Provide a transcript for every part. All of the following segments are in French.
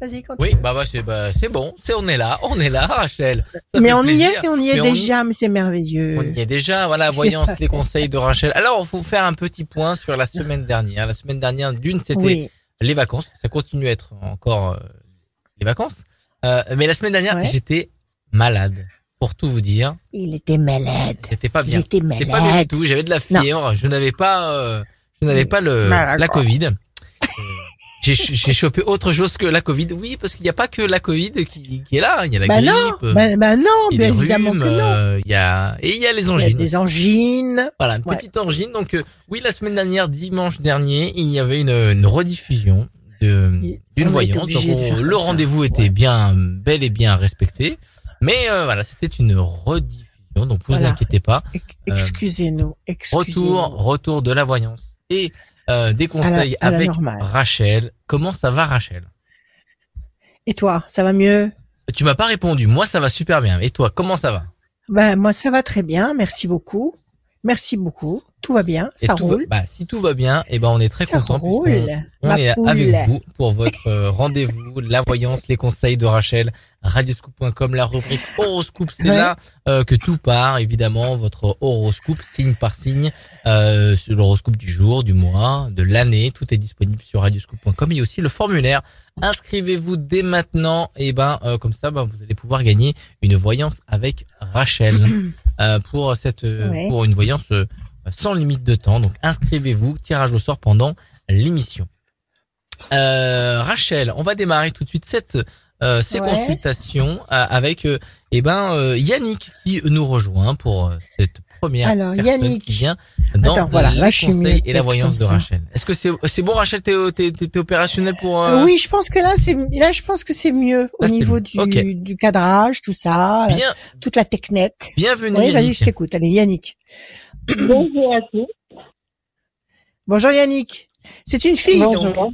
Vas-y, continue. Oui, bah, bah c'est bah, c'est bon, c'est on est là, on est là, Rachel. Ça mais on y est, on y est Mais on y- déjà, mais c'est merveilleux. On y est déjà, voilà, pas les conseils de Rachel. Alors, il faut faire un petit point sur la semaine dernière. La semaine dernière, d'une, c'était Oui, les vacances. Ça continue à être encore euh, les vacances. Euh, mais la semaine dernière, Ouais. j'étais malade. Pour tout vous dire, il était malade. c'était pas Il bien. était C'était pas bien du malade. tout. J'avais de la Non. fièvre. Je n'avais pas, euh, je n'avais pas le Malade. la Covid. J'ai chopé autre chose que la Covid. Oui, parce qu'il n'y a pas que la Covid qui, qui est là. Il y a la Bah grippe. non, bah, bah non, il y a bien évidemment rhumes, que non. euh, il y a et il y a les Il y a angines. des angines. Voilà, une Ouais. petite angine. Donc euh, oui, la semaine dernière, dimanche dernier, il y avait une, une rediffusion d'une voyance. Donc on- le rendez-vous était Ouais. bien bel et bien respecté, mais euh, voilà, c'était une rediffusion. Donc vous Voilà. inquiétez pas. Ex- Excusez-nous. Euh, Retour, retour de la voyance et euh, des conseils à la avec. Rachel. Comment ça va, Rachel? Et toi, ça va mieux? Tu m'as pas répondu. Moi, ça va super bien. Et toi, comment ça va? Ben moi, ça va très bien. Merci beaucoup. Merci beaucoup. Tout va bien. Et Ça va- bah, si tout va bien, eh ben on est très ça content. roule. On est poule. avec vous pour votre euh, rendez-vous, la voyance, les conseils de Rachel, radioscoop.com, la rubrique horoscope, c'est Ouais. là euh, que tout part, évidemment, votre horoscope, signe par signe, euh, sur l'horoscope du jour, du mois, de l'année, tout est disponible sur radioscoop.com. Il y a aussi le formulaire. Inscrivez-vous dès maintenant, et ben euh, comme ça, ben, vous allez pouvoir gagner une voyance avec Rachel euh, pour cette, Ouais. pour une voyance euh, sans limite de temps. Donc inscrivez-vous, tirage au sort pendant l'émission. Euh, Rachel, on va démarrer tout de suite cette euh, ces Ouais. consultations euh, avec euh, eh ben euh, Yannick qui nous rejoint pour euh, cette première Alors, personne Yannick. qui vient dans Attends, voilà, les là, conseils et la voyance de. Rachel. Est-ce que c'est c'est bon Rachel t'es t'es opérationnel pour euh, oui, je pense que là, c'est là, je pense que c'est mieux au Là, niveau du, du cadrage, tout ça, euh, bien toute la technique. bienvenue Oui, vas-y, Yannick. je t'écoute. Allez, Yannick. Bonjour à tous. Bonjour Yannick. C'est une fille Bonjour. donc.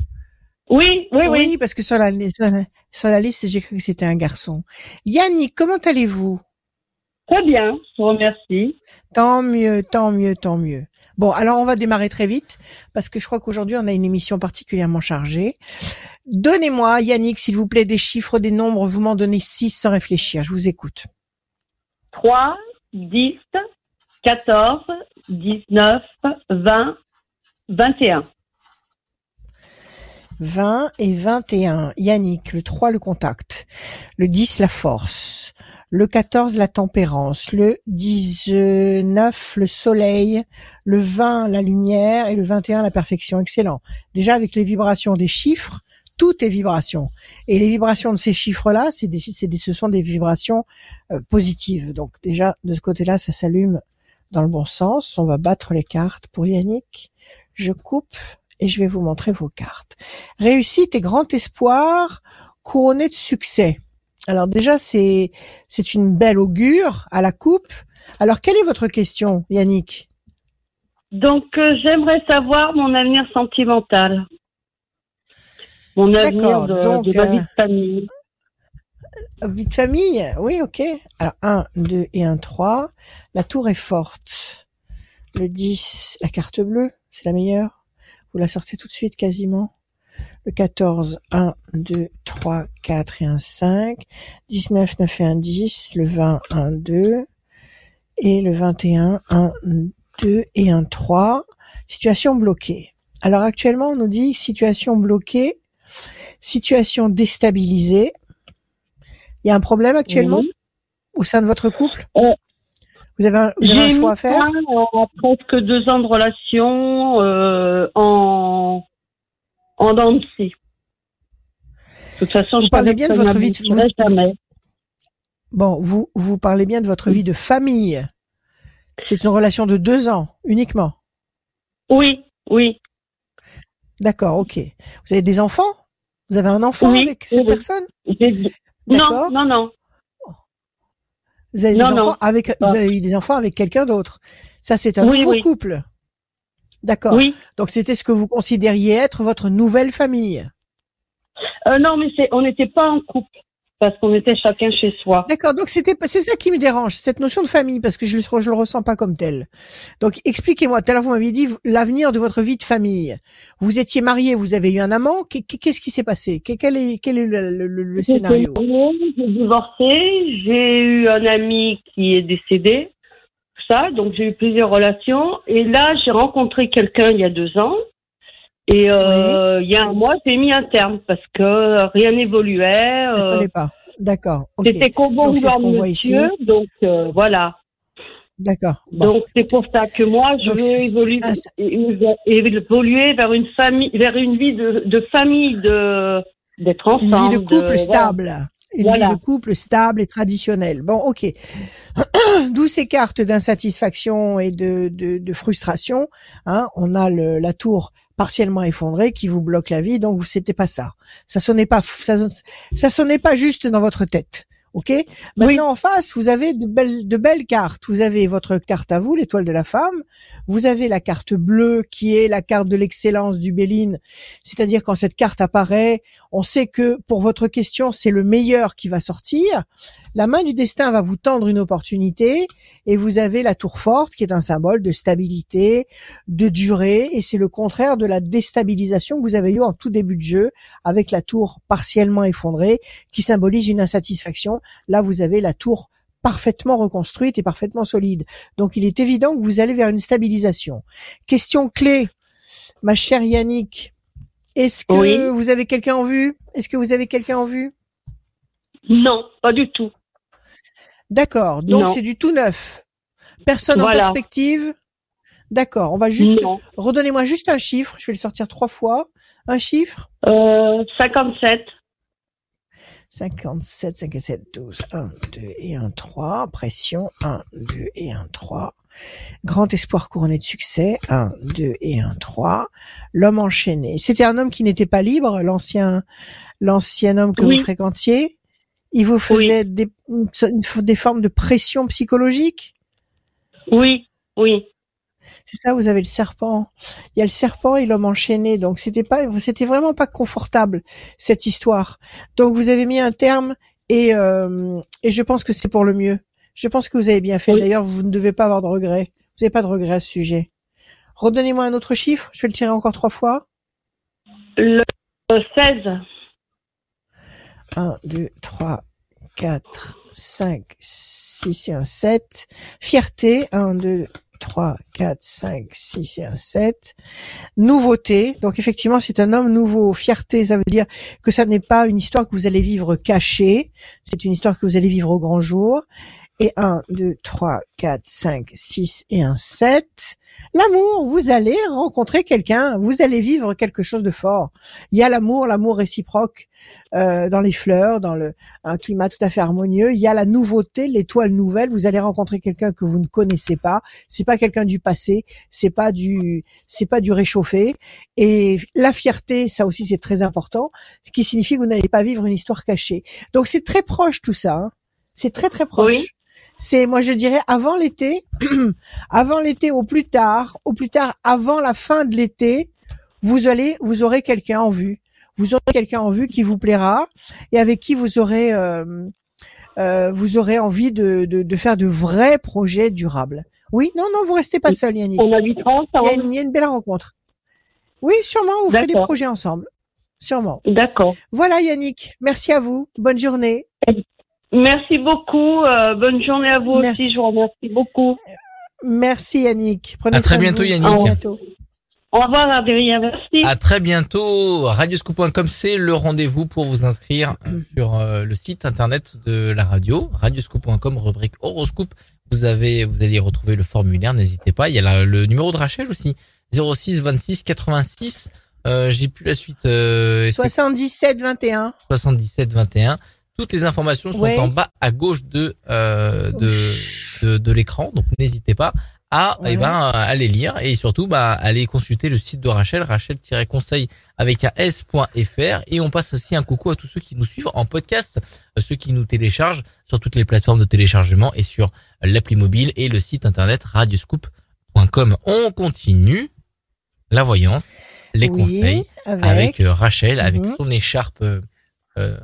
Oui, oui, oui. parce que sur la, sur la, sur la liste, j'ai cru que c'était un garçon. Yannick, comment allez-vous? Très bien, je vous remercie. Tant mieux, tant mieux, tant mieux. Bon, alors on va démarrer très vite parce que je crois qu'aujourd'hui on a une émission particulièrement chargée. Donnez-moi, Yannick, s'il vous plaît, des chiffres, des nombres. Vous m'en donnez six sans réfléchir. Je vous écoute. 3, 10, 14, 19, 20, 21. 20 et 21. Yannick, le 3, le contact. Le 10, la force. Le 14, la tempérance. Le 19, le soleil. Le 20, la lumière. Et le 21, la perfection. Excellent. Déjà, avec les vibrations des chiffres, tout est vibration. Et les vibrations de ces chiffres-là, c'est ce sont des vibrations euh, positives. Donc déjà, de ce côté-là, ça s'allume dans le bon sens. On va battre les cartes pour Yannick. Je coupe et je vais vous montrer vos cartes. Réussite et grand espoir couronné de succès. Alors déjà, c'est c'est une belle augure à la coupe. Alors, quelle est votre question, Yannick? Donc, euh, j'aimerais savoir mon avenir sentimental. Mon avenir de, donc, de ma vie euh, de famille. Vie de famille Oui, ok. Alors, 1, 2 et 1, 3. La tour est forte. Le 10, la carte bleue, c'est la meilleure? Vous la sortez tout de suite quasiment. Le 14, 1, 2, 3, 4 et 1, 5. 19, 9 et 1, 10. Le 20, 1, 2. Et le 21, 1, 2 et 1, 3. Situation bloquée. Alors actuellement, on nous dit situation bloquée, situation déstabilisée. Il y a un problème actuellement au sein de votre couple? Euh, Vous avez un, vous avez un J'ai choix à faire fin à presque deux ans de relation euh, en en dents de scie. De toute façon, Vous je parlez bien de votre vie de- jamais. Bon, vous vous parlez bien de votre vie de famille. C'est une relation de deux ans uniquement. Oui, oui. D'accord, ok. Vous avez des enfants? Vous avez un enfant Oui, avec cette oui, personne? J'ai-. Non, non, non. Vous avez Non, des non. enfants avec vous Pas. avez eu des enfants avec quelqu'un d'autre. Ça, c'est un Oui, nouveau oui. couple. D'accord. Oui. Donc c'était ce que vous considériez être votre nouvelle famille. Euh, non, mais c'est, on n'était pas en couple. Parce qu'on était chacun chez soi. D'accord. Donc c'était c'est ça qui me dérange, cette notion de famille, parce que je le je le ressens pas comme tel. Donc expliquez-moi. Tout à l'heure vous m'aviez dit l'avenir de votre vie de famille. Vous étiez marié, vous avez eu un amant. Qu'est-ce qui s'est passé? Quel est quel est le, le, le scénario? J'ai divorcé. J'ai eu un ami qui est décédé. Tout ça. Donc j'ai eu plusieurs relations. Et là j'ai rencontré quelqu'un il y a deux ans. Et euh, il y a un mois, j'ai mis un terme parce que rien n'évoluait. Je ne connais pas. D'accord. C'était qu'au bon monsieur, donc euh, voilà. D'accord. Donc c'est pour ça que moi je veux évoluer, évoluer vers une famille, vers une vie de, de famille, de d'être ensemble. Une vie de couple stable. Une vie de couple stable et traditionnelle. Bon, ok. D'où ces cartes d'insatisfaction et de, de, de frustration. Hein, on a le, la tour partiellement effondré qui vous bloque la vie. Donc c'était pas ça. Ça sonnait pas ça, ça sonnait pas juste dans votre tête. Ok? Maintenant en face, vous avez de belles, de belles cartes. Vous avez votre carte à vous, l'étoile de la femme. Vous avez la carte bleue qui est la carte de l'excellence du Béline. C'est-à-dire quand cette carte apparaît, on sait que pour votre question, c'est le meilleur qui va sortir. La main du destin va vous tendre une opportunité et vous avez la tour forte qui est un symbole de stabilité, de durée et c'est le contraire de la déstabilisation que vous avez eu en tout début de jeu avec la tour partiellement effondrée qui symbolise une insatisfaction. Là, vous avez la tour parfaitement reconstruite et parfaitement solide. Donc il est évident que vous allez vers une stabilisation. Question clé, ma chère Yannick, est-ce que vous avez quelqu'un en vue? Est-ce que vous avez quelqu'un en vue? Non, pas du tout. D'accord. Donc c'est du tout neuf. Personne en perspective. D'accord. On va juste redonnez-moi juste un chiffre. Je vais le sortir trois fois. Un chiffre? Euh, 57. 57, 57, 12, 1, 2 et 1, 3. Pression, 1, 2 et 1, 3. Grand espoir couronné de succès, 1, 2 et 1, 3. L'homme enchaîné. C'était un homme qui n'était pas libre, l'ancien, l'ancien homme que vous fréquentiez. Il vous faisait des, des formes de pression psychologique? Oui, oui. C'est ça, vous avez le serpent. Il y a le serpent et l'homme enchaîné. Donc c'était pas, c'était vraiment pas confortable cette histoire. Donc vous avez mis un terme et euh, et je pense que c'est pour le mieux. Je pense que vous avez bien fait. D'ailleurs, vous ne devez pas avoir de regrets. Vous n'avez pas de regrets à ce sujet. Redonnez-moi un autre chiffre. Je vais le tirer encore trois fois. Le 16. 1, 2, 3, 4, 5, 6 et un 7. Fierté. 1, 2, 3, 4, 5, 6 et un 7. Nouveauté. Donc effectivement, c'est un homme nouveau. Fierté, ça veut dire que ça n'est pas une histoire que vous allez vivre cachée. C'est une histoire que vous allez vivre au grand jour et 1, 2, 3, 4, 5, 6 et un 7. L'amour, vous allez rencontrer quelqu'un, vous allez vivre quelque chose de fort. Il y a l'amour, l'amour réciproque euh, dans les fleurs, dans le un climat tout à fait harmonieux. Il y a la nouveauté, l'étoile nouvelle. Vous allez rencontrer quelqu'un que vous ne connaissez pas. C'est pas quelqu'un du passé, c'est pas du c'est pas du réchauffé. Et la fierté, ça aussi c'est très important, ce qui signifie que vous n'allez pas vivre une histoire cachée. Donc c'est très proche tout ça. Hein. C'est très très proche c'est moi je dirais avant l'été, avant l'été au plus tard, au plus tard avant la fin de l'été, vous allez vous aurez quelqu'un en vue. Vous aurez quelqu'un en vue qui vous plaira et avec qui vous aurez euh, euh, vous aurez envie de, de, de, faire de vrais projets durables. Oui, non, non, vous restez pas seul, Yannick. On habitera ensemble. Il y, a une, il y a une belle rencontre. Oui, sûrement, vous ferez des projets ensemble. Sûrement. D'accord. Voilà, Yannick. Merci à vous. Bonne journée. Merci beaucoup. Euh, bonne journée à vous aussi. Je vous remercie beaucoup. Merci Yannick. Prenez à très bientôt Yannick. À bientôt. Au revoir Adrien, merci. À très bientôt. Radioscoop.com, c'est le rendez-vous pour vous inscrire sur euh, le site internet de la radio, radioscoop.com, rubrique horoscope. Vous avez, vous allez retrouver le formulaire, n'hésitez pas. Il y a le numéro de Rachel aussi, 06 26 86. Euh, J'ai plus la suite. Euh, 77 21. 77 21. Toutes les informations sont en bas à gauche de euh, de, de, l'écran, donc n'hésitez pas à eh ben à les lire et surtout bah aller consulter le site de Rachel, rachel-conseil avec un s.fr et on passe aussi un coucou à tous ceux qui nous suivent en podcast, ceux qui nous téléchargent sur toutes les plateformes de téléchargement et sur l'appli mobile et le site internet radioscoop.com. On continue la voyance, les conseils avec, euh, Rachel, avec mhm. son écharpe euh,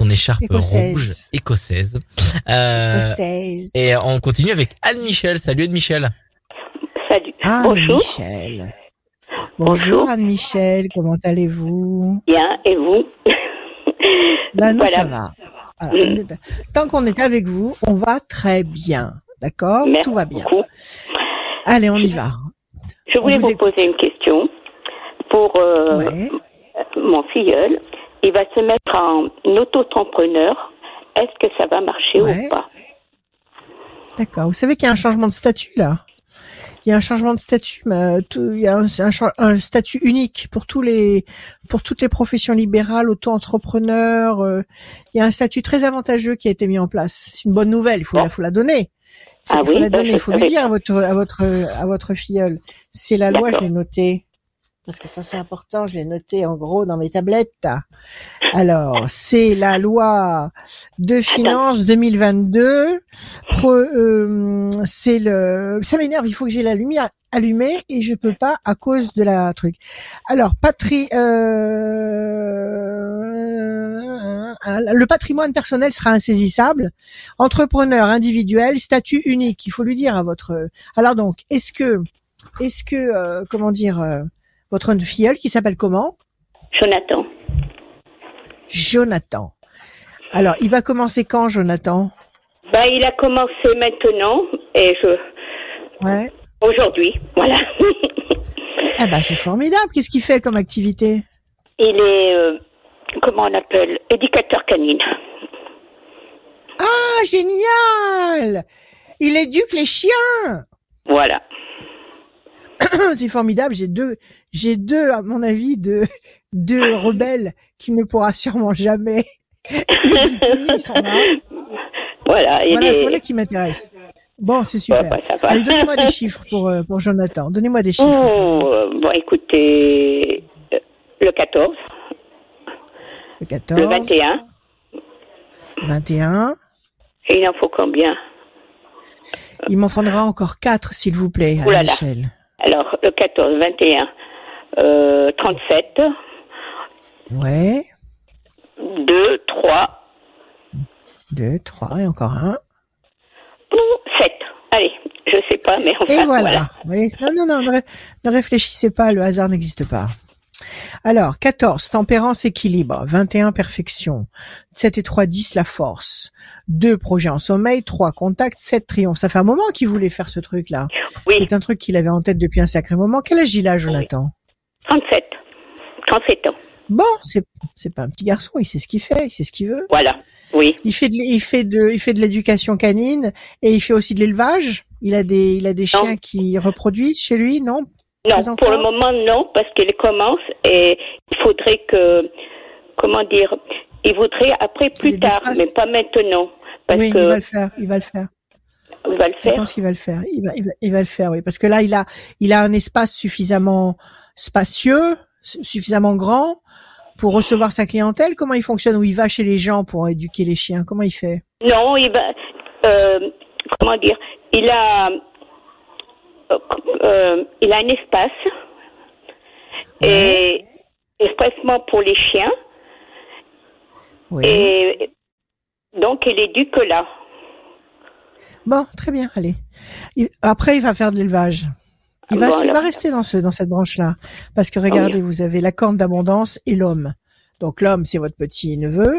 ton écharpe Écossaise. rouge écossaise. Euh, Écossaise. et on continue avec Anne-Michel. Salut Anne-Michel. Salut. Ah, Bonjour. Michel. Bonjour. Bonjour Anne-Michel, comment allez-vous? Bien, et vous? Ben nous Voilà. ça va. Alors, est- Tant qu'on est avec vous, on va très bien. D'accord? Tout va bien. beaucoup. Allez, on y va. Je voulais vous poser une question pour euh, Ouais. mon filleul. Il va se mettre en auto-entrepreneur. Est-ce que ça va marcher Ouais. ou pas? D'accord. Vous savez qu'il y a un changement de statut là. Il y a un changement de statut. mais, euh, tout- il y a un, un cha- un statut unique pour tous les pour toutes les professions libérales, auto-entrepreneurs. euh, il y a un statut très avantageux qui a été mis en place. C'est une bonne nouvelle. Il faut, la, faut la donner. Ah il faut oui, la ben, donner. Il faut lui dire à votre à votre à votre filleule. C'est la loi. Je l'ai noté. Parce que ça c'est important. Je l'ai noté en gros dans mes tablettes. Alors, c'est la loi de finances 2022. Pro- euh, c'est le, ça m'énerve. Il faut que j'ai la lumière allumée et je peux pas à cause de la truc. Alors, patri, euh, le patrimoine personnel sera insaisissable. Entrepreneur individuel, statut unique. Il faut lui dire à votre. Alors donc, est-ce que, est-ce que, euh, comment dire, euh, votre filleule qui s'appelle comment? Jonathan. Jonathan. Alors, il va commencer quand, Jonathan? Ben, il a commencé maintenant et je Ouais. aujourd'hui, voilà. Ah bah c'est formidable. Qu'est-ce qu'il fait comme activité? Il est euh, comment on appelle éducateur canine. Ah génial Il éduque les chiens. Voilà. c'est formidable. J'ai deux, j'ai deux à mon avis deux, deux rebelles qui ne pourra sûrement jamais éduquer. Ils sont là. Voilà. Il Voilà, qui m'intéresse. Bon, c'est super. ouais. Allez, donnez-moi des chiffres pour euh, pour Jonathan. Donnez-moi des chiffres. Oh, euh, bon, écoutez, euh, le 14, Le 14, le 21, 21. et il en faut combien? Il m'en faudra encore quatre, s'il vous plaît, là. Michel. Alors, le 14, 21, euh, 37, Ouais. 2, 3, Deux, trois et encore un. 7. Allez, je sais pas, mais enfin, Et voilà. Vous voyez, non, non, non, ne, ré- ne réfléchissez pas, le hasard n'existe pas. Alors, 14, tempérance, équilibre. 21, perfection. 7 et 3, 10, la force. 2, projet en sommeil. 3, contact. 7, triomphe. Ça fait un moment qu'il voulait faire ce truc-là. Oui, C'est un truc qu'il avait en tête depuis un sacré moment. Quel âge il a, Jonathan? 37. 37 ans. Bon, c'est, c'est pas un petit garçon, il sait ce qu'il fait, il sait ce qu'il veut. Voilà. Oui. Il fait de, il fait de, il fait de l'éducation canine et il fait aussi de l'élevage. Il a des, il a des chiens qui reproduisent chez lui, non? Non, pour le moment, non, parce qu'il commence et il faudrait que, comment dire, il voudrait après plus tard, mais pas maintenant. Parce Oui, que il va le faire, il va le faire. il va le Je faire. pense qu'il va le faire. Il va, il va, il va le faire, oui, parce que là, il a, il a un espace suffisamment spacieux, su- suffisamment grand pour recevoir sa clientèle. Comment il fonctionne Où il va chez les gens pour éduquer les chiens? Comment il fait? Non, il va, euh, comment dire, il a, euh, il a un espace et expressement pour les chiens Oui. et donc il éduque là. Bon, très bien, allez. Il- après, il va faire de l'élevage. Il va, Voilà. il va rester dans ce, dans cette branche-là. Parce que regardez, vous avez la corne d'abondance et l'homme. Donc l'homme, c'est votre petit neveu.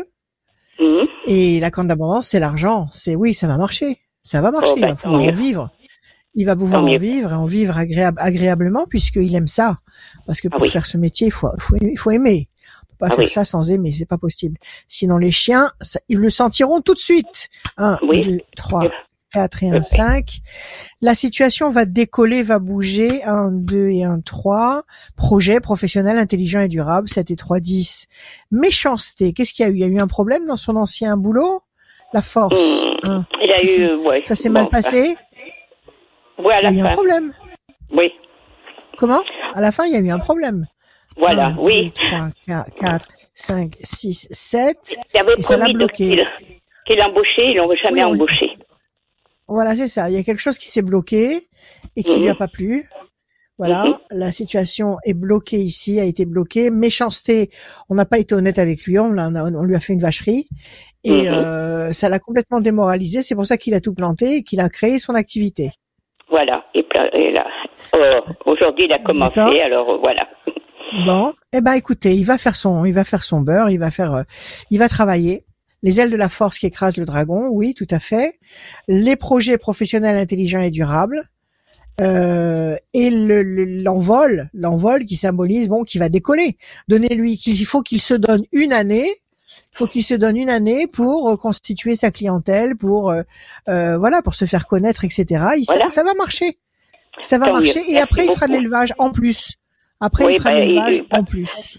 Mhm. Et la corne d'abondance, c'est l'argent. C'est oui, ça va marcher. Ça va marcher. Oh, il bah, va tant pouvoir en mieux. vivre. Il va pouvoir en vivre et en vivre agréable, agréablement puisqu'il aime ça. Parce que Ah pour oui. faire ce métier, il faut, faut, faut aimer. On peut pas Ah faire oui. ça sans aimer, c'est pas possible. Sinon, les chiens, ça- ils le sentiront tout de suite. Un, Oui. deux, trois, Oui. quatre et un Oui. cinq. La situation va décoller, va bouger. Un, deux et un, trois. Projet professionnel, intelligent et durable. 7 et 3, 10. Méchanceté. Qu'est-ce qu'il y a eu? Il y a eu un problème dans son ancien boulot? La force. Un. Il a eu, ouais. Ça s'est bon, mal passé? À Il y a eu un problème. Oui, Comment? À la fin, il y a eu un problème. voilà, oui. deux, trois, quatre, quatre, cinq, six, sept. Il avait Et ça l'a bloqué. qu'il qu'il embauchait, ils l'ont jamais Oui, embauché. Voilà, c'est ça. Il y a quelque chose qui s'est bloqué et qui Mhm. lui a pas plu. Voilà, Mhm. la situation est bloquée ici, a été bloquée. Méchanceté, on n'a pas été honnête avec lui, a- on lui a fait une vacherie. Et Mhm. euh, ça l'a complètement démoralisé. C'est pour ça qu'il a tout planté et qu'il a créé son activité. Voilà. Et, là, euh, aujourd'hui, il a commencé, alors euh, voilà. Bon, eh ben écoutez, il va faire son, il va faire son beurre, il va faire, euh, il va travailler. Les ailes de la force qui écrasent le dragon, oui, tout à fait. Les projets professionnels intelligents et durables. Euh, et le- le- l'envol, l'envol qui symbolise bon, qui va décoller. Donnez-lui qu'il faut qu'il se donne une année. Faut qu'il se donne une année pour euh, constituer sa clientèle, pour euh, euh, voilà, pour se faire connaître, etc. Il- ça- Voilà. ça, va marcher, ça va Tant mieux. marcher. Et Merci après, il fera de l'élevage en plus. Après, Oui, il fera ben, de il- l'élevage en plus.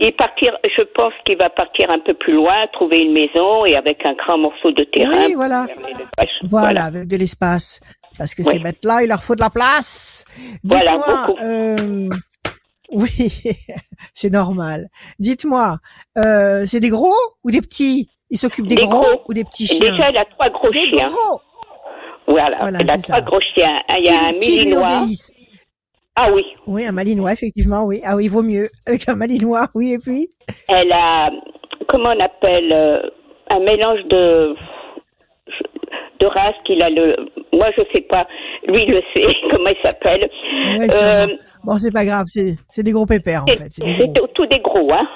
Et partir, je pense qu'il va partir un peu plus loin, trouver une maison et avec un grand morceau de terrain. Oui, voilà. Voilà, avec de l'espace. Parce que Oui. ces bêtes-là, il leur faut de la place. Dites-moi, euh, oui, c'est normal. Dites-moi, euh, c'est des gros ou des petits? Ils s'occupent des, Des gros, gros. ou des petits Et chiens? Déjà, il a trois gros Des chiens. gros Voilà, Voilà, il a trois ça. gros chiens. Il y a un obéissent? Ah oui, Oui, un malinois, effectivement, oui. Ah oui, il vaut mieux avec un malinois, oui, et puis? Elle a, comment on appelle, euh, un mélange de de race qu'il a le. Moi, je sais pas. Lui, il le sait. Comment il s'appelle Ouais, Euh. Bon, c'est pas grave, c'est c'est des gros pépères, en fait. C'est tout des gros, hein.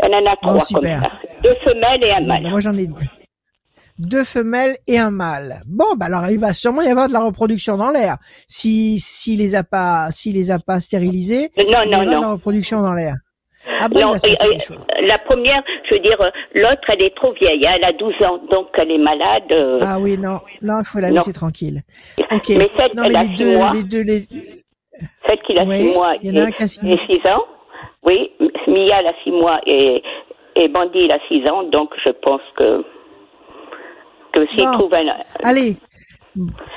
Elle en a Bon, trois super. comme ça. Deux femelles et un Bon, mâle. ben, moi, j'en ai deux. Deux femelles et un mâle. Bon, bah alors il va sûrement y avoir de la reproduction dans l'air. Si s'il les a pas, s'il les a pas stérilisés, Non, il va y non, avoir de la non. reproduction dans l'air. Ah bon, il Non, euh, choses. la première, je veux dire, euh, l'autre, elle est trop vieille. hein. Elle a 12 ans, donc elle est malade. euh, Ah oui, non, non, il faut la non. laisser tranquille. Ok. Mais celle, non, elle mais a les six deux, mois. les deux, les. Celle qui a Oui, 6 mois il y en a un et, qui a six et mois. 6 ans. Oui, Mia, elle a 6 mois et, et Bandy, il a 6 ans. Donc, je pense que, que s'il Bon. trouve un. Allez,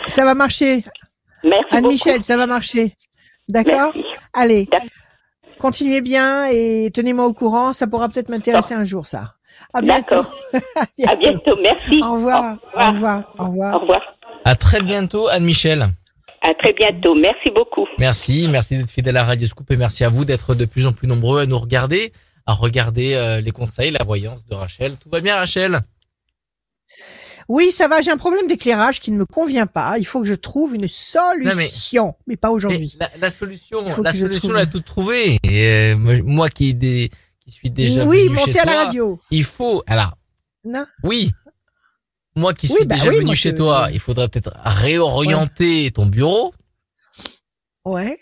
ça va marcher. Merci Anne beaucoup. Michel, ça va marcher. D'accord. Allez. Continuez bien et tenez-moi au courant. Ça pourra peut-être m'intéresser un jour, ça. À bientôt. À bientôt. Merci. Au revoir. Au revoir. Au revoir. Au revoir. À très bientôt, Anne-Michel. À très bientôt. Merci beaucoup. Merci, merci d'être fidèle à Radio Scoop et merci à vous d'être de plus en plus nombreux à nous regarder, à regarder euh, les conseils, la voyance de Rachel. Tout va bien, Rachel? Oui, ça va. J'ai un problème d'éclairage qui ne me convient pas. Il faut que je trouve une solution, mais... pas aujourd'hui. la, la solution, la solution, l'a toute trouvée. Et euh, moi, qui, suis déjà Oui, venu chez montez à la toi, radio. il faut. Alors, Non. oui. Moi qui Oui, suis bah déjà oui, venu chez je- toi, il faudrait peut-être réorienter ton bureau. Ouais.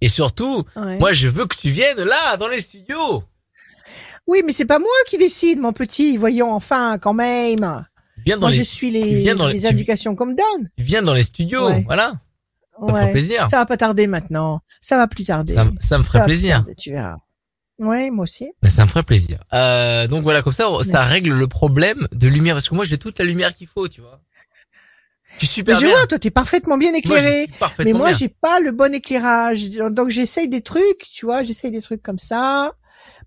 Et surtout, ouais. moi, je veux que tu viennes là, dans les studios. Oui, mais c'est pas moi qui décide, mon petit. Voyons enfin, quand même. Viens dans Moi, les, je suis tu les, viens dans les- les tu- indications qu'on me donne. tu viens dans les studios. Ouais. Voilà. Ça Ouais. plaisir. Ça va pas tarder maintenant. Ça va plus tarder. Ça, ça me ferait plaisir. tarder, tu verras. Ouais, moi aussi. Ben, ça me ferait plaisir. Euh, donc voilà, comme ça, ça règle le problème de lumière. Parce que moi, j'ai toute la lumière qu'il faut, tu vois. Suis super Mais je bien. vois, toi, t'es parfaitement bien Moi, éclairé. suis parfaitement Mais moi, j'ai pas le bon éclairage. Donc, j'essaye des trucs, tu vois, j'essaye des trucs comme ça.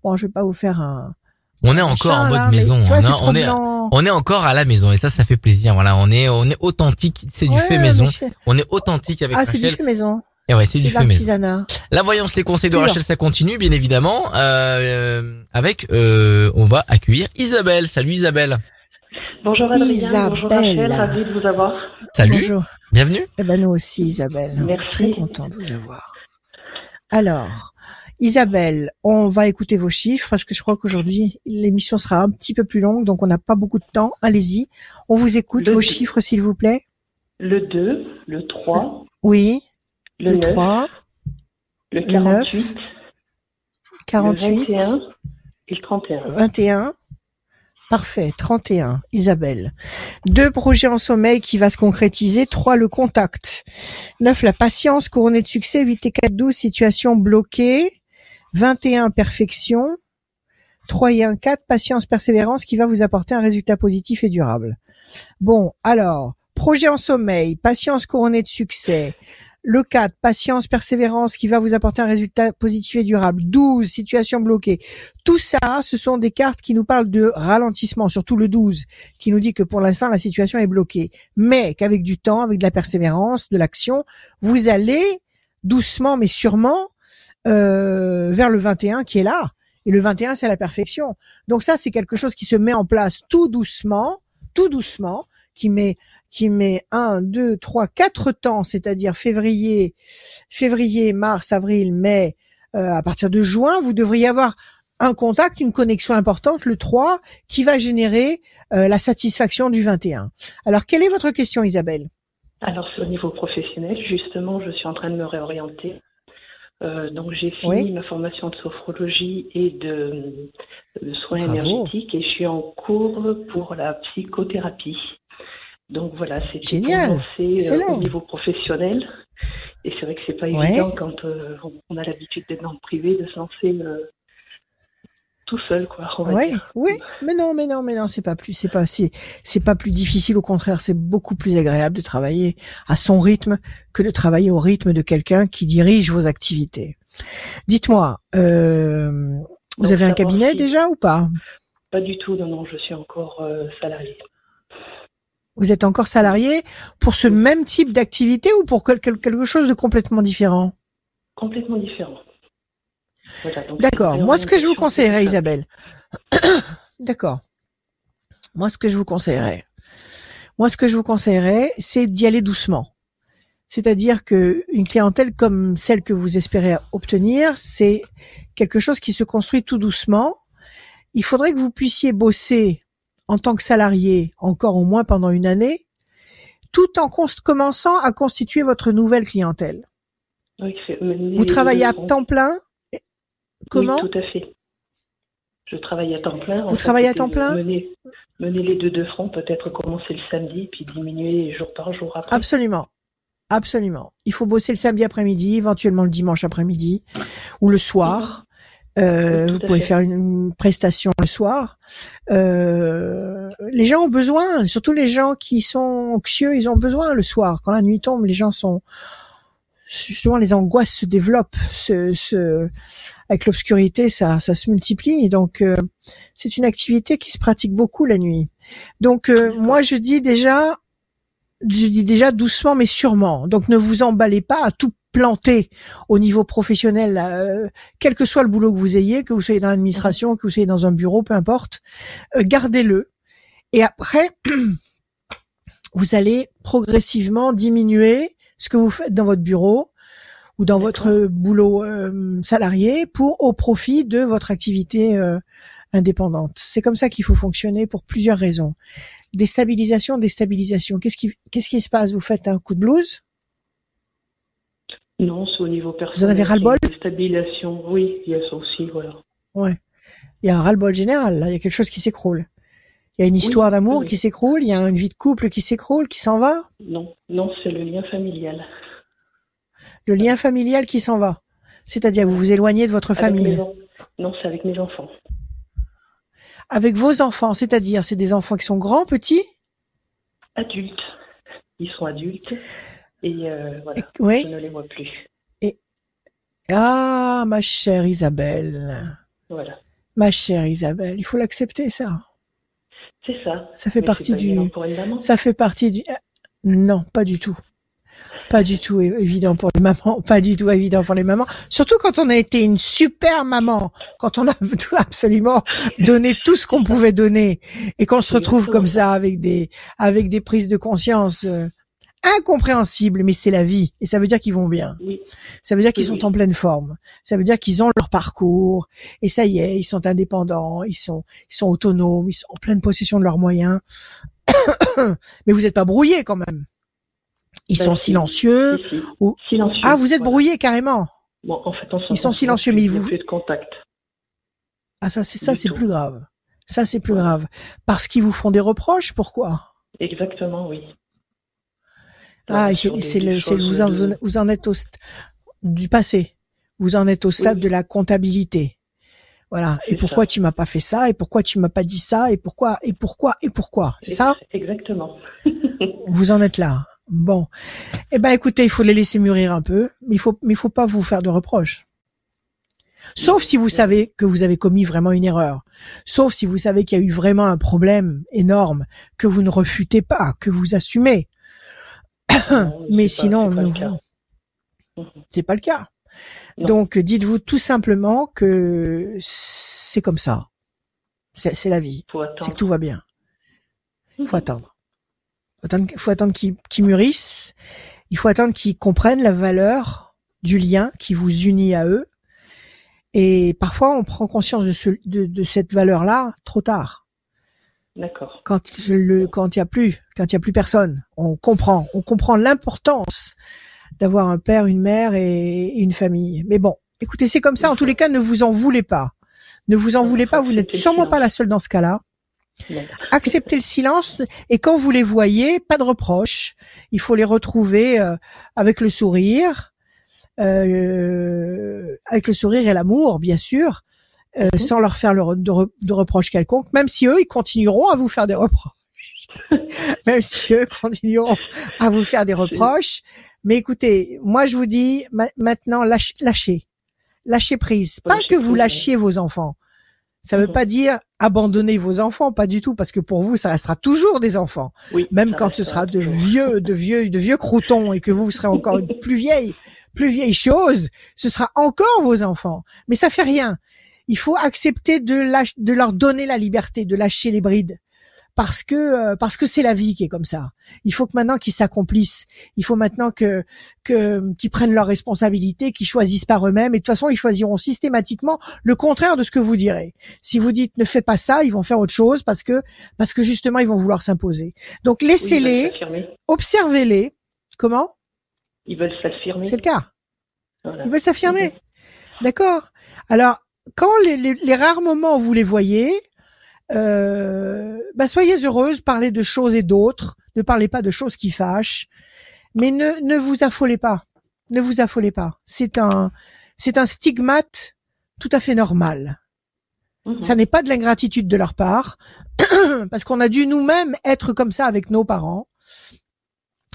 Bon, je vais pas vous faire un. On est encore en mode là, maison. vois, on, est- on est, blanc. on est encore à la maison et ça, ça fait plaisir. Voilà, on est, on est authentique. C'est du Ouais, fait maison. On est authentique avec Ah, c'est du fait maison. Et ouais, c'est du C'est de fait maison. l'artisanat. La voyance, les conseils de. Rachel, ça continue, bien évidemment. Euh, avec, euh, on va accueillir Isabelle. Salut Isabelle. Bonjour Adrien, bonjour Isabelle. Rachel, ravi de vous avoir. Salut. Bonjour. Bienvenue. Eh ben, nous aussi, Isabelle. Merci. Très content de vous avoir. Alors, Isabelle, on va écouter vos chiffres parce que je crois qu'aujourd'hui, l'émission sera un petit peu plus longue, donc on n'a pas beaucoup de temps. Allez-y. On vous écoute. Le vos deux. chiffres, s'il vous plaît. Le 2, le 3, Oui. le, Le, 9, 3, le le 48, 48, le 21 et le 31. 21. Parfait, 31, Isabelle. Deux projets en sommeil qui va se concrétiser. Trois, le contact. 9, la patience couronnée de succès. 8 et 4, 12, situation bloquée. 21, perfection. 3 et 1, 4, patience, persévérance qui va vous apporter un résultat positif et durable. Bon, alors, projet en sommeil, patience couronnée de succès. Le 4, patience, persévérance qui va vous apporter un résultat positif et durable. 12, situation bloquée. Tout ça, ce sont des cartes qui nous parlent de ralentissement, surtout le 12, qui nous dit que pour l'instant, la situation est bloquée. Mais qu'avec du temps, avec de la persévérance, de l'action, vous allez doucement mais sûrement euh, vers le 21 qui est là. Et le 21, c'est la perfection. Donc ça, c'est quelque chose qui se met en place tout doucement, tout doucement, qui met qui met un, deux, trois, quatre temps, c'est-à-dire février, février, mars, avril, mai, euh, à partir de juin, vous devriez avoir un contact, une connexion importante, le 3, qui va générer euh, la satisfaction du 21. Alors, quelle est votre question, Isabelle? Alors, au niveau professionnel, justement, je suis en train de me réorienter. Euh, donc, j'ai fini ma formation de sophrologie et de, soins énergétiques et je suis en cours pour la psychothérapie. Donc voilà, c'est génial. Euh, au niveau professionnel. Et c'est vrai que c'est pas évident quand euh, on a l'habitude d'être dans le privé de se lancer tout seul, quoi. Oui, oui, mais non, mais non, mais non, c'est pas plus, c'est pas si, c'est pas plus difficile. Au contraire, c'est beaucoup plus agréable de travailler à son rythme que de travailler au rythme de quelqu'un qui dirige vos activités. Dites-moi, vous avez un cabinet déjà ou pas? Pas du tout, non, non, je suis encore salarié. Vous êtes encore salarié pour ce même type d'activité ou pour quelque chose de complètement différent? Complètement différent. D'accord. Moi, ce que je vous conseillerais, Isabelle. D'accord. Moi, ce que je vous conseillerais, moi, ce que je vous conseillerais, c'est d'y aller doucement. C'est-à-dire que une clientèle comme celle que vous espérez obtenir, c'est quelque chose qui se construit tout doucement. Il faudrait que vous puissiez bosser en tant que salarié encore au moins pendant une année, tout en commençant à constituer votre nouvelle clientèle. Vous travaillez à temps plein Comment oui, tout à fait. Je travaille à temps plein. Vous travaillez à temps plein mener, les deux de front, peut-être commencer le samedi, puis diminuer jour par jour après. Absolument. Absolument. Il faut bosser le samedi après-midi, éventuellement le dimanche après-midi, ou le soir. Euh, vous pouvez faire une, prestation le soir. Euh, les gens ont besoin, surtout les gens qui sont anxieux, ils ont besoin le soir. Quand la nuit tombe, les gens sont justement les angoisses se développent. Avec l'obscurité, ça, ça se multiplie. Donc euh, c'est une activité qui se pratique beaucoup la nuit. Donc euh, moi je dis déjà, je dis déjà doucement mais sûrement. Donc ne vous emballez pas à tout planté au niveau professionnel, euh, quel que soit le boulot que vous ayez, que vous soyez dans l'administration, que vous soyez dans un bureau, peu importe, euh, gardez-le. Et après, vous allez progressivement diminuer ce que vous faites dans votre bureau ou dans votre boulot euh, salarié pour au profit de votre activité indépendante. C'est comme ça qu'il faut fonctionner pour plusieurs raisons. Déstabilisation, déstabilisation. Qu'est-ce qui, qu'est-ce qui se passe? Vous faites un coup de blues non, c'est au niveau personnel. Vous en avez ras-le-bol? Stabilisation, oui, il y a ça aussi, voilà. Ouais. Il y a un ras-le-bol général, là. Il y a quelque chose qui s'écroule. Il y a une histoire d'amour qui s'écroule, il y a une vie de couple qui s'écroule, qui s'en va? Non, non, c'est le lien familial. Le lien familial qui s'en va. C'est-à-dire vous vous éloignez de votre famille. Non, c'est avec mes enfants. Avec vos enfants, c'est-à-dire c'est des enfants qui sont grands, petits? Adultes. Ils sont adultes. Et euh, voilà, je ne les vois plus. Et... Ah, ma chère Isabelle. Voilà. Ma chère Isabelle, il faut l'accepter, ça. C'est ça. Ça fait partie du. Ça fait partie du. Non, pas du tout. Pas du tout évident pour les mamans, pas du tout évident pour les mamans. Surtout quand on a été une super maman, quand on a absolument donné tout ce qu'on pouvait donner et qu'on se retrouve comme ça avec des avec des prises de conscience euh, incompréhensible, mais c'est la vie. Et ça veut dire qu'ils vont bien. Ça veut dire qu'ils sont en pleine forme. Ça veut dire qu'ils ont leur parcours. Et ça y est, ils sont indépendants, ils sont, ils sont autonomes, ils sont en pleine possession de leurs moyens. mais vous n'êtes pas brouillés quand même. Ils ben, sont silencieux. Ou... silencieux. Ah, vous êtes brouillés carrément. Bon, en fait, ils sont silencieux, mais ils vous. de contact. Ah, ça, c'est ça, c'est plus grave. Ça, c'est plus grave. Parce qu'ils vous font des reproches. Pourquoi? Exactement, oui. Ah, c'est le, vous, en, vous en êtes au du passé. Vous en êtes au stade de la comptabilité. Voilà. Et pourquoi tu m'as pas fait ça? Et pourquoi tu m'as pas dit ça? Et pourquoi? Et pourquoi? Et pourquoi? C'est ça? Exactement. vous en êtes là. Bon. Eh ben, écoutez, il faut les laisser mûrir un peu, mais il faut, mais il faut pas vous faire de reproches. Sauf si vous savez que vous avez commis vraiment une erreur. Sauf si vous savez qu'il y a eu vraiment un problème énorme que vous ne refutez pas, que vous assumez. mais sinon. C'est pas le cas. Donc dites-vous tout simplement que c'est comme ça. C'est la vie. C'est que tout va bien. Il faut attendre. Il faut attendre, qu'ils mûrissent. Il faut attendre qu'ils comprennent la valeur du lien qui vous unit à eux. Et parfois, on prend conscience de, ce, de, cette valeur-là trop tard. D'accord. Quand le, quand il y a plus, quand il y a plus personne, on comprend, on comprend l'importance d'avoir un père, une mère et, une famille. Mais bon, écoutez, c'est comme ça. En tous les cas, ne vous en voulez pas. Ne vous en voulez pas. Vous n'êtes sûrement pas la seule dans ce cas-là. Acceptez le silence et quand vous les voyez, pas de reproches. Il faut les retrouver euh, avec le sourire, euh, avec le sourire et l'amour, bien sûr, euh, mhm. sans leur faire de, reproches quelconques, même si eux, ils continueront à vous faire des reproches. même si eux continueront à vous faire des reproches. Mais écoutez, moi je vous dis maintenant, lâchez, lâchez, prise. Pas que vous lâchiez vos enfants. Ça ne veut mhm. pas dire abandonner vos enfants, pas du tout, parce que pour vous, ça restera toujours des enfants. Même quand ce sera de vieux, de vieux, de vieux croutons et que vous, vous serez encore une plus vieille, plus vieille chose, ce sera encore vos enfants. Mais ça fait rien. Il faut accepter de, de leur donner la liberté, de lâcher les brides parce que euh, parce que c'est la vie qui est comme ça. Il faut que maintenant qu'ils s'accomplissent. Il faut maintenant que que qu'ils prennent leurs responsabilités, qu'ils choisissent par eux-mêmes. Et de toute façon, ils choisiront systématiquement le contraire de ce que vous direz. Si vous dites ne fais pas ça, ils vont faire autre chose parce que parce que justement ils vont vouloir s'imposer. Donc laissez-les, observez-les. Comment? Ils veulent s'affirmer. C'est le cas. Ils veulent s'affirmer. D'accord? Alors quand les, les rares moments où vous les voyez, euh, bah soyez heureuse, parlez de choses et d'autres, ne parlez pas de choses qui fâchent, mais ne, ne vous affolez pas, ne vous affolez pas. C'est un, c'est un stigmate tout à fait normal. Mhm. Ça n'est pas de l'ingratitude de leur part, parce qu'on a dû nous-mêmes être comme ça avec nos parents.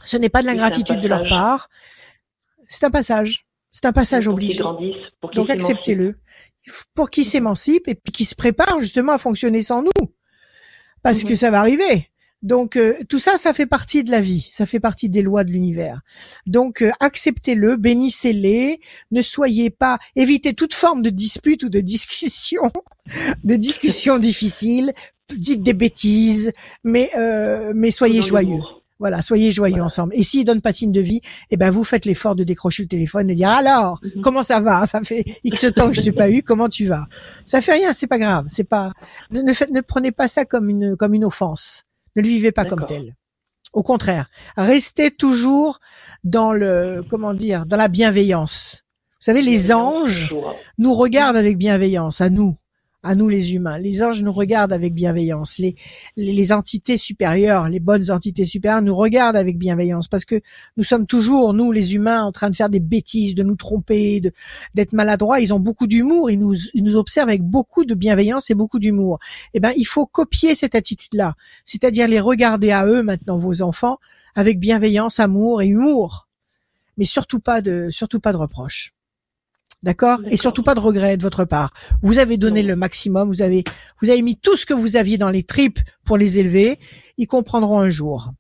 Ce n'est pas de l'ingratitude de leur part. C'est un passage. C'est un passage obligé. Donc acceptez-le pour qu'ils s'émancipent et puis qu'ils se préparent justement à fonctionner sans nous. Parce que ça va arriver. Donc euh, tout ça, ça fait partie de la vie, ça fait partie des lois de l'univers. Donc euh, acceptez-le, bénissez-les, ne soyez pas, évitez toute forme de dispute ou de discussion, de discussion difficile, dites des bêtises, mais euh, mais soyez joyeux. Voilà, soyez joyeux ensemble. Et s'il donne pas signe de vie, eh ben vous faites l'effort de décrocher le téléphone et dire alors mhm. comment ça va? Ça fait X temps que je t'ai pas eu. Comment tu vas Ça fait rien, c'est pas grave. C'est pas ne, ne, prenez pas ça comme une comme une offense. Ne le vivez pas comme tel. Au contraire, restez toujours dans le comment dire dans la bienveillance. Vous savez, les anges nous regardent avec bienveillance à nous à nous les humains. Les anges nous regardent avec bienveillance. Les, les, entités supérieures, les bonnes entités supérieures nous regardent avec bienveillance parce que nous sommes toujours, nous les humains, en train de faire des bêtises, de nous tromper, d'être maladroits. Ils ont beaucoup d'humour. Ils nous, ils nous observent avec beaucoup de bienveillance et beaucoup d'humour. Eh ben, il faut copier cette attitude-là. C'est-à-dire les regarder à eux maintenant, vos enfants, avec bienveillance, amour et humour. Mais surtout pas de, surtout pas de reproches. D'accord? Et surtout pas de regrets de votre part. Vous avez donné le maximum, vous avez vous avez mis tout ce que vous aviez dans les tripes pour les élever, ils comprendront un jour.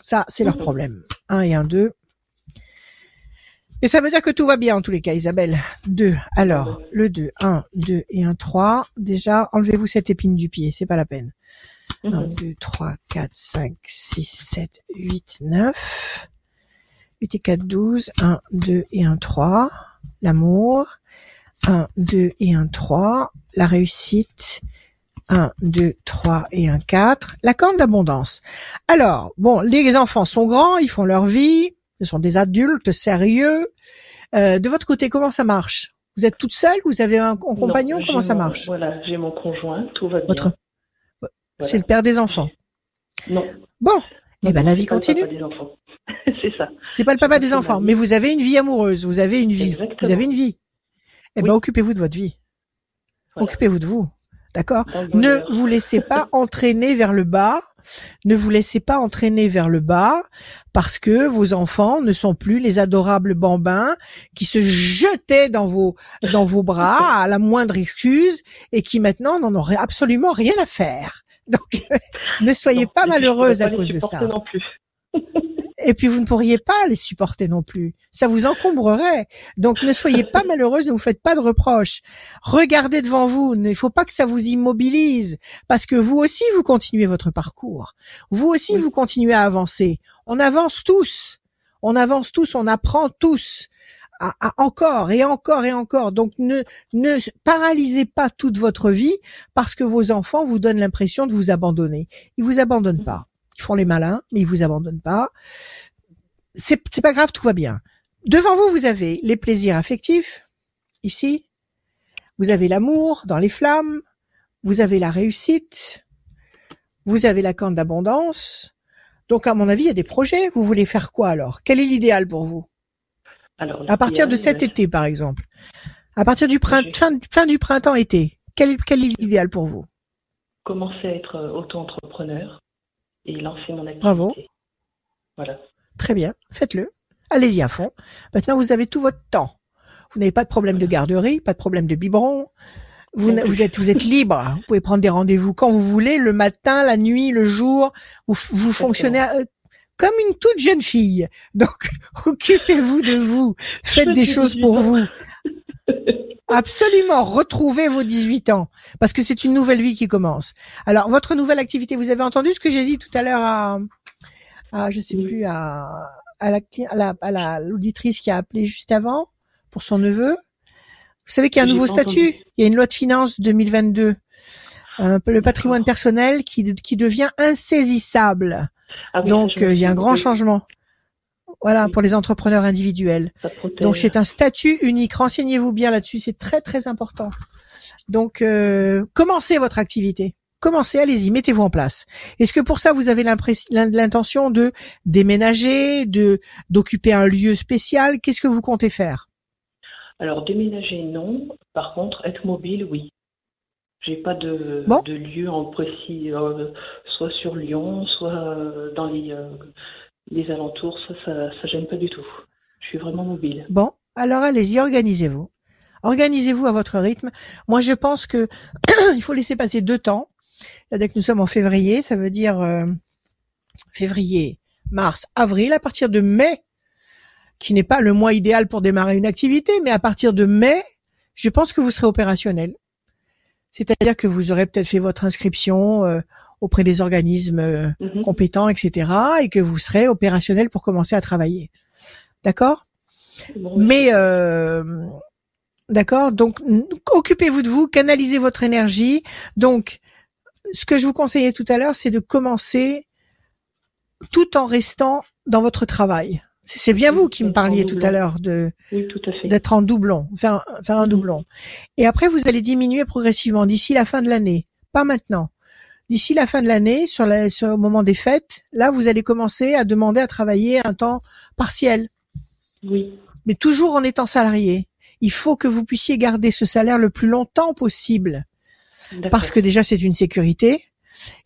Ça, c'est leur problème. Un et un deux. Et ça veut dire que tout va bien en tous les cas, Isabelle. Deux. Alors, le deux. Un, deux et un trois. Déjà, enlevez-vous cette épine du pied, c'est pas la peine. Un, mhm. deux, trois, quatre, cinq, six, sept, huit, neuf. Huit et quatre, douze. Un, deux et un trois l'amour, 1, 2 et 1, 3, la réussite, 1, 2, 3 et 1, 4, la corne d'abondance. Alors, bon, les enfants sont grands, ils font leur vie, ce sont des adultes sérieux. Euh, de votre côté, comment ça marche? Vous êtes toute seule Vous avez un, compagnon Comment ça marche? Voilà, j'ai mon conjoint, tout va bien. Votre... C'est le père des enfants Non. Bon, eh ben la vie continue. c'est ça. C'est pas le papa des enfants, mais vous avez une vie amoureuse, vous avez une vie, vous avez une vie. Eh ben, occupez-vous de votre vie. Occupez-vous de vous. D'accord Ne vous laissez pas entraîner vers le bas. Ne vous laissez pas entraîner vers le bas parce que vos enfants ne sont plus les adorables bambins qui se jetaient dans vos dans vos bras à la moindre excuse et qui maintenant n'en auraient absolument rien à faire. Donc ne soyez pas malheureuse à cause de ça. Non plus. Et puis vous ne pourriez pas les supporter non plus. Ça vous encombrerait. Donc ne soyez pas malheureuse, ne vous faites pas de reproches. Regardez devant vous. Il ne faut pas que ça vous immobilise, parce que vous aussi vous continuez votre parcours. Vous aussi vous continuez à avancer. On avance tous. On avance tous. On apprend tous. encore et encore et encore. Donc ne ne paralysez pas toute votre vie parce que vos enfants vous donnent l'impression de vous abandonner. Ils vous abandonnent pas. Ils font les malins, mais ils vous abandonnent pas. C'est, pas grave, tout va bien. Devant vous, vous avez les plaisirs affectifs, ici. Vous avez l'amour dans les flammes. Vous avez la réussite. Vous avez la corne d'abondance. Donc, à mon avis, il y a des projets. Vous voulez faire quoi alors? Quel est l'idéal pour vous? Alors, À partir de cet été, par exemple. À partir du printemps, fin, du printemps-été. Quel, quel est l'idéal pour vous? Commencer à être auto-entrepreneur et lancer mon activité. Bravo. Voilà. Très bien, faites-le. Allez-y à fond. Maintenant, vous avez tout votre temps. Vous n'avez pas de problème de garderie, pas de problème de biberon. Vous, vous êtes vous êtes libre. Vous pouvez prendre des rendez-vous quand vous voulez, le matin, la nuit, le jour. Vous, vous fonctionnez euh, comme une toute jeune fille. Donc, occupez-vous de vous. Faites des choses pour vous. Absolument, retrouvez vos 18 ans parce que c'est une nouvelle vie qui commence. Alors, votre nouvelle activité, vous avez entendu ce que j'ai dit tout à l'heure à, à je sais plus à à la à la l'auditrice qui a appelé juste avant pour son neveu. Vous savez qu'il y a un nouveau statut, il y a une loi de finances 2022 le patrimoine personnel qui qui devient insaisissable. Ah Donc euh, il y a un grand changement. Voilà, pour les entrepreneurs individuels. Donc c'est un statut unique. Renseignez-vous bien là-dessus, c'est très très important. Donc euh, commencez votre activité. Commencez, allez-y, mettez-vous en place. Est-ce que pour ça vous avez l'intention de déménager, de d'occuper un lieu spécial? Qu'est-ce que vous comptez faire? Alors déménager non. Par contre, être mobile, oui. J'ai pas de, de lieu en précis, euh, soit sur Lyon, soit euh, dans les euh, les alentours, ça, ça, ça gêne pas du tout. Je suis vraiment mobile. Bon, alors allez-y, organisez-vous. Organisez-vous à votre rythme. Moi, je pense que il faut laisser passer deux temps. Dès que nous sommes en février, ça veut dire euh, février, mars, avril. À partir de mai, qui n'est pas le mois idéal pour démarrer une activité, mais à partir de mai, je pense que vous serez opérationnel. C'est-à-dire que vous aurez peut-être fait votre inscription euh, auprès des organismes euh, mhm. compétents, etc., et que vous serez opérationnel pour commencer à travailler. D'accord? Mais euh, d'accord. Donc occupez-vous de vous, canalisez votre énergie. Donc ce que je vous conseillais tout à l'heure, c'est de commencer tout en restant dans votre travail. C'est bien vous qui me parliez tout à l'heure de d'être en doublon, faire, faire un mhm. doublon. Et après, vous allez diminuer progressivement d'ici la fin de l'année, pas maintenant d'ici la fin de l'année, sur, la, sur le moment des fêtes, là, vous allez commencer à demander à travailler un temps partiel. Oui. Mais toujours en étant salarié. Il faut que vous puissiez garder ce salaire le plus longtemps possible. Parce que déjà, c'est une sécurité.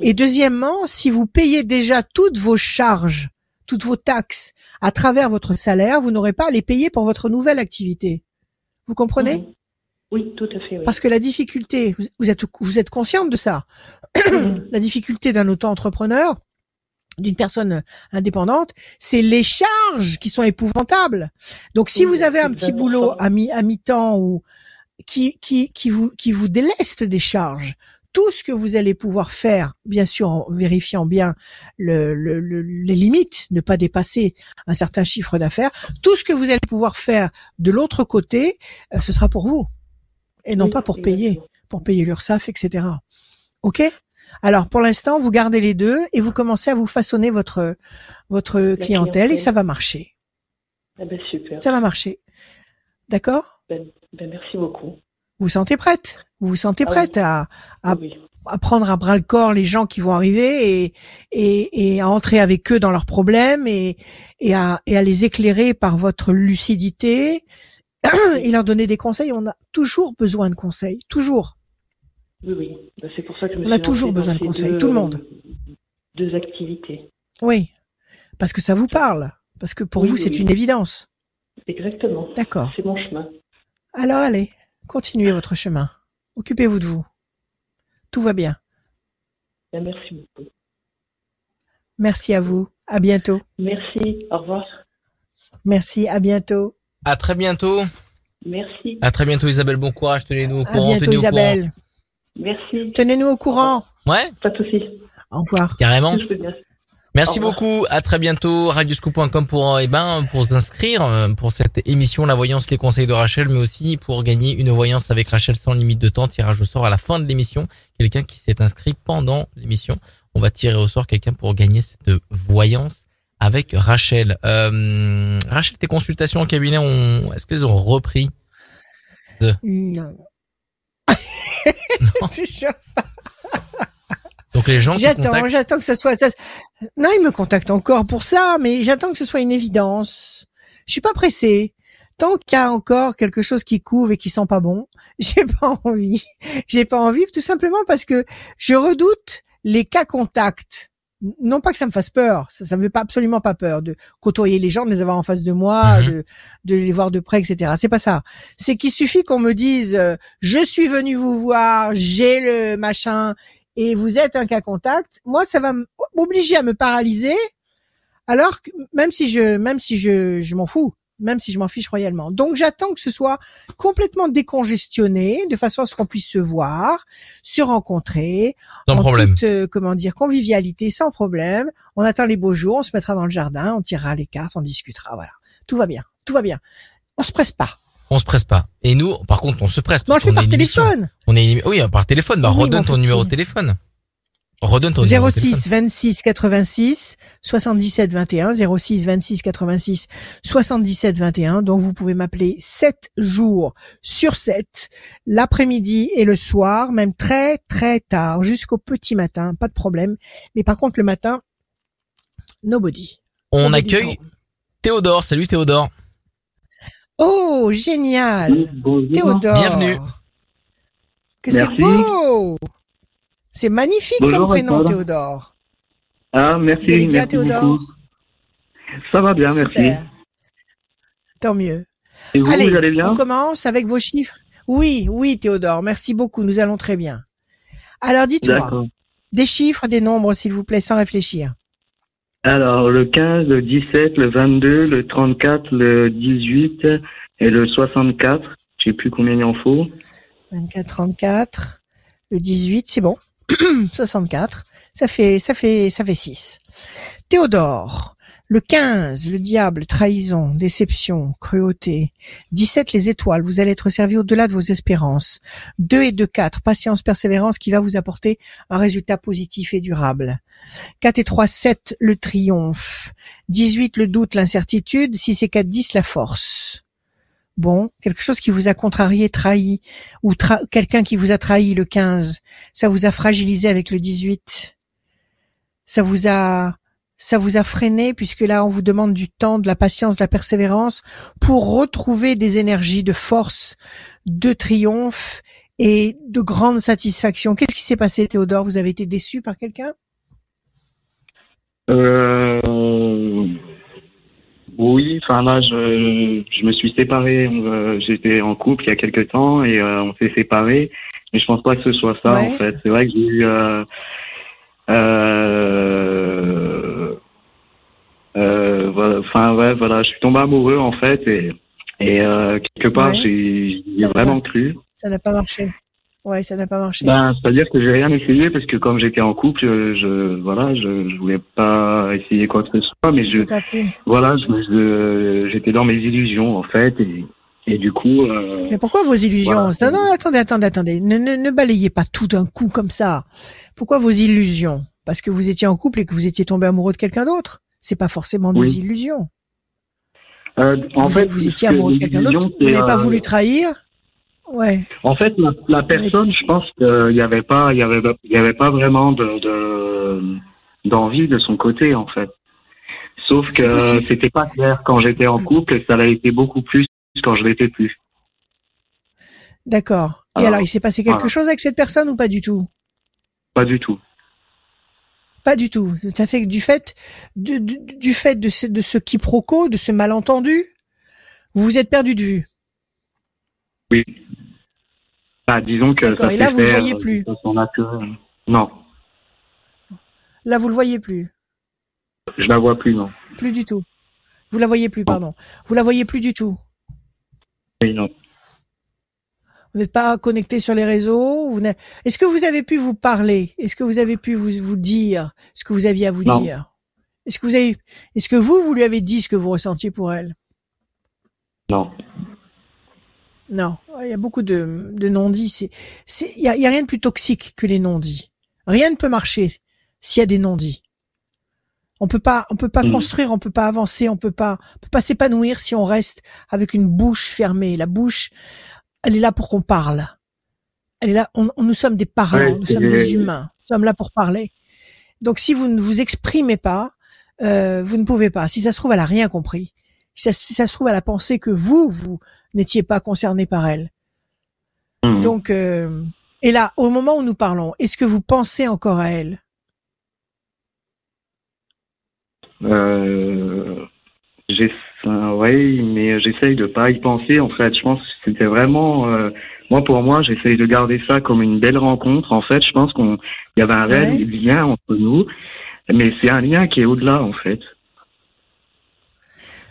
Et deuxièmement, si vous payez déjà toutes vos charges, toutes vos taxes à travers votre salaire, vous n'aurez pas à les payer pour votre nouvelle activité. Vous comprenez? Oui, tout à fait. Parce que la difficulté, vous, êtes vous êtes consciente de ça. la difficulté d'un auto-entrepreneur, d'une personne indépendante, c'est les charges qui sont épouvantables. Donc, si vous avez un petit boulot à mi à mi-temps ou qui qui qui vous qui vous déleste des charges, tout ce que vous allez pouvoir faire, bien sûr en vérifiant bien le, les limites, ne pas dépasser un certain chiffre d'affaires, tout ce que vous allez pouvoir faire de l'autre côté, euh, ce sera pour vous et non pas pour payer, pour payer l'URSSAF, etc. Ok? Alors pour l'instant, vous gardez les deux et vous commencez à vous façonner votre votre clientèle, et ça va marcher. Eh ben, super. Ça va marcher. D'accord? Ben, ben, Merci beaucoup. Vous vous sentez prête? Vous vous sentez ah prête à, à, à, prendre à bras le corps les gens qui vont arriver et, et, et à entrer avec eux dans leurs problèmes et, et, à, et à les éclairer par votre lucidité, et leur donner des conseils. On a toujours besoin de conseils, toujours. Oui, oui. Bah, c'est pour ça que je on a toujours besoin de conseils, tout le monde. Deux activités. Oui, parce que ça vous parle, parce que pour vous c'est une évidence. Exactement. D'accord. C'est mon chemin. Alors allez, continuez votre chemin. Occupez-vous de vous. Tout va bien. Ben, merci beaucoup. Merci à vous. À bientôt. Merci. Au revoir. Merci. À bientôt. À très bientôt. Merci. À très bientôt, Isabelle. Bon courage. Tenez-nous au courant. À bientôt, Isabelle. Merci. Tenez-nous au courant. Ouais. Pas de soucis. Au revoir. Carrément. Je peux bien. Merci beaucoup. À très bientôt. Radioscoop.com pour, eh ben, pour s'inscrire euh, pour cette émission, la voyance, les conseils de Rachel, mais aussi pour gagner une voyance avec Rachel sans limite de temps. Tirage au sort à la fin de l'émission. Quelqu'un qui s'est inscrit pendant l'émission. On va tirer au sort quelqu'un pour gagner cette voyance avec Rachel. Euh, Rachel, tes consultations en cabinet, ont, est-ce qu'elles ont repris? Non. Non. Donc les gens qui J'attends, contactent, j'attends que ce soit ça. Non, il me contacte encore pour ça, mais j'attends que ce soit une évidence. Je suis pas pressée. Tant qu'il y a encore quelque chose qui couve et qui sent pas bon, j'ai pas envie. J'ai pas envie tout simplement parce que je redoute les cas contacts. Non pas que ça me fasse peur, ça, ça me fait pas absolument pas peur de côtoyer les gens, de les avoir en face de moi, Mhm. de, de les voir de près, etc. C'est pas ça. C'est qu'il suffit qu'on me dise, euh, je suis venu vous voir, j'ai le machin, et vous êtes un cas contact, moi ça va m'obliger à me paralyser alors que même si je même si je je m'en fous, même si je m'en fiche royalement. Donc j'attends que ce soit complètement décongestionné de façon à ce qu'on puisse se voir, se rencontrer sans en problème. toute, euh, comment dire convivialité sans problème. On attend les beaux jours, on se mettra dans le jardin, on tirera les cartes, on discutera, voilà. Tout va bien, tout va bien. On se presse pas. On se presse pas. Et nous, par contre, on se presse. Non, on le parce fait a par téléphone. On est oui, par téléphone. Bah, Oui, redonne ton on numéro de téléphone. Redonne ton numéro de téléphone. 06 26 86 77 21 06 26 86 77 21 donc vous pouvez m'appeler 7 jours sur 7 l'après-midi et le soir même très très tard jusqu'au petit matin pas de problème mais par contre le matin nobody On Nobody accueille. Théodore. Salut Théodore. oh génial Théodore Bienvenue. que c'est beau c'est magnifique Bonjour, comme prénom. Théodore Ah, merci. vous allez bien merci Théodore? Beaucoup. Ça va bien, merci. Tant mieux Et vous, Allez, vous allez bien? on commence avec vos chiffres. Oui, oui, Théodore, merci beaucoup, nous allons très bien. Alors dites-moi, des chiffres, des nombres, s'il vous plaît, sans réfléchir. Alors, le 15, le 17, le 22, le 34, le 18 et le 64. Je sais plus combien il en faut. 24, 34, le 18, c'est bon. 64, ça fait, ça fait, ça fait 6. Théodore, le 15, le diable, trahison, déception, cruauté. 17, les étoiles, vous allez être servi au-delà de vos espérances. 2 et 2, 4, patience, persévérance qui va vous apporter un résultat positif et durable. 4 et 3, 7, le triomphe. 18, le doute, l'incertitude. 6 et 4, 10, la force. Bon, quelque chose qui vous a contrarié, trahi, ou quelqu'un qui vous a trahi le 15, ça vous a fragilisé avec le 18. Ça vous a ça vous a freiné puisque là on vous demande du temps, de la patience, de la persévérance pour retrouver des énergies de force, de triomphe et de grande satisfaction. Qu'est-ce qui s'est passé Théodore? Vous avez été déçu par quelqu'un? Euh, oui, enfin là, je, je me suis séparé. J'étais en couple il y a quelques temps et euh, on s'est séparés. Mais je pense pas que ce soit ça Ouais. en fait. C'est vrai que j'ai eu. Euh, euh, euh, voilà, enfin ouais, voilà, je suis tombé amoureux en fait et et quelque part Ouais. j'ai vraiment cru. Ça n'a pas marché. Ouais, ça n'a pas marché. Ben, c'est-à-dire que j'ai rien essayé parce que comme j'étais en couple, je, je voilà, je, je voulais pas essayer quoi que ce soit, mais je voilà, j'étais dans mes illusions en fait et, et du coup euh, Mais pourquoi vos illusions Voilà. Non, non, attendez, attendez, attendez. Ne, ne, ne balayez pas tout d'un coup comme ça. Pourquoi vos illusions? Parce que vous étiez en couple et que vous étiez tombé amoureux de quelqu'un d'autre. C'est pas forcément des Oui. illusions. euh, en vous, fait vous étiez amoureux de quelqu'un d'autre. Vous n'avez pas euh, voulu trahir. Ouais. En fait, la, la personne, je pense qu'il y avait pas, il y avait, il y avait pas vraiment de de- d'envie de son côté en fait. Sauf que c'était pas clair quand j'étais en couple, et ça l'a été beaucoup plus quand je l'étais plus. D'accord. Et Alors, alors, il s'est passé quelque chose avec cette personne ou pas du tout? Pas du tout. Pas du tout. Tout à fait du fait du, du, du fait de ce, de ce quiproquo, de ce malentendu, vous vous êtes perdu de vue? Bah, disons que D'accord, ça et là, vous le fait, voyez euh, plus. Non. Là, vous le voyez plus. Je la vois plus, non. Plus du tout. Vous la voyez plus, pardon. Vous la voyez plus du tout. Oui, non. Vous n'êtes pas connecté sur les réseaux. Vous Est-ce que vous avez pu vous parler? Est-ce que vous avez pu vous, vous dire ce que vous aviez à vous dire? Est-ce que vous avez, est-ce que vous vous lui avez dit ce que vous ressentiez pour elle? Non. Non, il y a beaucoup de, de non-dits. C'est, c'est, il y a, y a rien de plus toxique que les non-dits. Rien ne peut marcher s'il y a des non-dits. On peut pas, on peut pas mm. construire, on peut pas avancer, on peut pas, on peut pas s'épanouir si on reste avec une bouche fermée. La bouche, elle est là pour qu'on parle. Elle est là. On, nous sommes des parlants, nous sommes des humains. Nous sommes là pour parler. Donc, si vous ne vous exprimez pas, euh, vous ne pouvez pas. Si ça se trouve, elle a rien compris. Si ça, si ça se trouve, elle a pensé que vous, vous n'étiez pas concerné par elle. Mm. Donc, euh, et là, au moment où nous parlons, est-ce que vous pensez encore à elle? Euh, Oui, mais j'essaye de pas y penser. En fait, je pense que c'était vraiment, euh, moi pour moi, j'essaye de garder ça comme une belle rencontre. En fait, je pense qu'on y avait un réel lien entre nous, mais c'est un lien qui est au-delà, en fait.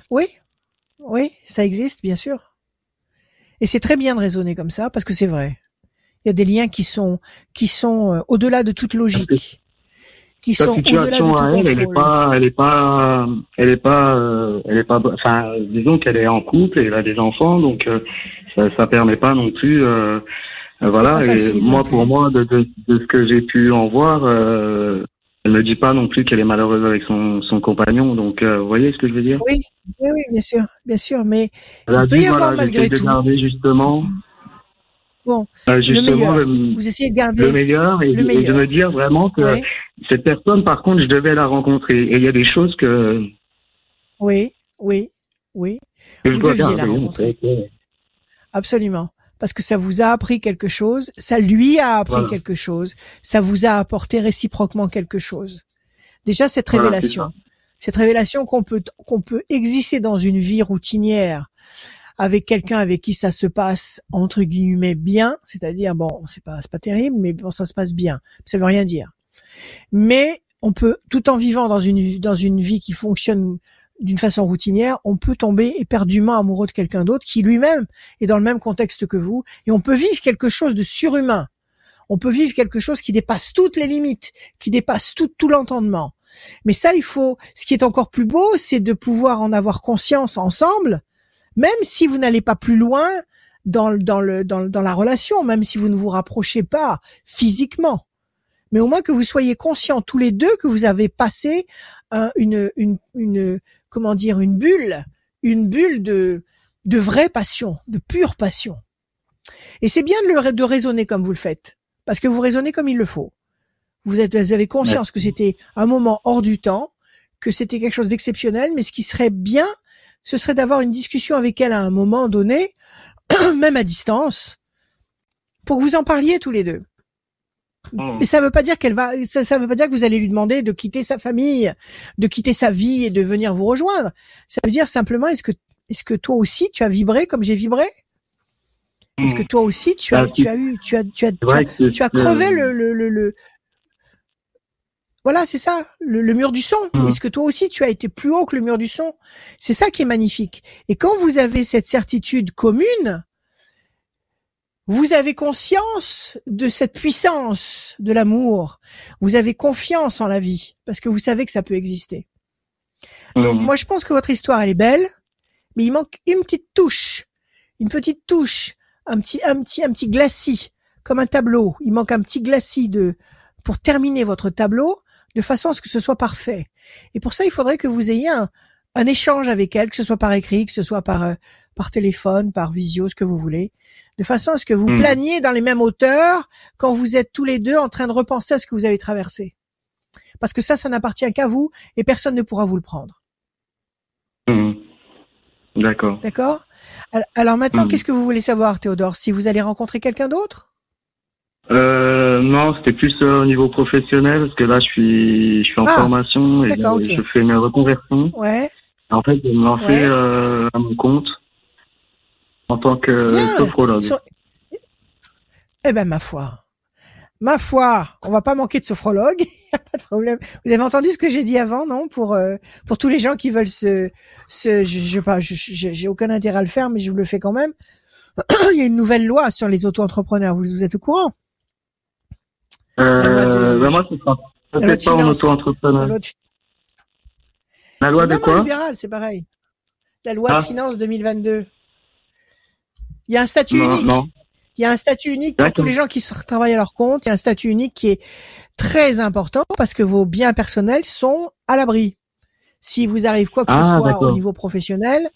Oui, oui, ça existe, bien sûr. Et c'est très bien de raisonner comme ça parce que c'est vrai. Il y a des liens qui sont qui sont euh, au-delà de toute logique qui Sa sont situation à elle, elle est pas, elle est pas, elle est pas, euh, elle est pas, enfin, disons qu'elle est en couple et elle a des enfants, donc euh, ça, ça permet pas non plus, euh, voilà. Et moi, pour moi, de, de, de, ce que j'ai pu en voir, elle me dit pas non plus qu'elle est malheureuse avec son, son compagnon, donc vous voyez ce que je veux dire? Oui, oui, oui, bien sûr, bien sûr, mais elle il peut y avoir malgré tout. De garder justement. Bon, euh, le meilleur. vous essayez de garder le meilleur et, de me dire vraiment que cette personne, par contre, je devais la rencontrer. Et il y a des choses que. Oui, oui, oui. vous deviez la rencontrer. Absolument. Parce que ça vous a appris quelque chose, ça lui a appris quelque chose, ça vous a apporté réciproquement quelque chose. Déjà cette révélation, cette révélation qu'on peut qu'on peut exister dans une vie routinière avec quelqu'un avec qui ça se passe entre guillemets bien, c'est-à-dire bon, c'est pas c'est pas terrible, mais bon, ça se passe bien. Ça veut rien dire. Mais on peut, tout en vivant dans une dans une vie qui fonctionne d'une façon routinière, on peut tomber éperdument amoureux de quelqu'un d'autre qui lui-même est dans le même contexte que vous, et on peut vivre quelque chose de surhumain. On peut vivre quelque chose qui dépasse toutes les limites, qui dépasse tout, l'entendement. Mais ça, il faut. Ce qui est encore plus beau, c'est de pouvoir en avoir conscience ensemble même si vous n'allez pas plus loin dans, la relation, même si vous ne vous rapprochez pas physiquement. Mais au moins que vous soyez conscients tous les deux que vous avez passé une, une, comment dire, une bulle, une bulle de, de vraie passion, de pure passion. Et c'est bien de, le, de raisonner comme vous le faites, parce que vous raisonnez comme il le faut. Vous, êtes, vous avez conscience que c'était un moment hors du temps, que c'était quelque chose d'exceptionnel, mais ce qui serait bien, ce serait d'avoir une discussion avec elle à un moment donné, même à distance, pour que vous en parliez tous les deux. Hmm. Mais ça veut pas dire qu'elle va, ça, ça veut pas dire que vous allez lui demander de quitter sa famille, de quitter sa vie et de venir vous rejoindre. Ça veut dire simplement, est-ce que, est-ce que toi aussi tu as vibré comme j'ai vibré? Est-ce que hmm. toi aussi tu as, bah, tu as eu, tu as, tu as, tu as, crevé le, le, le, voilà, c'est ça, le, mur du son. Mmh. Est-ce que toi aussi tu as été plus haut que le mur du son? C'est ça qui est magnifique. Et quand vous avez cette certitude commune, vous avez conscience de cette puissance de l'amour. Vous avez confiance en la vie parce que vous savez que ça peut exister. Donc mmh. moi je pense que votre histoire elle est belle, mais il manque une petite touche, une petite touche, un petit un petit un petit glacis comme un tableau. Il manque un petit glacis de pour terminer votre tableau de façon à ce que ce soit parfait. Et pour ça, il faudrait que vous ayez un, échange avec elle, que ce soit par écrit, que ce soit par, euh, par téléphone, par visio, ce que vous voulez, de façon à ce que vous hmm. planiez dans les mêmes hauteurs quand vous êtes tous les deux en train de repenser à ce que vous avez traversé. Parce que ça, ça n'appartient qu'à vous et personne ne pourra vous le prendre. Hmm. D'accord. D'accord? Alors maintenant, hmm. qu'est-ce que vous voulez savoir, Théodore? Si vous allez rencontrer quelqu'un d'autre? Euh, non, c'était plus euh, au niveau professionnel parce que là, je suis, je suis en ah, formation et je fais une reconversion. Ouais. En fait, je me lancer euh, à mon compte en tant que sophrologue. Eh ben, ma foi. ma foi, on va pas manquer de sophrologue, a pas de problème. Vous avez entendu ce que j'ai dit avant, non Pour euh, pour tous les gens qui veulent se se je, je pas, j'ai aucun intérêt à le faire, mais je vous le fais quand même. Il y a une nouvelle loi sur les auto-entrepreneurs. Vous, vous êtes au courant? Euh, ben moi, c'est pas, pas en auto-entrepreneur. La loi, de quoi? c'est pareil. La loi de ah. finances 2022. Il y a un statut unique. Non. Il y a un statut unique pour tous les gens qui travaillent à leur compte. Il y a un statut unique qui est très important parce que vos biens personnels sont à l'abri. Si vous arrive quoi que ce ah, soit au niveau professionnel,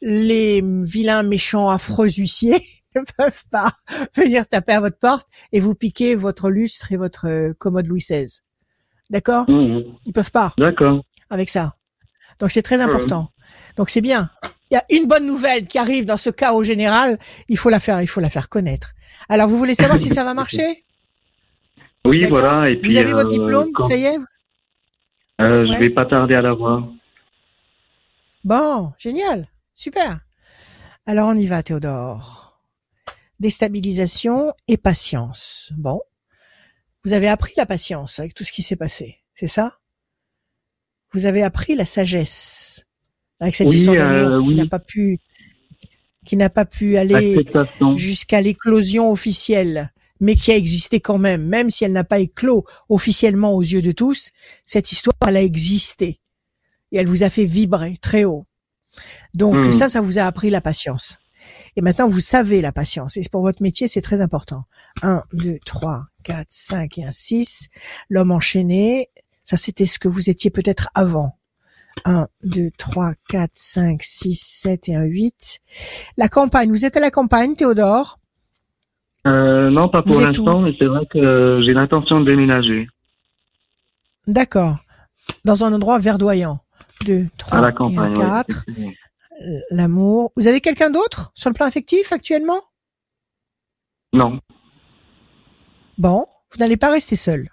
les vilains, méchants, affreux huissiers ne peuvent pas venir taper à votre porte et vous piquer votre lustre et votre euh, commode Louis XVI. D'accord? Mmh. Ils peuvent pas. D'accord. Avec ça. Donc c'est très important. Donc c'est bien il y a une bonne nouvelle qui arrive dans ce cas au général, il faut la faire, il faut la faire connaître. Alors, vous voulez savoir si ça va marcher? Oui, voilà. Et puis, vous avez votre euh, diplôme, ça y est? Euh, Je vais pas tarder à l'avoir. Bon, génial, super. Alors, on y va, Théodore. Déstabilisation et patience. Bon, vous avez appris la patience avec tout ce qui s'est passé, c'est ça? Vous avez appris la sagesse avec cette histoire d'amour euh, qui n'a pas pu qui n'a pas pu aller jusqu'à l'éclosion officielle, mais qui a existé quand même, même si elle n'a pas éclos officiellement aux yeux de tous, cette histoire, elle a existé. Et elle vous a fait vibrer très haut. Donc hmm. ça, ça vous a appris la patience. Et maintenant, vous savez la patience. Et pour votre métier, c'est très important. 1, 2, 3, 4, 5 et un 6. L'homme enchaîné, ça c'était ce que vous étiez peut-être avant. 1, 2, 3, 4, 5, 6, 7 et un 8. La campagne, vous êtes à la campagne, Théodore? Euh, Non, pas pour l'instant, mais c'est vrai que j'ai l'intention de déménager. D'accord. Dans un endroit verdoyant. 2, 3, à la campagne, 4. Euh, l'amour. Vous avez quelqu'un d'autre sur le plan affectif actuellement? Non. Bon, vous n'allez pas rester seul.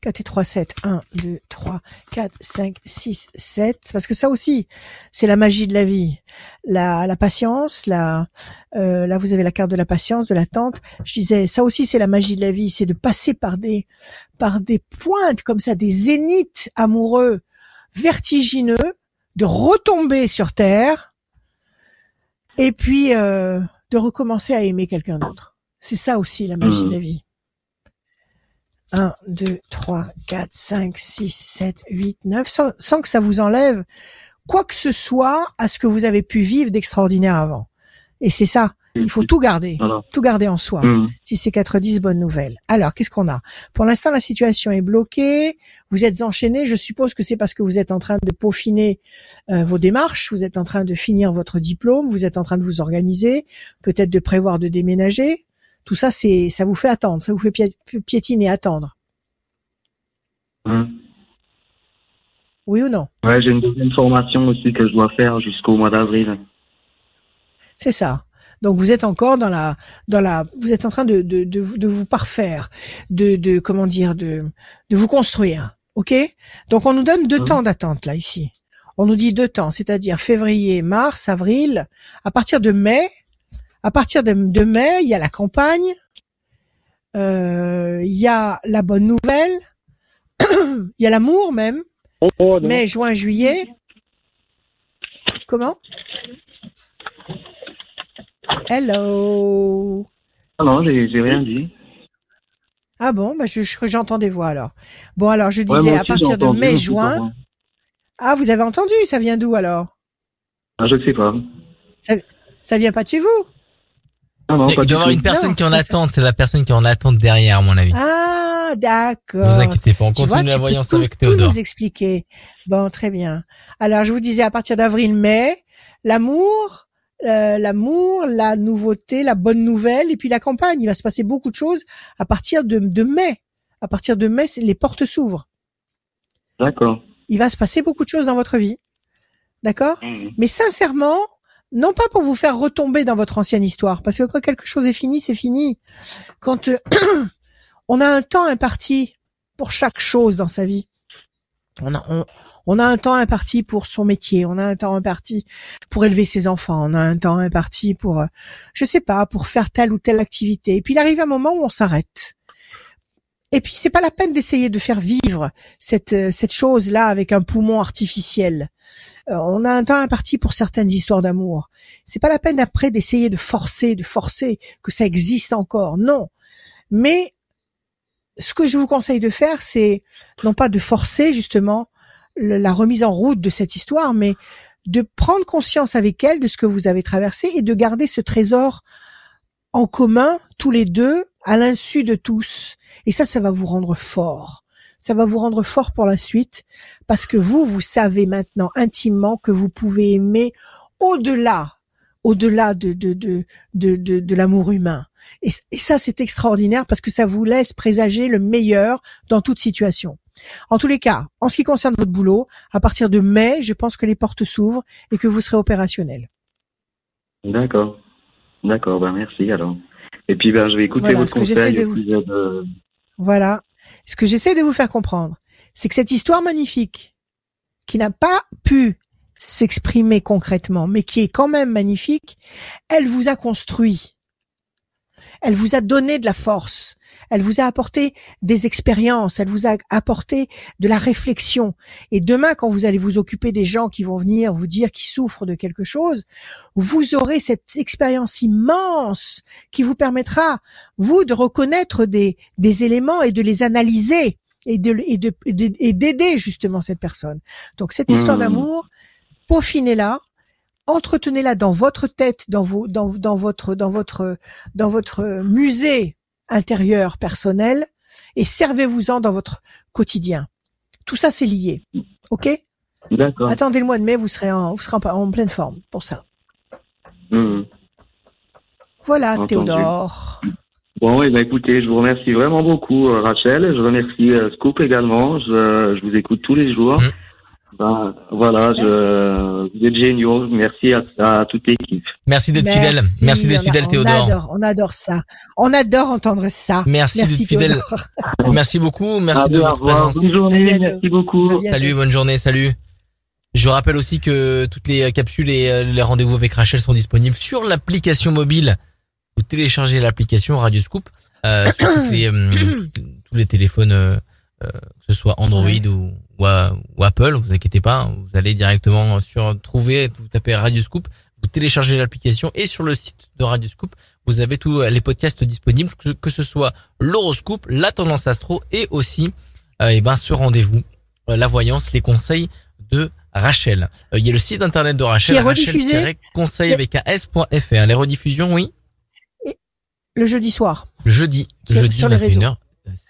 4 et 3, 7. 1, 2, 3, 4, 5, 6, 7. Parce que ça aussi, c'est la magie de la vie. La, la patience, la, euh, là vous avez la carte de la patience, de l'attente. Je disais, ça aussi c'est la magie de la vie, c'est de passer par des, par des pointes comme ça, des zéniths amoureux vertigineux, de retomber sur terre, et puis euh, de recommencer à aimer quelqu'un d'autre. C'est ça aussi la magie de la mmh. vie. 1, 2, 3, 4, 5, 6, 7, 8, 9, sans, sans, que ça vous enlève quoi que ce soit à ce que vous avez pu vivre d'extraordinaire avant. Et c'est ça. Il faut tout garder, tout garder en soi. Mmh. Si c'est 4-10, bonne nouvelle. Alors, qu'est-ce qu'on a? Pour l'instant, la situation est bloquée. Vous êtes enchaîné. Je suppose que c'est parce que vous êtes en train de peaufiner euh, vos démarches. Vous êtes en train de finir votre diplôme. Vous êtes en train de vous organiser. Peut-être de prévoir de déménager. Tout ça, c'est, ça vous fait attendre, ça vous fait piétiner, attendre. Hum. Oui ou non? Ouais, j'ai une deuxième formation aussi que je dois faire jusqu'au mois d'avril. C'est ça. Donc vous êtes encore dans la dans la vous êtes en train de de, de, vous parfaire, de de comment dire de de vous construire. OK? Donc on nous donne deux hum. temps d'attente là ici. On nous dit deux temps, c'est-à-dire février, mars, avril. À partir de mai, à partir de, mai, il y a la campagne, euh, il y a la bonne nouvelle, il y a l'amour même. Oh, mai, juin, juillet. Comment? Hello. Ah non, j'ai rien dit. Ah bon, bah je, j'entends des voix alors. Bon alors je disais à partir de mai, juin. Ah vous avez entendu? Ça vient d'où alors? Ah, Je ne sais pas. Ça, ça vient pas de chez vous? Il doit y avoir une personne qui en attente, c'est la personne qui en attente derrière, à mon avis. Ah, d'accord. Vous inquiétez pas, on continue la voyance avec Théodore. Tout nous expliquer. Bon, très bien. Alors, je vous disais à partir d'avril-mai, l'amour, euh, l'amour, la nouveauté, la bonne nouvelle, et puis la campagne. Il va se passer beaucoup de choses à partir de, de mai. À partir de mai, les portes s'ouvrent. D'accord. Il va se passer beaucoup de choses dans votre vie. D'accord? Mmh. Mais sincèrement, non pas pour vous faire retomber dans votre ancienne histoire, parce que quand quelque chose est fini, c'est fini. Quand euh, on a un temps imparti pour chaque chose dans sa vie, on a, on, a un temps imparti pour son métier, on a un temps imparti pour élever ses enfants, on a un temps imparti pour, euh, je sais pas, pour faire telle ou telle activité. Et puis il arrive un moment où on s'arrête. Et puis c'est pas la peine d'essayer de faire vivre cette euh, cette chose là avec un poumon artificiel. Euh, on a un temps imparti pour certaines histoires d'amour. C'est pas la peine après d'essayer de forcer, de forcer que ça existe encore. Non. Mais ce que je vous conseille de faire, c'est non pas de forcer justement la remise en route de cette histoire, mais de prendre conscience avec elle de ce que vous avez traversé et de garder ce trésor en commun, tous les deux, à l'insu de tous. Et ça, ça va vous rendre fort. Ça va vous rendre fort pour la suite, parce que vous, vous savez maintenant intimement que vous pouvez aimer au-delà, au-delà de, de, de, de, de, l'amour humain. Et, et ça, c'est extraordinaire parce que ça vous laisse présager le meilleur dans toute situation. En tous les cas, en ce qui concerne votre boulot, à partir de mai, je pense que les portes s'ouvrent et que vous serez opérationnel. D'accord. D'accord, ben merci alors. Et puis ben je vais écouter votre conseil. De Voilà. Ce que j'essaie de vous faire comprendre, c'est que cette histoire magnifique, qui n'a pas pu s'exprimer concrètement, mais qui est quand même magnifique, elle vous a construit. Elle vous a donné de la force. Elle vous a apporté des expériences, elle vous a apporté de la réflexion. Et demain, quand vous allez vous occuper des gens qui vont venir vous dire qu'ils souffrent de quelque chose, vous aurez cette expérience immense qui vous permettra, vous, de reconnaître des, des éléments et de les analyser et de, et de, et d'aider justement cette personne. Donc cette histoire mmh. d'amour, peaufinez-la, entretenez-la dans votre tête, dans vos, dans, dans votre, dans votre, dans votre musée intérieur personnel et servez-vous-en dans votre quotidien. Tout ça, c'est lié. OK? D'accord. Attendez le mois de mai, vous serez en, vous serez en, pleine forme pour ça. Mmh. Voilà, Théodore. Bon, eh ben, écoutez, je vous remercie vraiment beaucoup, euh, Rachel. Je remercie euh, Scoop également. Je, je, vous écoute tous les jours. Mmh. Ben, voilà, je, vous êtes géniaux. Merci à, toute l'équipe. Merci d'être fidèle. Merci d'être fidèle, Théodore. On adore, on adore ça. On adore entendre ça. Merci, d'être fidèle. merci beaucoup. Merci de votre présence. Bonne journée. Merci beaucoup. Salut, bonne journée. Salut. Je rappelle aussi que toutes les capsules et euh, les rendez-vous avec Rachel sont disponibles sur l'application mobile. Vous téléchargez l'application Radio Scoop euh, sur euh, tous les téléphones, euh, euh, que ce soit Android ou ou, Apple, vous inquiétez pas, vous allez directement sur trouver, vous tapez Radio Scoop, vous téléchargez l'application et sur le site de Radio Scoop, vous avez tous les podcasts disponibles, que, ce soit l'horoscope, la tendance astro et aussi et euh, eh ben ce rendez-vous, euh, la voyance, les conseils de Rachel. Euh, il y a le site internet de Rachel, rachel-conseil avec un s.fr. Les rediffusions, oui. le jeudi soir. Le jeudi, le jeudi sur 21h.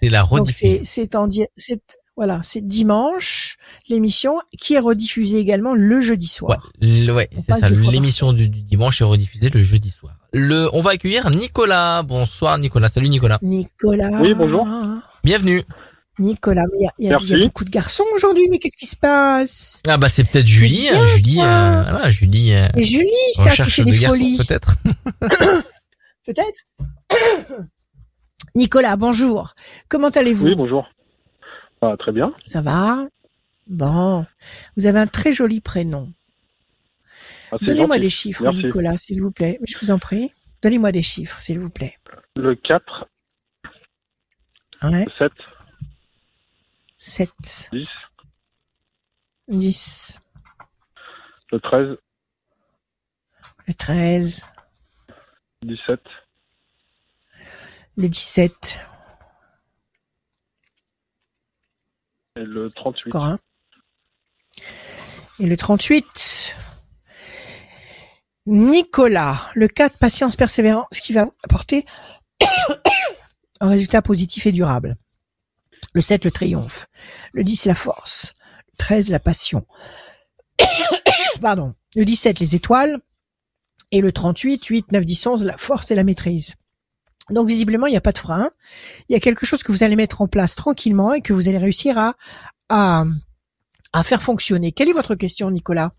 C'est la rediffusion. C'est en c'est voilà, c'est dimanche, l'émission qui est rediffusée également le jeudi soir. Ouais, ouais c'est ça. L'émission du, dimanche est rediffusée le jeudi soir. Le, on va accueillir Nicolas. Bonsoir Nicolas. Salut Nicolas. Nicolas. Oui, bonjour. Bienvenue. Nicolas, il y, a, beaucoup de garçons aujourd'hui, mais qu'est-ce qui se passe? Ah bah c'est peut-être Julie, Julie, euh, voilà, Julie. Euh, Julie, ça qui fait des folies. Peut-être. peut-être? Nicolas, bonjour. Comment allez-vous? Oui, bonjour. Ah, très bien. Ça va? Bon. Vous avez un très joli prénom. Ah, Donnez-moi des chiffres, Nicolas, s'il vous plaît. Je vous en prie. Donnez-moi des chiffres, s'il vous plaît. Le 4. Ouais. 7. 7. 10. 10. Le 13. Le 13. 17. Le 17. Et le 38. Encore un. Et le 38. Nicolas, le 4, patience, persévérance, qui va apporter un résultat positif et durable. Le 7, le triomphe. Le 10, la force. Le 13, la passion. Pardon. Le 17, les étoiles. Et le 38, 8, 9, 10, 11, la force et la maîtrise. Donc visiblement, il n'y a pas de frein. Il y a quelque chose que vous allez mettre en place tranquillement et que vous allez réussir à, à, à faire fonctionner. Quelle est votre question, Nicolas?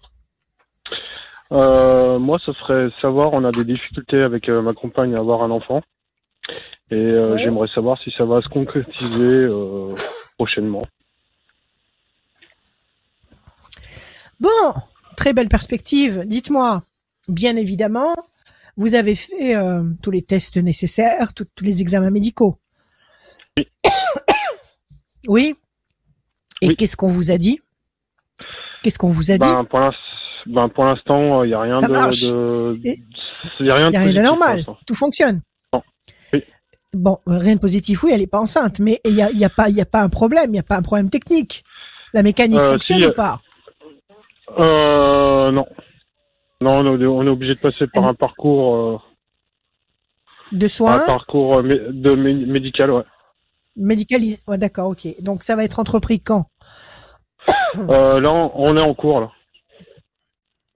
Euh, Moi, ce serait savoir, on a des difficultés avec euh, ma compagne à avoir un enfant. Et euh, j'aimerais savoir si ça va se concrétiser prochainement. Bon, très belle perspective. Dites-moi, bien évidemment, vous avez fait euh, tous les tests nécessaires, tous les examens médicaux. Oui. Et qu'est-ce qu'on vous a dit? Qu'est-ce qu'on vous a dit? Ben, Pour l'instant, il n'y a rien de, Il n'y a rien d'anormal. Tout fonctionne. Bon, rien de positif, oui, elle n'est pas enceinte, mais il n'y a, y a, pas, a pas un problème, il n'y a pas un problème technique. La mécanique euh, fonctionne ou pas? euh, Non. Non, on est, obligé de passer par un parcours. Euh, de soins Un parcours euh, de médical, ouais. Médical, ouais, d'accord, ok. Donc ça va être entrepris quand Là, on est en cours, là.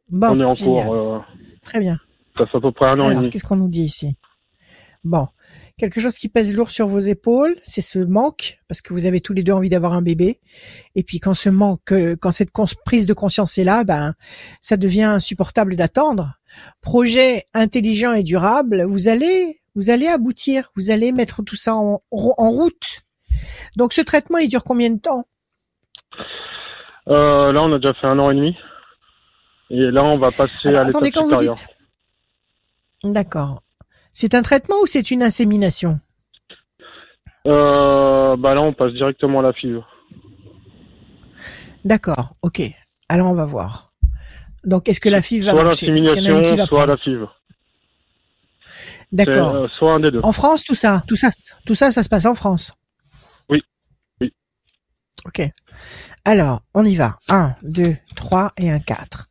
Bon, on est en cours. Très bien. Ça fait à peu près un an et demi. Qu'est-ce qu'on nous dit ici? Bon, quelque chose qui pèse lourd sur vos épaules, c'est ce manque, parce que vous avez tous les deux envie d'avoir un bébé. Et puis quand ce manque, euh, quand cette prise de conscience est là, ben ça devient insupportable d'attendre. Projet intelligent et durable, vous allez, vous allez aboutir, vous allez mettre tout ça en, route. Donc ce traitement, il dure combien de temps? Euh, Là, on a déjà fait un an et demi. Et là, on va passer à l'étape supérieure. D'accord. C'est un traitement ou c'est une insémination? Euh, Bah là, on passe directement à la FIV. D'accord, ok. Alors on va voir. Donc est-ce que la FIV va soit marcher? L'insémination, soit la FIV. D'accord. Euh, soit un des deux. En France, tout ça, tout ça, tout ça, ça se passe en France? Oui, oui. Ok. Alors, on y va. 1, 2, 3 et un 4.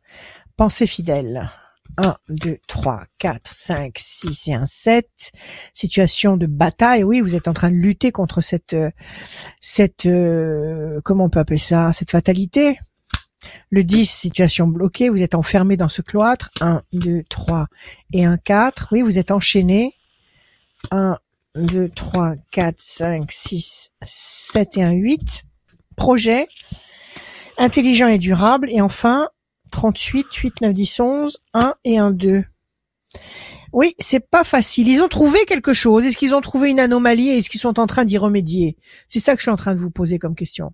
Pensée fidèle. 1, 2, 3, 4, 5, 6 et un 7. Situation de bataille. Oui, vous êtes en train de lutter contre cette, euh, cette, euh, comment on peut appeler ça, cette fatalité. Le 10, situation bloquée. Vous êtes enfermé dans ce cloître. 1, 2, 3 et un 4. Oui, vous êtes enchaîné. 1, 2, 3, 4, 5, 6, 7 et un 8. Projet intelligent et durable. Et enfin, 38, 8, 9, 10, 11, 1 et 1, 2. Oui, c'est pas facile. Ils ont trouvé quelque chose. Est-ce qu'ils ont trouvé une anomalie et est-ce qu'ils sont en train d'y remédier? C'est ça que je suis en train de vous poser comme question.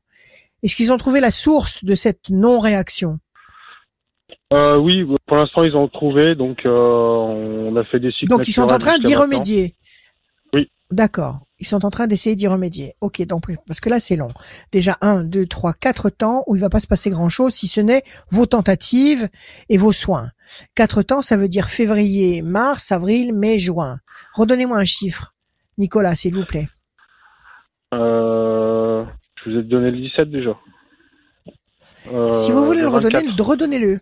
Est-ce qu'ils ont trouvé la source de cette non-réaction? Euh, Oui, pour l'instant ils ont trouvé, donc euh, on a fait des cycles. Donc ils sont en train d'y remédier. Oui. D'accord. Ils sont en train d'essayer d'y remédier. Ok, donc parce que là c'est long. Déjà un, deux, trois, quatre temps où il va pas se passer grand chose si ce n'est vos tentatives et vos soins. Quatre temps, ça veut dire février, mars, avril, mai, juin. Redonnez-moi un chiffre, Nicolas, s'il vous plaît. Euh, je vous ai donné le 17 déjà. si vous voulez le, redonner, redonnez-le.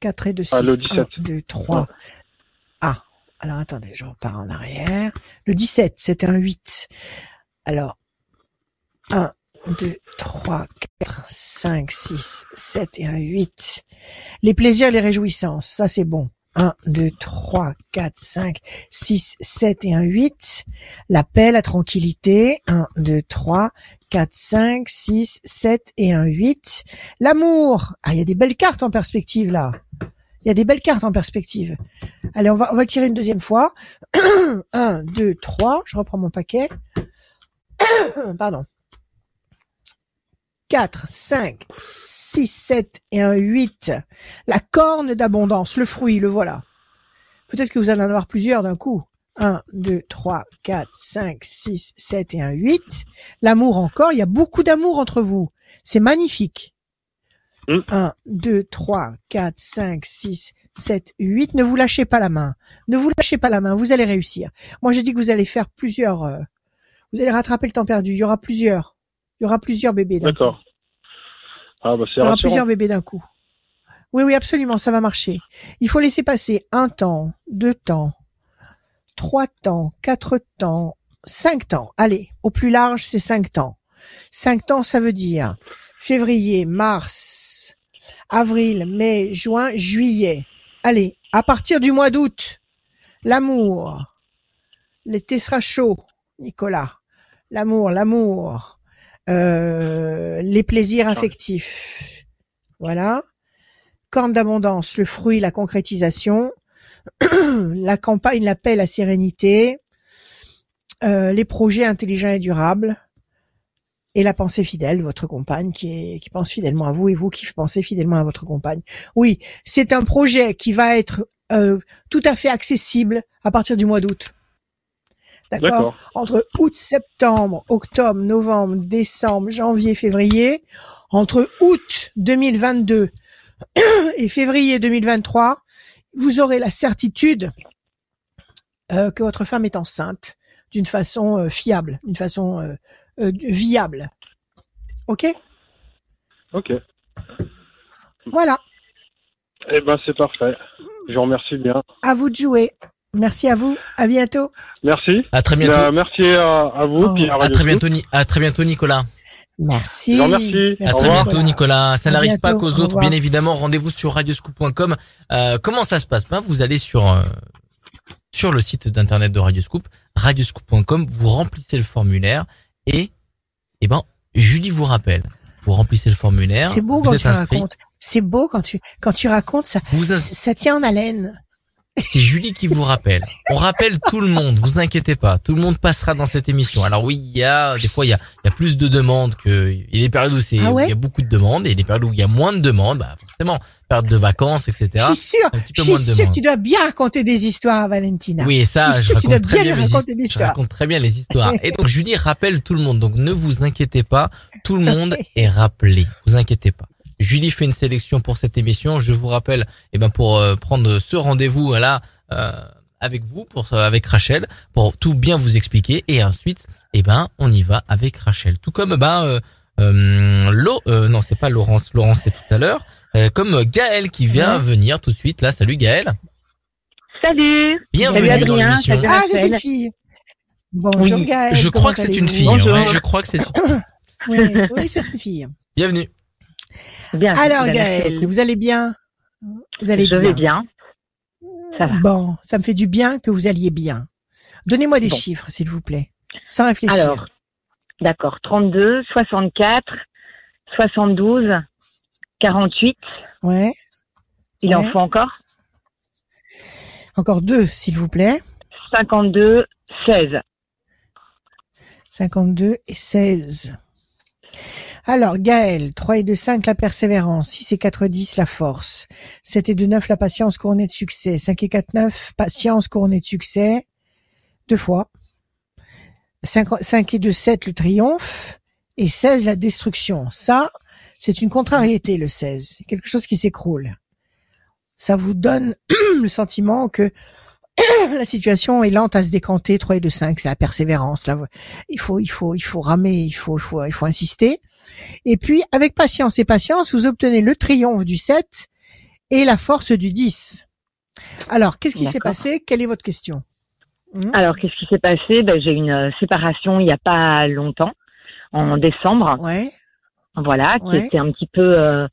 4 et 2, 6, 1, 2, 3, alors attendez, je repars en arrière. Le 17, c'était un 8. Alors, 1, 2, 3, 4, 5, 6, 7 et un 8. Les plaisirs, les réjouissances, ça c'est bon. 1, 2, 3, 4, 5, 6, 7 et un 8. La paix, la tranquillité. 1, 2, 3, 4, 5, 6, 7 et un 8. L'amour. Ah, il y a des belles cartes en perspective là. Il y a des belles cartes en perspective. Allez, on va, on va le tirer une deuxième fois. 1, 2, 3. Je reprends mon paquet. Pardon. 4, 5, 6, 7 et un 8. La corne d'abondance, le fruit, le voilà. Peut-être que vous allez en avoir plusieurs d'un coup. 1, 2, 3, 4, 5, 6, 7 et un 8. L'amour encore, il y a beaucoup d'amour entre vous. C'est magnifique. 1, 2, 3, 4, 5, 6, 7, 8. Ne vous lâchez pas la main. Ne vous lâchez pas la main. Vous allez réussir. Moi, je dis que vous allez faire plusieurs. Euh, vous allez rattraper le temps perdu. Il y aura plusieurs. Il y aura plusieurs bébés. D'accord. Ah, bah, Il y aura plusieurs bébés d'un coup. Oui, oui, absolument, ça va marcher. Il faut laisser passer un temps, deux temps, trois temps, quatre temps, cinq temps. Allez, au plus large, c'est cinq temps. Cinq temps, ça veut dire février, mars, avril, mai, juin, juillet. Allez, à partir du mois d'août, l'amour. L'été sera chaud, Nicolas. L'amour, l'amour. Euh, les plaisirs affectifs. Voilà. Corne d'abondance, le fruit, la concrétisation. la campagne, la paix, la sérénité. Euh, les projets intelligents et durables et la pensée fidèle, votre compagne qui est qui pense fidèlement à vous et vous qui pensez fidèlement à votre compagne. Oui, c'est un projet qui va être euh, tout à fait accessible à partir du mois d'août. D'accord? Entre août, septembre, octobre, novembre, décembre, janvier, février, entre août 2022 et février 2023, vous aurez la certitude euh, que votre femme est enceinte d'une façon euh, fiable, d'une façon euh, viable. Ok? Ok. Voilà. Eh ben c'est parfait. Je vous remercie bien. À vous de jouer. Merci à vous. À bientôt. Merci. À très bientôt. Ben, merci à, vous. Oh. à, très bientôt. À très bientôt, Nicolas. Merci. Merci. À très bientôt, Nicolas. Ça n'arrive pas qu'aux autres, bien évidemment. Rendez-vous sur radioscoop.com. Euh, comment ça se passe? Ben, Vous allez sur euh, sur le site d'internet de Radioscoop, radioscoop.com. Vous remplissez le formulaire et eh ben Julie vous rappelle. Vous remplissez le formulaire. C'est beau quand tu racontes. C'est beau quand tu quand tu racontes ça. Ça tient en haleine. C'est Julie qui vous rappelle. On rappelle tout le monde, vous inquiétez pas. Tout le monde passera dans cette émission. Alors oui, il y a des fois il y a, il y a plus de demandes que il y a des périodes où c'est ah il y a beaucoup de demandes et des périodes où il y a moins de demandes. Bah forcément, période de vacances, etc. Je suis sûr. Je suis sûr que tu dois bien raconter des histoires, Valentina. Oui, ça, je, raconte très bien, je raconte très bien les histoires. Et donc Julie rappelle tout le monde. Donc ne vous inquiétez pas, tout le monde est rappelé. Vous inquiétez pas. Julie fait une sélection pour cette émission. Je vous rappelle, eh ben pour euh, prendre ce rendez-vous là euh, avec vous, pour euh, avec Rachel, pour tout bien vous expliquer. Et ensuite, eh ben on y va avec Rachel. Tout comme ben euh, non c'est pas Laurence, Laurence c'est tout à l'heure. comme Gaël qui vient venir tout de suite là. Salut Gaël. Salut. Bienvenue dans l'émission. Ah c'est une fille. Bonjour Gaël. Je crois que c'est une fille. Ouais, je crois que c'est. oui, oui c'est une fille. Bienvenue. Bien. Alors Gaëlle, vous allez bien? Vous allez Je vais bien. Ça va. Bon, ça me fait du bien que vous alliez bien. Donnez-moi des chiffres, s'il vous plaît, sans réfléchir. Alors, d'accord. 32, 64, 72, 48. Ouais. Il en faut encore? Encore deux, s'il vous plaît. 52, 16. 52 et 16. Alors, Gaël, 3 et 2, 5, la persévérance. 6 et 4, 10, la force. 7 et 2, 9, la patience couronnée de succès. 5 et 4, 9, patience couronnée de succès. Deux fois. 5, et 2, 7, le triomphe. Et 16, la destruction. Ça, c'est une contrariété, le 16. Quelque chose qui s'écroule. Ça vous donne le sentiment que la situation est lente à se décanter. 3 et 2, 5, c'est la persévérance. Il faut, il faut, il faut ramer, il faut, il faut, il faut insister. Et puis, avec patience et patience, vous obtenez le triomphe du 7 et la force du 10. Alors, qu'est-ce qui s'est passé? Quelle est votre question? Hmm? Alors, qu'est-ce qui s'est passé? Ben, J'ai une euh, séparation il n'y a pas longtemps, en décembre. Ouais. Voilà, qui était un petit peu... Euh,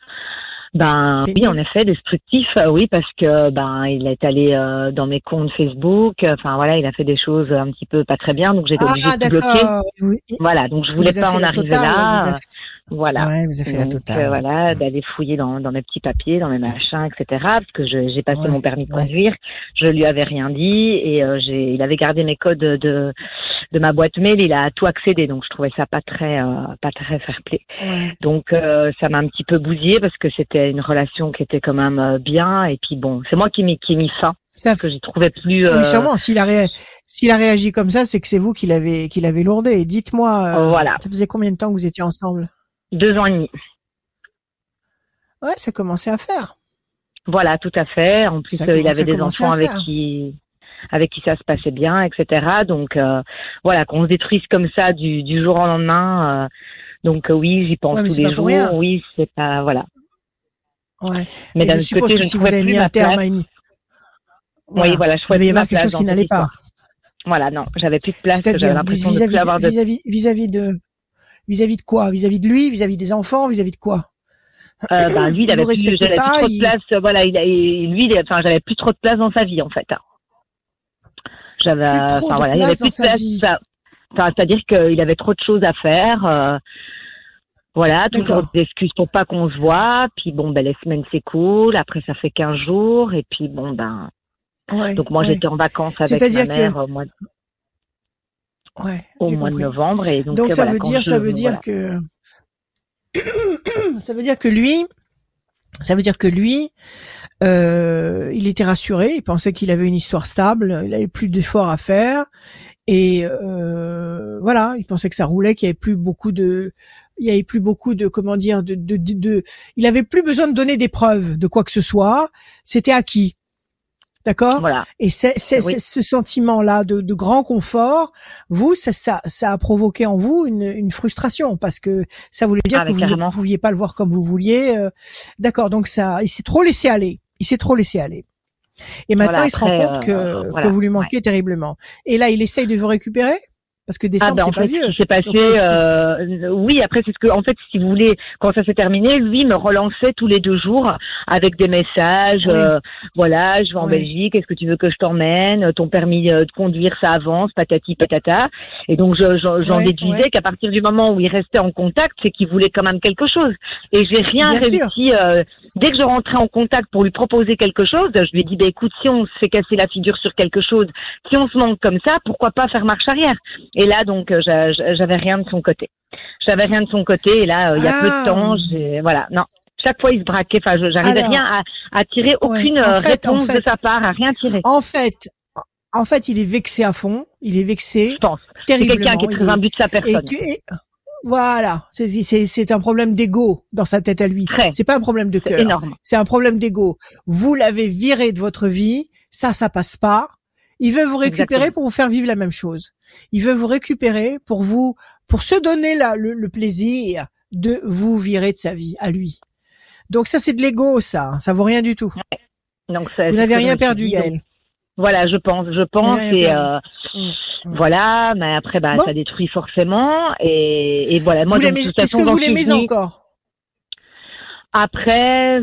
ben oui, en effet, destructif, euh, oui, parce que ben il est allé dans mes comptes Facebook, enfin voilà, il a fait des choses un petit peu pas très bien, donc j'étais obligée de bloquer. Voilà, donc je voulais pas en arriver là. Voilà. Ouais, vous avez fait la totale. Euh, voilà, d'aller fouiller dans, dans mes petits papiers, dans mes machins, etc. Parce que j'ai passé mon permis de conduire, je lui avais rien dit et euh, j'ai, il avait gardé mes codes de de ma boîte mail, il a tout accédé, donc je trouvais ça pas très euh, pas très fair play. Donc euh, ça m'a un petit peu bousillé parce que c'était une relation qui était quand même bien et puis bon, c'est moi qui m'ai qui mis fin. Ça, que j'ai trouvé plus. Oui, sûrement. S'il a, réagi comme ça, c'est que c'est vous qui l'avez, qui l'avez lourdé. Dites-moi. voilà. Ça faisait combien de temps que vous étiez ensemble? Deux ans et demi. Ouais, ça commençait à faire. Voilà, tout à fait. En plus, euh, il avait des enfants avec qui avec qui ça se passait bien, etc. Donc euh, voilà, qu'on se détruise comme ça du, du jour au lendemain. Euh, donc oui, j'y pense tous les jours. Oui, c'est pas voilà. Ouais. Mais d'un côté, que je si vous avez mis un terme à une... Oui, voilà, je Il y avait quelque chose qui n'allait pas. Voilà, non, j'avais plus de place. J'avais l'impression de avoir de vis-à-vis de Vis-à-vis de quoi? Vis-à-vis de lui Vis-à-vis des enfants Vis-à-vis de quoi? Euh, ben, lui, il avait plus, j'avais plus trop de place. Voilà, il a, lui, enfin, j'avais plus trop de place dans sa vie, en fait. J'avais, enfin voilà, il avait plus de place. Enfin, c'est-à-dire qu'il avait trop de choses à faire. Euh, voilà, toujours des excuses pour pas qu'on se voit. Puis bon, ben les semaines s'écoulent. Après, ça fait 15 jours. Et puis bon, ben. Ouais, donc moi, j'étais en vacances avec ma mère au mois ouais, au mois de novembre. Et donc, donc ça veut dire, ça veut dire que ça veut dire que lui, ça veut dire que lui, euh, il était rassuré, il pensait qu'il avait une histoire stable, il avait plus d'efforts à faire, Et euh, voilà, il pensait que ça roulait, qu'il y avait plus beaucoup de, il y avait plus beaucoup de, comment dire, de, de, de, il avait plus besoin de donner des preuves de quoi que ce soit. C'était acquis. D'accord? Voilà. Et c'est, c'est, ce sentiment-là de, de, grand confort, vous, ça, ça, ça a provoqué en vous une, une frustration parce que ça voulait dire ah, que vous ne pouviez pas le voir comme vous vouliez. Euh. D'accord, donc ça, il s'est trop laissé aller. Il s'est trop laissé aller. Et maintenant, il se rend compte que, euh, que vous lui manquez terriblement. Et là, il essaye de vous récupérer parce que décembre, ah ben, c'est pas vieux. C'est passé. Euh, oui, après c'est ce que, en fait, si vous voulez, quand ça s'est terminé, lui me relançait tous les deux jours avec des messages. Euh, voilà, je vais en Belgique. Est-ce que tu veux que je t'emmène Ton permis euh, de conduire, ça avance, patati patata. Et donc j'en déduisais qu'à partir du moment où il restait en contact, c'est qu'il voulait quand même quelque chose. Et j'ai rien réussi. Euh, dès que je rentrais en contact pour lui proposer quelque chose, je lui ai dit, bah, écoute, si on se fait casser la figure sur quelque chose, si on se manque comme ça, pourquoi pas faire marche arrière? Et là, donc, euh, j'avais rien de son côté. J'avais rien de son côté. Et là, euh, il y a peu de ah. temps, j'ai, voilà, non. Chaque fois, il se braquait. Enfin, j'arrivais rien à, à, tirer aucune euh, réponse de sa part, à rien tirer. En fait, en fait, il est vexé à fond. Il est vexé. Je pense. C'est quelqu'un qui est très imbu de sa personne. voilà, c'est un problème d'ego dans sa tête à lui. C'est pas un problème de cœur. C'est un problème d'ego. Vous l'avez viré de votre vie, ça, ça passe pas. Il veut vous récupérer pour vous faire vivre la même chose. Il veut vous récupérer pour vous, pour se donner là le, plaisir de vous virer de sa vie à lui. Donc ça, c'est de l'ego, ça. Ça vaut rien du tout. Donc vous n'avez rien perdu, Gaël. Voilà, je pense, je pense et euh, mm, mm. voilà, mais après bah ça détruit forcément et, et voilà. Moi, est-ce que vous l'aimez encore? Après,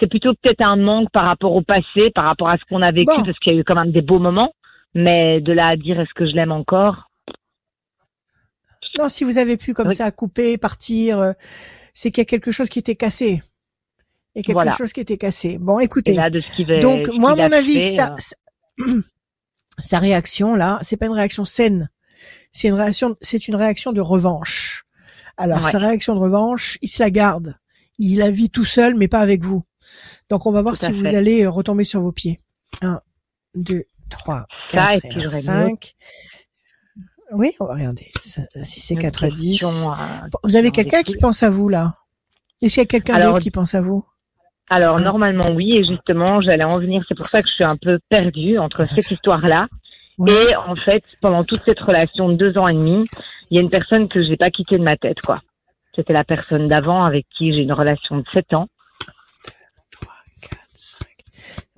c'est plutôt peut-être un manque par rapport au passé, par rapport à ce qu'on a vécu, parce qu'il y a eu quand même des beaux moments. Mais de là à dire est-ce que je l'aime encore? Non, si vous avez pu comme ça couper, partir, euh, c'est qu'il y a quelque chose qui était cassé. Il y a quelque chose qui était cassé. Bon, écoutez. donc moi, à mon avis, ça, euh, sa réaction là, c'est pas une réaction saine. C'est une réaction, c'est une réaction de revanche. Alors sa réaction de revanche, il se la garde. Il la vit tout seul, mais pas avec vous. Donc on va voir si vous allez euh, retomber sur vos pieds. Un, deux, 3, 4 et 5. Oui, on va regarder. Si c'est 4 à 10. Vous avez quelqu'un qui pense à vous là? Est-ce qu'il y a quelqu'un d'autre qui pense à vous? Alors hein? normalement oui, et justement j'allais en venir. C'est pour ça que je suis un peu perdue entre cette histoire-là et en fait pendant toute cette relation de deux ans et demi, il y a une personne que j'ai pas quittée de ma tête quoi. C'était la personne d'avant avec qui j'ai une relation de 7 ans. 3, 4, 5.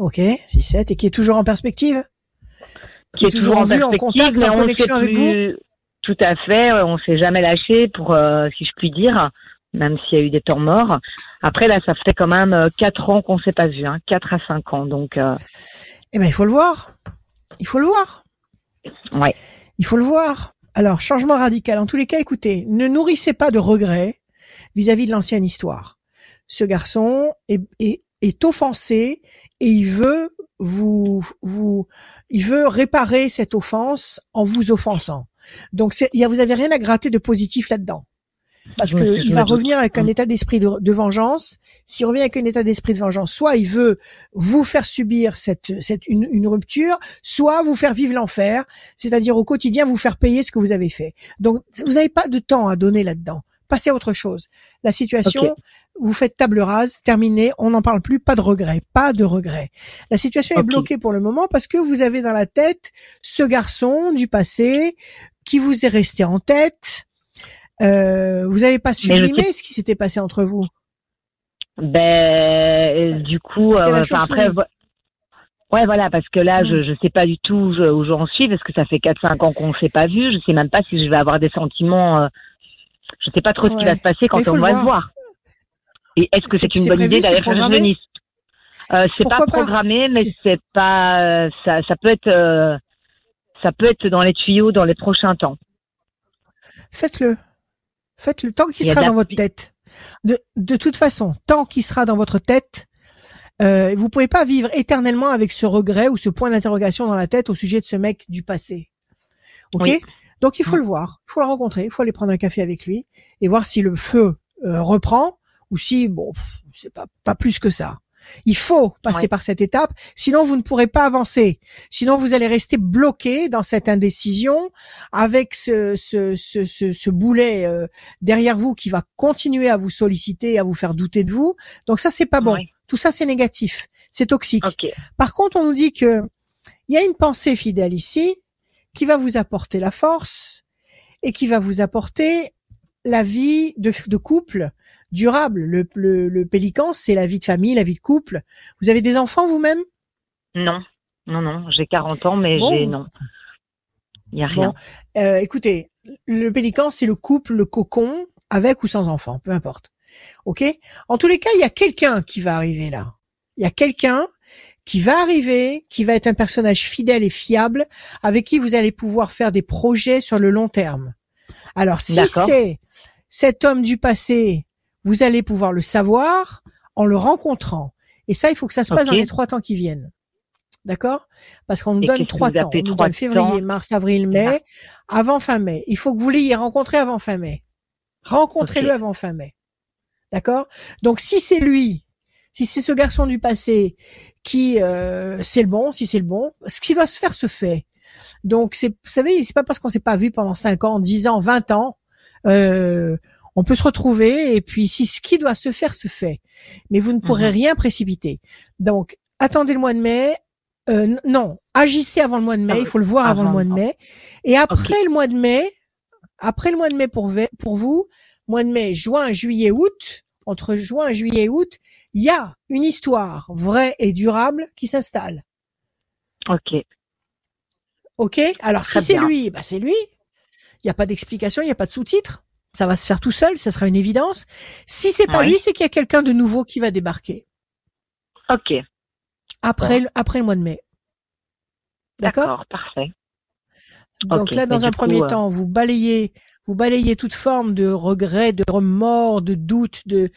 Ok, 6, 7 et qui est toujours en perspective qui est toujours en, vue, en contact, en connexion avec vous Tout à fait, on s'est jamais lâché pour, euh, si je puis dire, même s'il y a eu des temps morts. Après là, ça fait quand même euh, quatre ans qu'on s'est pas vu, hein, quatre à cinq ans, donc. Euh... Eh ben, il faut le voir. Il faut le voir. Ouais. Il faut le voir. Alors, changement radical. En tous les cas, écoutez, ne nourrissez pas de regrets vis-à-vis de l'ancienne histoire. Ce garçon est, est, est offensé et il veut vous, vous, il veut réparer cette offense en vous offensant. Donc, c'est, vous avez rien à gratter de positif là-dedans. Parce que il va revenir avec un mm. état d'esprit de, vengeance. S'il revient avec un état d'esprit de vengeance, soit il veut vous faire subir cette, cette une, une rupture, soit vous faire vivre l'enfer, c'est-à-dire au quotidien vous faire payer ce que vous avez fait. Donc vous n'avez pas de temps à donner là-dedans. Passez à autre chose. La situation, vous faites table rase, terminé, on n'en parle plus, pas de regret, pas de regret. La situation est bloquée pour le moment parce que vous avez dans la tête ce sublimé du passé qui vous est resté en tête. Euh, vous n'avez pas sublimé ce qui s'était passé entre vous. Ben, du coup, euh, après, ouais, voilà, parce que là, je ne hmm. sais pas du tout où j'en suis parce que ça fait 4-5 ans qu'on ne s'est pas vu? Je sais même pas si je vais avoir des sentiments. Euh, je sais pas trop ce qui va se passer quand on va le voir. Et est-ce que c'est une bonne idée d'aller faire une euh, C'est pas programmé, mais c'est pas ça. Ça peut être euh, ça peut être dans les tuyaux dans les prochains temps. Faites-le. Faites-le tant qu'il sera dans votre tête. De, de toute façon, tant qu'il sera dans votre tête, euh, vous pouvez pas vivre éternellement avec ce regret ou ce point d'interrogation dans la tête au sujet de ce mec du passé. Ok? Donc il faut le voir, il faut le rencontrer, il faut aller prendre un café avec lui et voir si le feu euh, reprend ou si bon c'est pas pas plus que ça. Il faut passer par cette étape, sinon vous ne pourrez pas avancer. Sinon vous allez rester bloqué dans cette indécision avec ce, ce, ce, ce, boulet euh, derrière vous qui va continuer à vous solliciter, à vous faire douter de vous. Donc ça c'est pas bon. Tout ça c'est négatif, c'est toxique. Par contre on nous dit que il y a une pensée fidèle ici qui va vous apporter la force et qui va vous apporter la vie de, de couple durable. Le, le, pélican, c'est la vie de famille, la vie de couple. Vous avez des enfants vous-même? Non, non, non. J'ai 40 ans, mais j'ai non. Il n'y a rien. Euh, écoutez, le pélican, c'est le couple, le cocon, avec ou sans enfants, peu importe. Ok? En tous les cas, il y a quelqu'un qui va arriver là. Il y a quelqu'un qui va arriver, qui va être un personnage fidèle et fiable, avec qui vous allez pouvoir faire des projets sur le long terme. Alors si c'est cet homme du passé vous allez pouvoir le savoir en le rencontrant. Et ça, il faut que ça se passe dans les trois temps qui viennent. D'accord? Parce qu'on nous donne trois temps. On nous donne février, mars, avril, mai, avant fin mai. Il faut que vous l'ayez rencontré avant fin mai. Rencontrez-le avant fin mai. D'accord? Donc si c'est lui, si c'est ce garçon du passé qui euh, c'est le bon, si c'est le bon, ce qui doit se faire se fait. Donc c'est vous savez, c'est pas parce qu'on s'est pas vu pendant 5 ans, 10 ans, 20 ans euh, on peut se retrouver et puis si ce qui doit se faire se fait, mais vous ne pourrez mhm. rien précipiter. Donc attendez le mois de mai. Euh, non, agissez avant le mois de mai. il faut le voir avant, le mois de mai. Et après le mois de mai, après le mois de mai pour pour vous, mois de mai, juin, juillet, août, entre juin, juillet et août, il y a une histoire vraie et durable qui s'installe. Ok. Ok? Alors si c'est lui, bah c'est lui. Il n'y a pas d'explication, il n'y a pas de sous-titres ça va se faire tout seul, ça sera une évidence. Si c'est pas lui, c'est qu'il y a quelqu'un de nouveau qui va débarquer. Ok. Après, le, après le mois de mai. D'accord? Parfait. Donc là, dans un premier euh, temps, vous balayez, vous balayez toute forme de regret, de remords, de doute, de,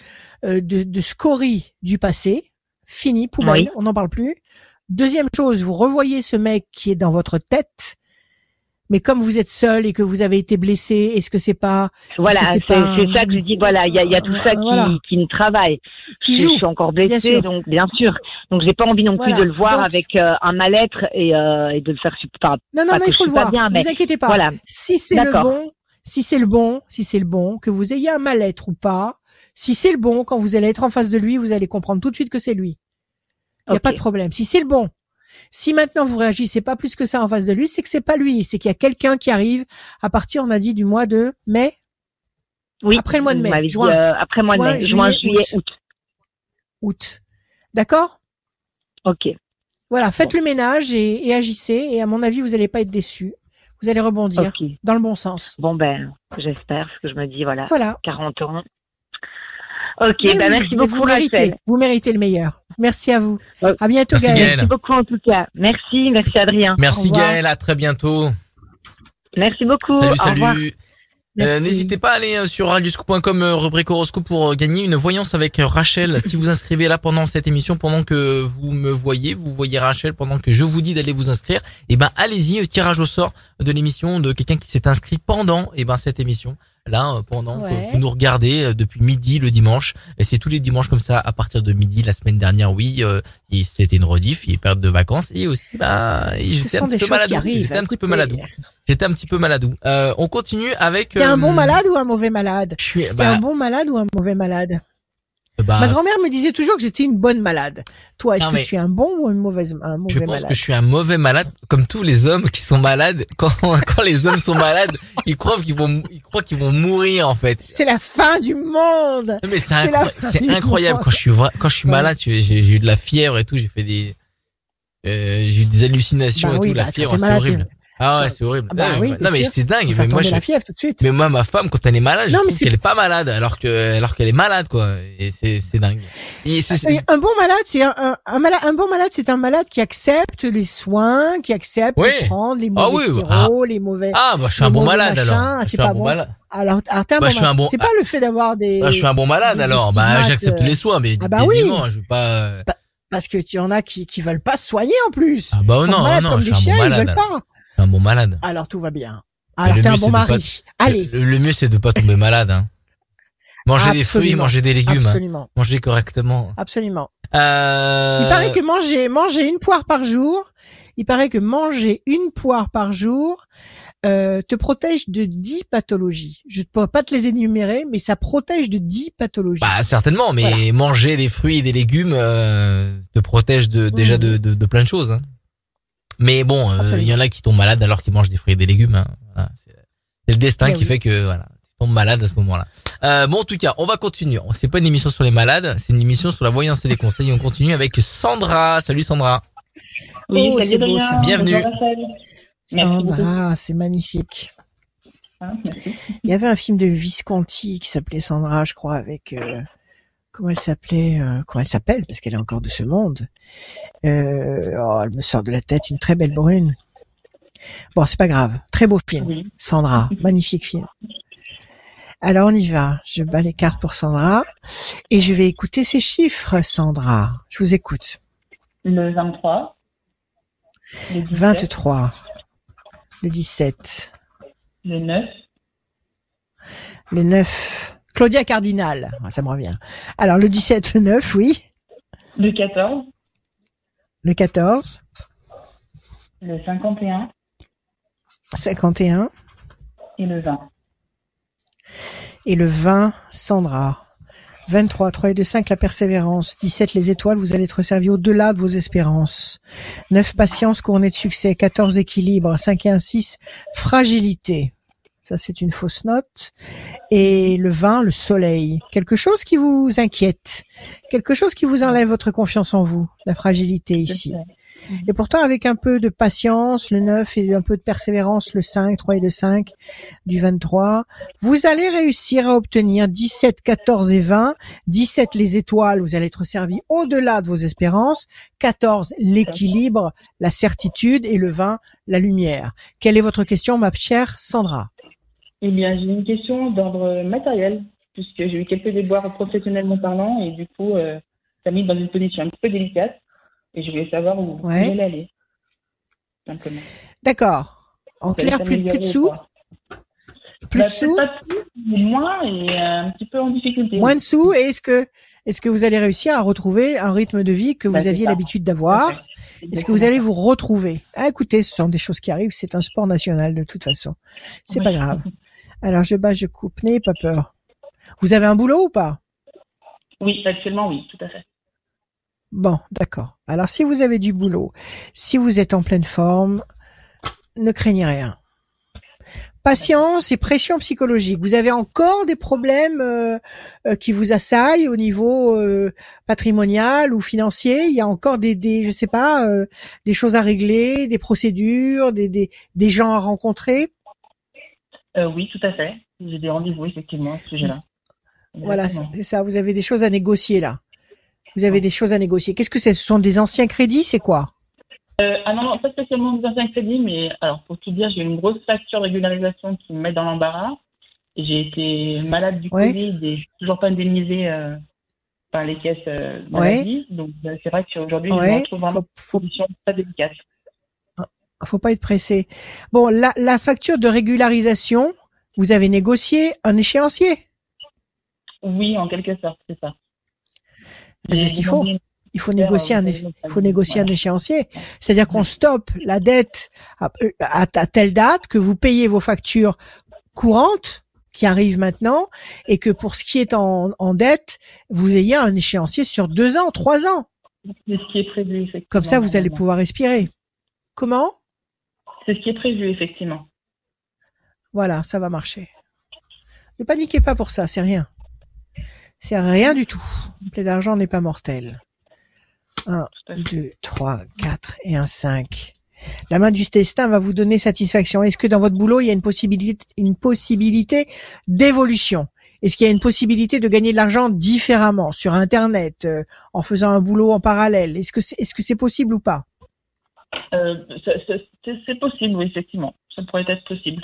euh, de, de scorie du passé. Fini, poubelle, on n'en parle plus. Deuxième chose, vous revoyez ce mec qui est dans votre tête mais comme vous êtes seul et que vous avez été blessé, est-ce que c'est pas Voilà, c'est ça que je dis. Voilà, il y a, y a, tout ça qui, qui me travaille. Qui joue. Je suis encore blessée, donc bien sûr. Donc j'ai pas envie non plus de le voir avec euh, un mal-être et, euh, et, de le faire pas. Non, non, non, il faut le voir. Bien, mais vous inquiétez pas. Voilà. Si c'est le bon, si c'est le bon, si c'est le bon, que vous ayez un mal-être ou pas, si c'est le bon, quand vous allez être en face de lui, vous allez comprendre tout de suite que c'est lui. Il n'y a pas de problème. Si c'est le bon, si maintenant vous réagissez pas plus que ça en face de lui, c'est que c'est pas lui, c'est qu'il y a quelqu'un qui arrive à partir, on a dit, du mois de mai. Oui. Après le mois de mai. Juin, euh, après le mois de mai. Juin, juillet, août. Août. D'accord? Ok. Voilà, faites le ménage et, agissez. Et à mon avis, vous n'allez pas être déçus. Vous allez rebondir dans le bon sens. Bon ben, j'espère, parce que je me dis voilà, voilà. 40 ans, Ok, ben merci beaucoup, vous méritez, vous méritez le meilleur. Merci à vous. À bientôt, merci, Gaël. Merci beaucoup en tout cas. Merci, merci Adrien. Merci Gaël, à très bientôt. Merci beaucoup. Salut, salut. Euh, n'hésitez pas à aller euh, sur radioscoop.com euh, rubrique horoscope pour gagner une voyance avec Rachel. si vous inscrivez là pendant cette émission, pendant que vous me voyez, vous voyez Rachel pendant que je vous dis d'aller vous inscrire, et eh ben allez-y, tirage au sort de l'émission de quelqu'un qui s'est inscrit pendant et eh ben cette émission là euh, pendant que vous nous regardez euh, depuis midi le dimanche. Et c'est tous les dimanches comme ça à partir de midi la semaine dernière oui euh, c'était une rediff il période de vacances. Et aussi bah j'étais un, petit peu maladou. J'étais un petit peu maladou. J'étais un petit peu maladou. Euh, on continue avec t'es un bon malade ou un mauvais malade? Je suis bah, un bon malade ou un mauvais malade? Bah, Ma grand-mère me disait toujours que j'étais une bonne malade. Toi, est-ce que tu es un bon ou une mauvaise, un mauvais malade Je pense que je suis un mauvais malade, comme tous les hommes qui sont malades. Quand, quand les hommes sont malades, ils croient qu'ils vont, ils croient qu'ils vont mourir en fait. C'est la fin du monde. mais c'est incroyable quand je suis quand je suis malade. J'ai eu de la fièvre et tout. J'ai fait des, euh, j'ai eu des hallucinations bah et tout. la bah, fièvre, c'est horrible. Ah ouais, c'est horrible. Bah, oui, non, mais c'est dingue. Mais moi, je... la fièvre tout de suite. Mais moi, ma femme, quand elle est malade, je trouve qu'elle est pas malade, alors que, alors qu'elle est malade, quoi. Et c'est, c'est dingue. Et un bon malade, c'est un, un, malade, un bon malade, c'est un malade qui accepte les soins, qui accepte de prendre les ah mauvais ah oui, les mauvais. Ah, bah, je suis un bon malade, alors. C'est pas bon. Malade. Alors, alors un, bah, bon malade. C'est pas le fait d'avoir des. Bah, je suis un bon malade, alors. Bah, j'accepte les soins, mais. Ah, bah oui. Je vais pas. Parce que tu en as qui, qui veulent pas se soigner en plus. Ah, bah, non, non, je suis un bon malade. Ils veulent pas un bon malade. Alors tout va bien. Alors t'es un bon mari. Allez. Le, mieux c'est de pas tomber malade. Hein. Manger des fruits, manger des légumes. Hein. Absolument. Manger correctement. Absolument. Euh... Il paraît que manger manger une poire par jour, il paraît que manger une poire par jour euh, te protège de 10 pathologies. Je ne pourrais pas te les énumérer, mais ça protège de 10 pathologies. Bah certainement, mais manger des fruits et des légumes euh, te protège de déjà de, de, de, plein de choses. Hein. Mais bon, euh, il y en a qui tombent malades alors qu'ils mangent des fruits et des légumes. Hein. c'est le destin eh qui fait que voilà, ils tombent malades à ce moment-là. Euh, bon, en tout cas, on va continuer. C'est pas une émission sur les malades, c'est une émission sur la voyance et les conseils. On continue avec Sandra. Salut Sandra. Oui, oh, c'est Bienvenue. Sandra, c'est magnifique. Ah, Il y avait un film de Visconti qui s'appelait Sandra, je crois, avec euh, comment elle s'appelait, euh, comment elle s'appelle, parce qu'elle est encore de ce monde. Euh, oh, elle me sort de la tête une très belle brune. Bon, c'est pas grave. Très beau film, Sandra, magnifique film. Alors on y va. Je bats les cartes pour Sandra et je vais écouter ces chiffres, Sandra. Je vous écoute. Le 23. Le 23. Le 17. Le 9. Le 9. Claudia Cardinal. Ah, ça me revient. Alors, le 17, le 9, oui. Le 14. Le 14. Le 51. 51. Et le 20. Et le 20, Sandra. 23, 3 et 2, 5, la persévérance. 17, les étoiles, vous allez être servi au-delà de vos espérances. 9, patience couronnée de succès. 14, équilibre. 5 et 1, 6, fragilité. Ça, c'est une fausse note. Et le 20, le soleil. Quelque chose qui vous inquiète. Quelque chose qui vous enlève votre confiance en vous. La fragilité ici. Et pourtant, avec un peu de patience, le 9 et un peu de persévérance, le 5, 3 et 2, 5 du 23, vous allez réussir à obtenir 17, 14 et 20. 17 les étoiles, vous allez être servi au-delà de vos espérances. 14 l'équilibre, la certitude et le 20 la lumière. Quelle est votre question, ma chère Sandra? Eh bien, j'ai une question d'ordre matériel, puisque j'ai eu quelques déboires professionnellement parlant et du coup, euh, ça m'a mis dans une position un peu délicate. Et je voulais savoir où ouais. elle allait. Simplement. D'accord. En clair, plus, de sous Plus de bah, sous pas plus, moins et un petit peu en difficulté. Moins de sous. Et est-ce que, est-ce que vous allez réussir à retrouver un rythme de vie que vous bah, aviez l'habitude d'avoir Est-ce que vous allez vous retrouver? Ah, Écoutez, ce sont des choses qui arrivent. C'est un sport national de toute façon. C'est pas grave. Alors je bats, je coupe. N'ayez pas peur. Vous avez un boulot ou pas? Oui, actuellement oui, tout à fait. Bon, d'accord. Alors si vous avez du boulot, si vous êtes en pleine forme, ne craignez rien. Patience et pression psychologique. Vous avez encore des problèmes euh, euh, qui vous assaillent au niveau euh, patrimonial ou financier? Il y a encore des, des je sais pas, des choses à régler, des procédures, des, des, des gens à rencontrer? Oui, tout à fait. J'ai des rendez-vous effectivement à ce sujet-là. Voilà, c'est ça. Vous avez des choses à négocier là. Vous avez des choses à négocier. Qu'est-ce que c'est? Ce sont des anciens crédits? C'est quoi? Euh, ah non, non, pas spécialement des anciens crédits, mais alors pour tout dire, j'ai une grosse facture de régularisation qui me met dans l'embarras. J'ai été malade du Covid et je suis toujours pas indemnisée euh, par les caisses euh, maladie. Donc euh, c'est vrai qu'aujourd'hui, je me retrouve vraiment faut, une position très délicate. Faut pas être pressé. Bon, la, la facture de régularisation, vous avez négocié un échéancier Oui, en quelque sorte, c'est ça. C'est ce qu'il faut. Il faut négocier un, il faut négocier un échéancier. C'est-à-dire qu'on stoppe la dette à, à, telle date que vous payez vos factures courantes qui arrivent maintenant et que pour ce qui est en, en dette, vous ayez un échéancier sur deux ans, trois ans. C'est ce qui est prévu. Comme ça, vous allez pouvoir respirer. Comment? C'est ce qui est prévu, effectivement. Voilà, ça va marcher. Ne paniquez pas pour ça, c'est rien. C'est rien du tout. Une plaie d'argent n'est pas mortel. 1, 2, 3, 4 et un 5. La main du destin va vous donner satisfaction. Est-ce que dans votre boulot, il y a une possibilité, une possibilité d'évolution? Est-ce qu'il y a une possibilité de gagner de l'argent différemment sur Internet, euh, en faisant un boulot en parallèle? Est-ce que c'est est -ce c'est possible ou pas? Euh, C'est possible, oui, effectivement. Ça pourrait être possible.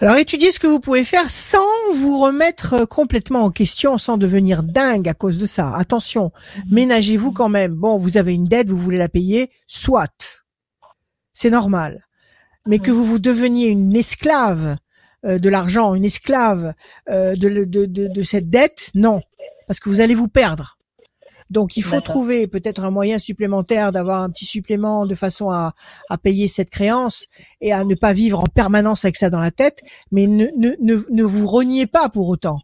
Alors étudiez ce que vous pouvez faire sans vous remettre euh, complètement en question, sans devenir dingue à cause de ça. Attention, mhm. ménagez-vous quand même. Bon, vous avez une dette, vous voulez la payer, soit. C'est normal. Mais que vous vous deveniez une esclave euh, de l'argent, une esclave euh, de, de, de, de cette dette, non. Parce que vous allez vous perdre. Donc il faut trouver peut-être un moyen supplémentaire d'avoir un petit supplément de façon à, à payer cette créance et à ne pas vivre en permanence avec ça dans la tête, mais ne, ne, ne, vous reniez pas pour autant.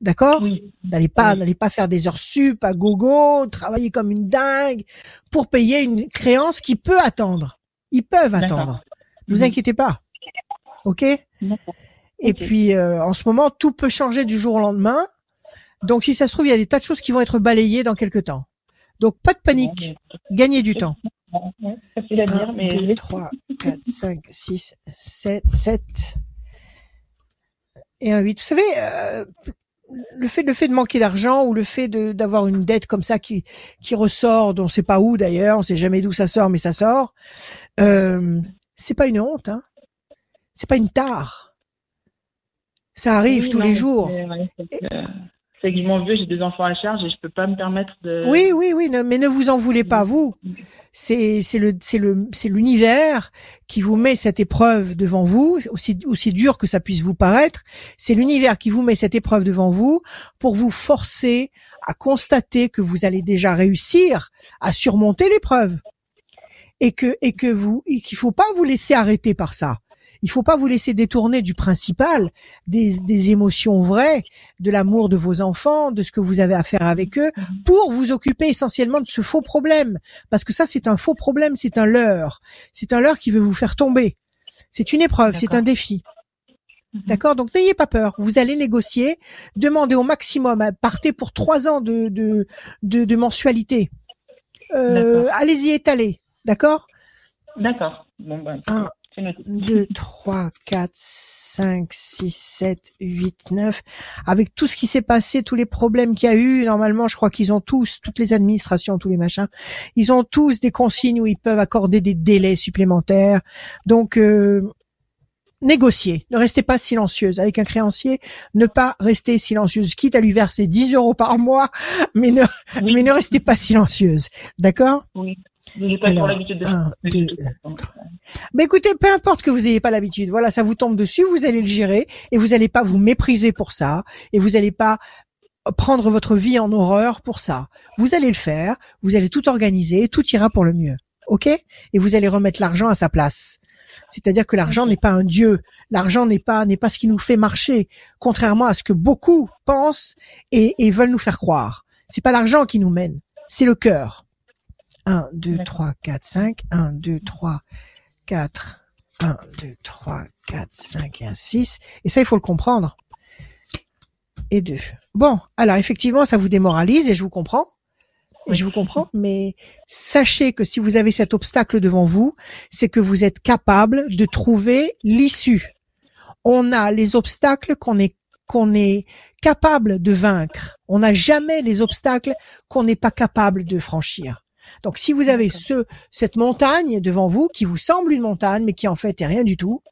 D'accord? N'allez pas, n'allez pas faire des heures sup à gogo, travailler comme une dingue pour payer une créance qui peut attendre. Ils peuvent attendre. Ne vous mhm. inquiétez pas. Ok? Et puis euh, en ce moment, tout peut changer du jour au lendemain. Donc si ça se trouve, il y a des tas de choses qui vont être balayées dans quelques temps. Donc pas de panique, gagnez du temps. Facile à dire, 1, mais 2, 3, 4, 5, 6, 7, 7 et un 8. Vous savez, euh, le fait, le fait de manquer d'argent ou le fait d'avoir une dette comme ça qui, qui ressort, dont on sait pas où d'ailleurs, on sait jamais d'où ça sort, mais ça sort, euh, c'est pas une honte, hein. C'est pas une tare. Ça arrive tous les jours c'est j'ai des enfants à charge et je peux pas me permettre de. Oui, oui, oui, mais ne vous en voulez pas vous. C'est l'univers qui vous met cette épreuve devant vous, aussi aussi dur que ça puisse vous paraître. C'est l'univers qui vous met cette épreuve devant vous pour vous forcer à constater que vous allez déjà réussir à surmonter l'épreuve et que et que vous qu'il faut pas vous laisser arrêter par ça il faut pas vous laisser détourner du principal, des, des émotions vraies, de l'amour de vos enfants, de ce que vous avez à faire avec eux, mhm. pour vous occuper essentiellement de ce faux problème. Parce que ça, c'est un faux problème, c'est un leurre. C'est un leurre qui veut vous faire tomber. C'est une épreuve, c'est un défi. Mhm. D'accord? Donc n'ayez pas peur. Vous allez négocier, demandez au maximum, partez pour trois ans de, de, de, mensualité. Euh, allez-y étaler. D'accord? D'accord. Bon, ben, 2, 3, 4, 5, 6, 7, 8, 9. Avec tout ce qui s'est passé, tous les problèmes qu'il y a eu, normalement, je crois qu'ils ont tous, toutes les administrations, tous les machins, ils ont tous des consignes où ils peuvent accorder des délais supplémentaires. Donc, euh, négocier. Ne restez pas silencieuse. Avec un créancier, ne pas rester silencieuse. Quitte à lui verser 10 euros par mois, mais ne, mais ne restez pas silencieuse. D'accord? Oui. J'ai pas l'habitude de. Un, deux, Mais écoutez, peu importe que vous n'ayez pas l'habitude, voilà, ça vous tombe dessus, vous allez le gérer et vous n'allez pas vous mépriser pour ça et vous n'allez pas prendre votre vie en horreur pour ça. Vous allez le faire, vous allez tout organiser, tout ira pour le mieux. OK? Et vous allez remettre l'argent à sa place. C'est-à-dire que l'argent n'est pas un dieu, l'argent n'est pas n'est pas ce qui nous fait marcher, contrairement à ce que beaucoup pensent et, et veulent nous faire croire. C'est pas l'argent qui nous mène, c'est le cœur. 1, 2, 3, 4, 5. 1, 2, 3, 4. 1, 2, 3, 4, 5 et 1, 6. Et ça, il faut le comprendre. Et 2. Bon, alors effectivement, ça vous démoralise et je vous comprends. Je vous comprends, mais sachez que si vous avez cet obstacle devant vous, c'est que vous êtes capable de trouver l'issue. On a les obstacles qu'on est qu'on est capable de vaincre. On n'a jamais les obstacles qu'on n'est pas capable de franchir. Donc si vous avez ce cette montagne devant vous qui vous semble une montagne mais qui en fait est rien du tout,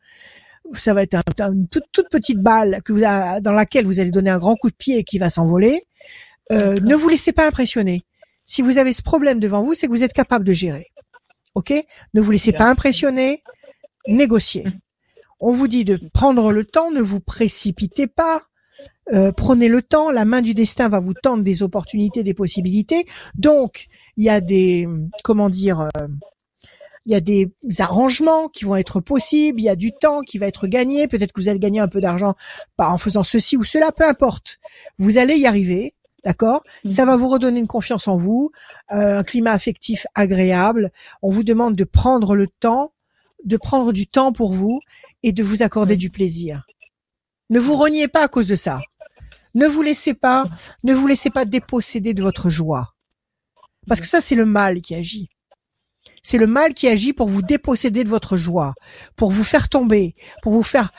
ça va être une toute, toute, petite balle que vous dans laquelle vous allez donner un grand coup de pied et qui va s'envoler. Euh, ne vous laissez pas impressionner. Si vous avez ce problème devant vous, c'est que vous êtes capable de gérer. Ok? Ne vous laissez pas impressionner. Négociez. On vous dit de prendre le temps, ne vous précipitez pas. Euh, prenez le temps, la main du destin va vous tendre des opportunités, des possibilités. Donc, il y a des, comment dire, euh, il y a des arrangements qui vont être possibles, il y a du temps qui va être gagné, peut-être que vous allez gagner un peu d'argent en faisant ceci ou cela, peu importe. Vous allez y arriver, d'accord? Mmh. Ça va vous redonner une confiance en vous, euh, un climat affectif agréable. On vous demande de prendre le temps, de prendre du temps pour vous et de vous accorder du plaisir. Ne vous reniez pas à cause de ça. Ne vous laissez pas, ne vous laissez pas déposséder de votre joie. Parce que ça, c'est le mal qui agit. C'est le mal qui agit pour vous déposséder de votre joie, pour vous faire tomber, pour vous faire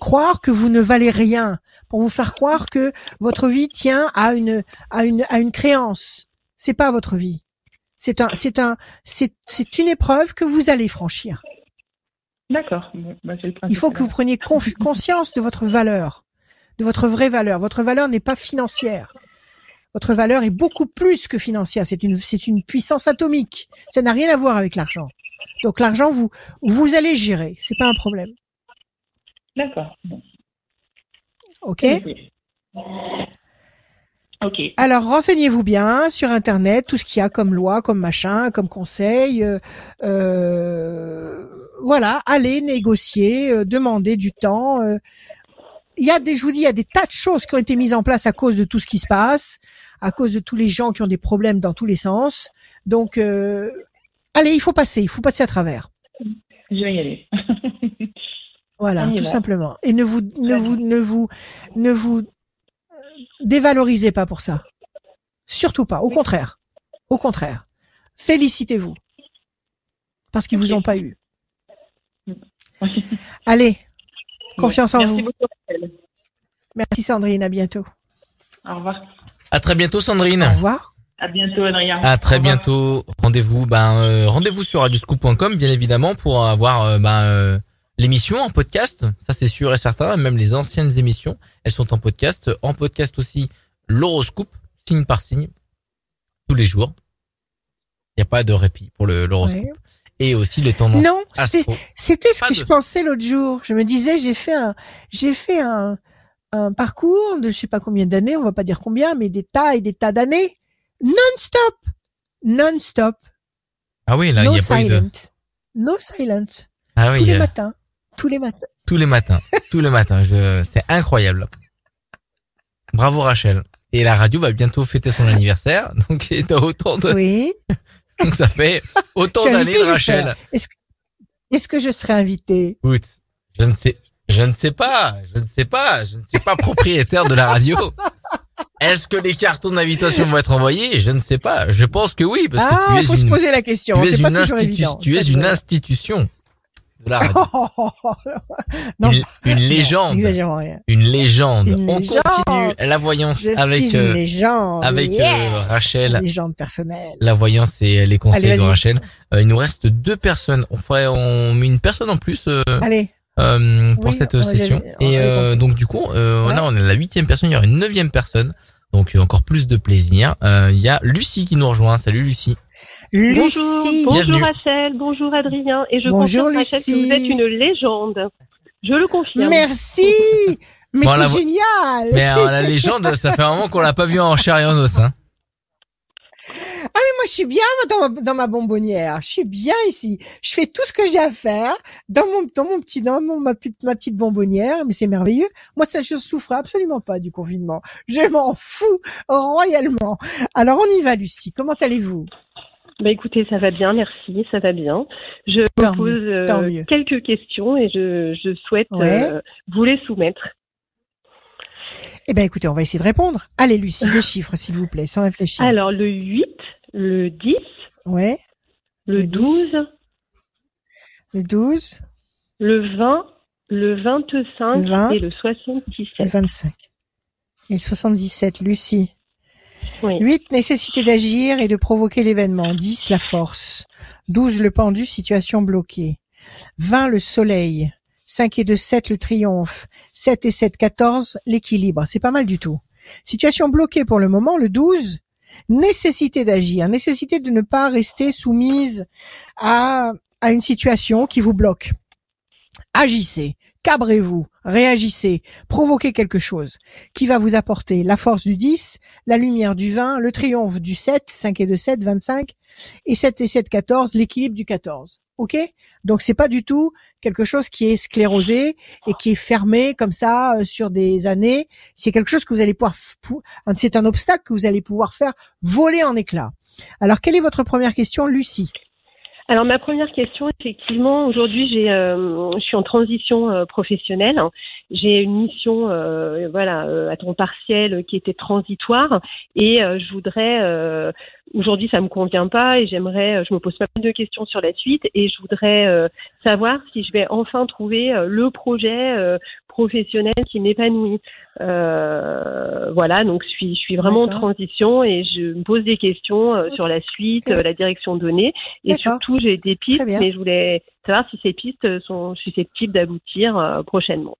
croire que vous ne valez rien, pour vous faire croire que votre vie tient à une, à une, à une créance. C'est pas votre vie. C'est un, c'est un, c'est, c'est une épreuve que vous allez franchir. D'accord. Bah, Il faut que vous preniez conscience de votre valeur de votre vraie valeur. Votre valeur n'est pas financière. Votre valeur est beaucoup plus que financière. C'est une, c'est une puissance atomique. Ça n'a rien à voir avec l'argent. Donc l'argent, vous, vous allez gérer. C'est pas un problème. D'accord. Ok. Ok. Alors renseignez-vous bien sur internet, tout ce qu'il y a comme loi, comme machin, comme conseil. Euh, euh voilà, allez négocier, euh, demander du temps. Euh. Il y a des, je vous dis, il y a des tas de choses qui ont été mises en place à cause de tout ce qui se passe, à cause de tous les gens qui ont des problèmes dans tous les sens. Donc, allez, il faut passer, il faut passer à travers. Je vais y aller. voilà, tout simplement. Et ne vous, ne vous, ne vous, ne vous dévalorisez pas pour ça. Surtout pas. Au contraire. Au contraire. Félicitez-vous. Parce qu'ils vous ont pas eu. Allez. Confiance en vous. Merci Sandrine. À bientôt. Au revoir. À très bientôt Sandrine. Au revoir. À bientôt Adrien. À très bientôt. Rendez-vous ben euh, rendez-vous sur radioscoop.com bien évidemment pour avoir euh, ben euh, l'émission en podcast, ça c'est sûr et certain, même les anciennes émissions, elles sont en podcast, en podcast aussi l'horoscope, signe par signe, tous les jours. Il n'y a pas de répit pour le l'horoscope. Et aussi les tendances. Non, c'était ce que je pensais l'autre jour. Je me disais, j'ai fait un, j'ai fait un, un parcours de je sais pas combien d'années, on va pas dire combien, mais des tas et des tas d'années, non-stop, non-stop. Ah oui, là, il y a pas eu de... No silent. Ah oui, tous les matins. Tous les matins. Tous les matins. tous les matins. Je... C'est incroyable. Bravo Rachel. Et la radio va bientôt fêter son anniversaire. Donc, il a autant de... Oui. donc, ça fait autant d'années de Rachel. Est-ce que... Est que je serai invité Écoute, je ne sais, je ne sais pas, je ne sais pas, je ne suis pas propriétaire de la radio. Est-ce que les cartons d'invitation vont être envoyés? Je ne sais pas. Je pense que oui, parce que ah, tu es faut se poser la question. Tu es, une, institution. tu es une institution non, une, légende. Une légende. On continue la voyance avec euh, avec euh, Rachel. légende personnelle. La voyance et les conseils de Rachel. Euh, il nous reste deux personnes. On ferait on met une personne en plus. Allez. pour cette session. et donc du coup, on a on a la huitième personne. Il y aura une neuvième personne. Donc encore plus de plaisir. Il y a Lucie qui nous rejoint. Salut Lucie. Lucie. Bonjour, Rachel, bonjour Adrien, et je bonjour confirme Rachel que vous êtes une légende. Je le confirme. Merci. Mais c'est génial. Mais alors, la légende, ça fait un moment qu'on l'a pas vu en chair et en os. Hein. Ah mais moi je suis bien dans ma, dans ma bonbonnière, je suis bien ici. Je fais tout ce que j'ai à faire dans mon dans mon petit dans mon, ma petite ma petite bonbonnière, mais c'est merveilleux. Moi ça je souffre absolument pas du confinement. Je m'en fous royalement. Alors on y va Lucie, comment allez-vous? Bah écoutez, ça va bien, merci, ça va bien. Je vous pose euh, quelques questions et je, je souhaite euh, vous les soumettre. Eh ben écoutez, on va essayer de répondre. Allez Lucie, des chiffres s'il vous plaît, sans réfléchir. Alors le 8, le 10, ouais. le, 12, le 12, le 20, le 25 et le 77. Le 25. Et le 77, Lucie. 8. Nécessité d'agir et de provoquer l'événement. 10. La force. 12. Le pendu, situation bloquée. 20. Le soleil. 5 et 2, 7. Le triomphe. 7 et 7, 14. L'équilibre. C'est pas mal du tout. Situation bloquée pour le moment. Le 12. Nécessité d'agir. Nécessité de ne pas rester soumise à, à une situation qui vous bloque. Agissez cabrez-vous, réagissez, provoquez quelque chose qui va vous apporter la force du 10, la lumière du 20, le triomphe du 7, 5 et 2, 7, 25, et 7 et 7, 14, l'équilibre du 14. Ok? Donc c'est pas du tout quelque chose qui est sclérosé et qui est fermé comme ça euh, sur des années. C'est quelque chose que vous allez pouvoir, c'est un obstacle que vous allez pouvoir faire voler en éclats. Alors quelle est votre première question, Lucie alors ma première question, effectivement, aujourd'hui j'ai, euh, je suis en transition euh, professionnelle. J'ai une mission, euh, voilà, à temps partiel qui était transitoire et je voudrais, aujourd'hui ça me convient pas et j'aimerais, je me pose pas mal de questions sur la suite et je voudrais savoir si je vais enfin trouver le projet professionnel qui m'épanouit. voilà, donc je suis, je suis vraiment en transition et je me pose des questions sur la suite, la direction donnée et surtout j'ai des pistes, mais je voulais savoir si ces pistes sont susceptibles d'aboutir euh, prochainement.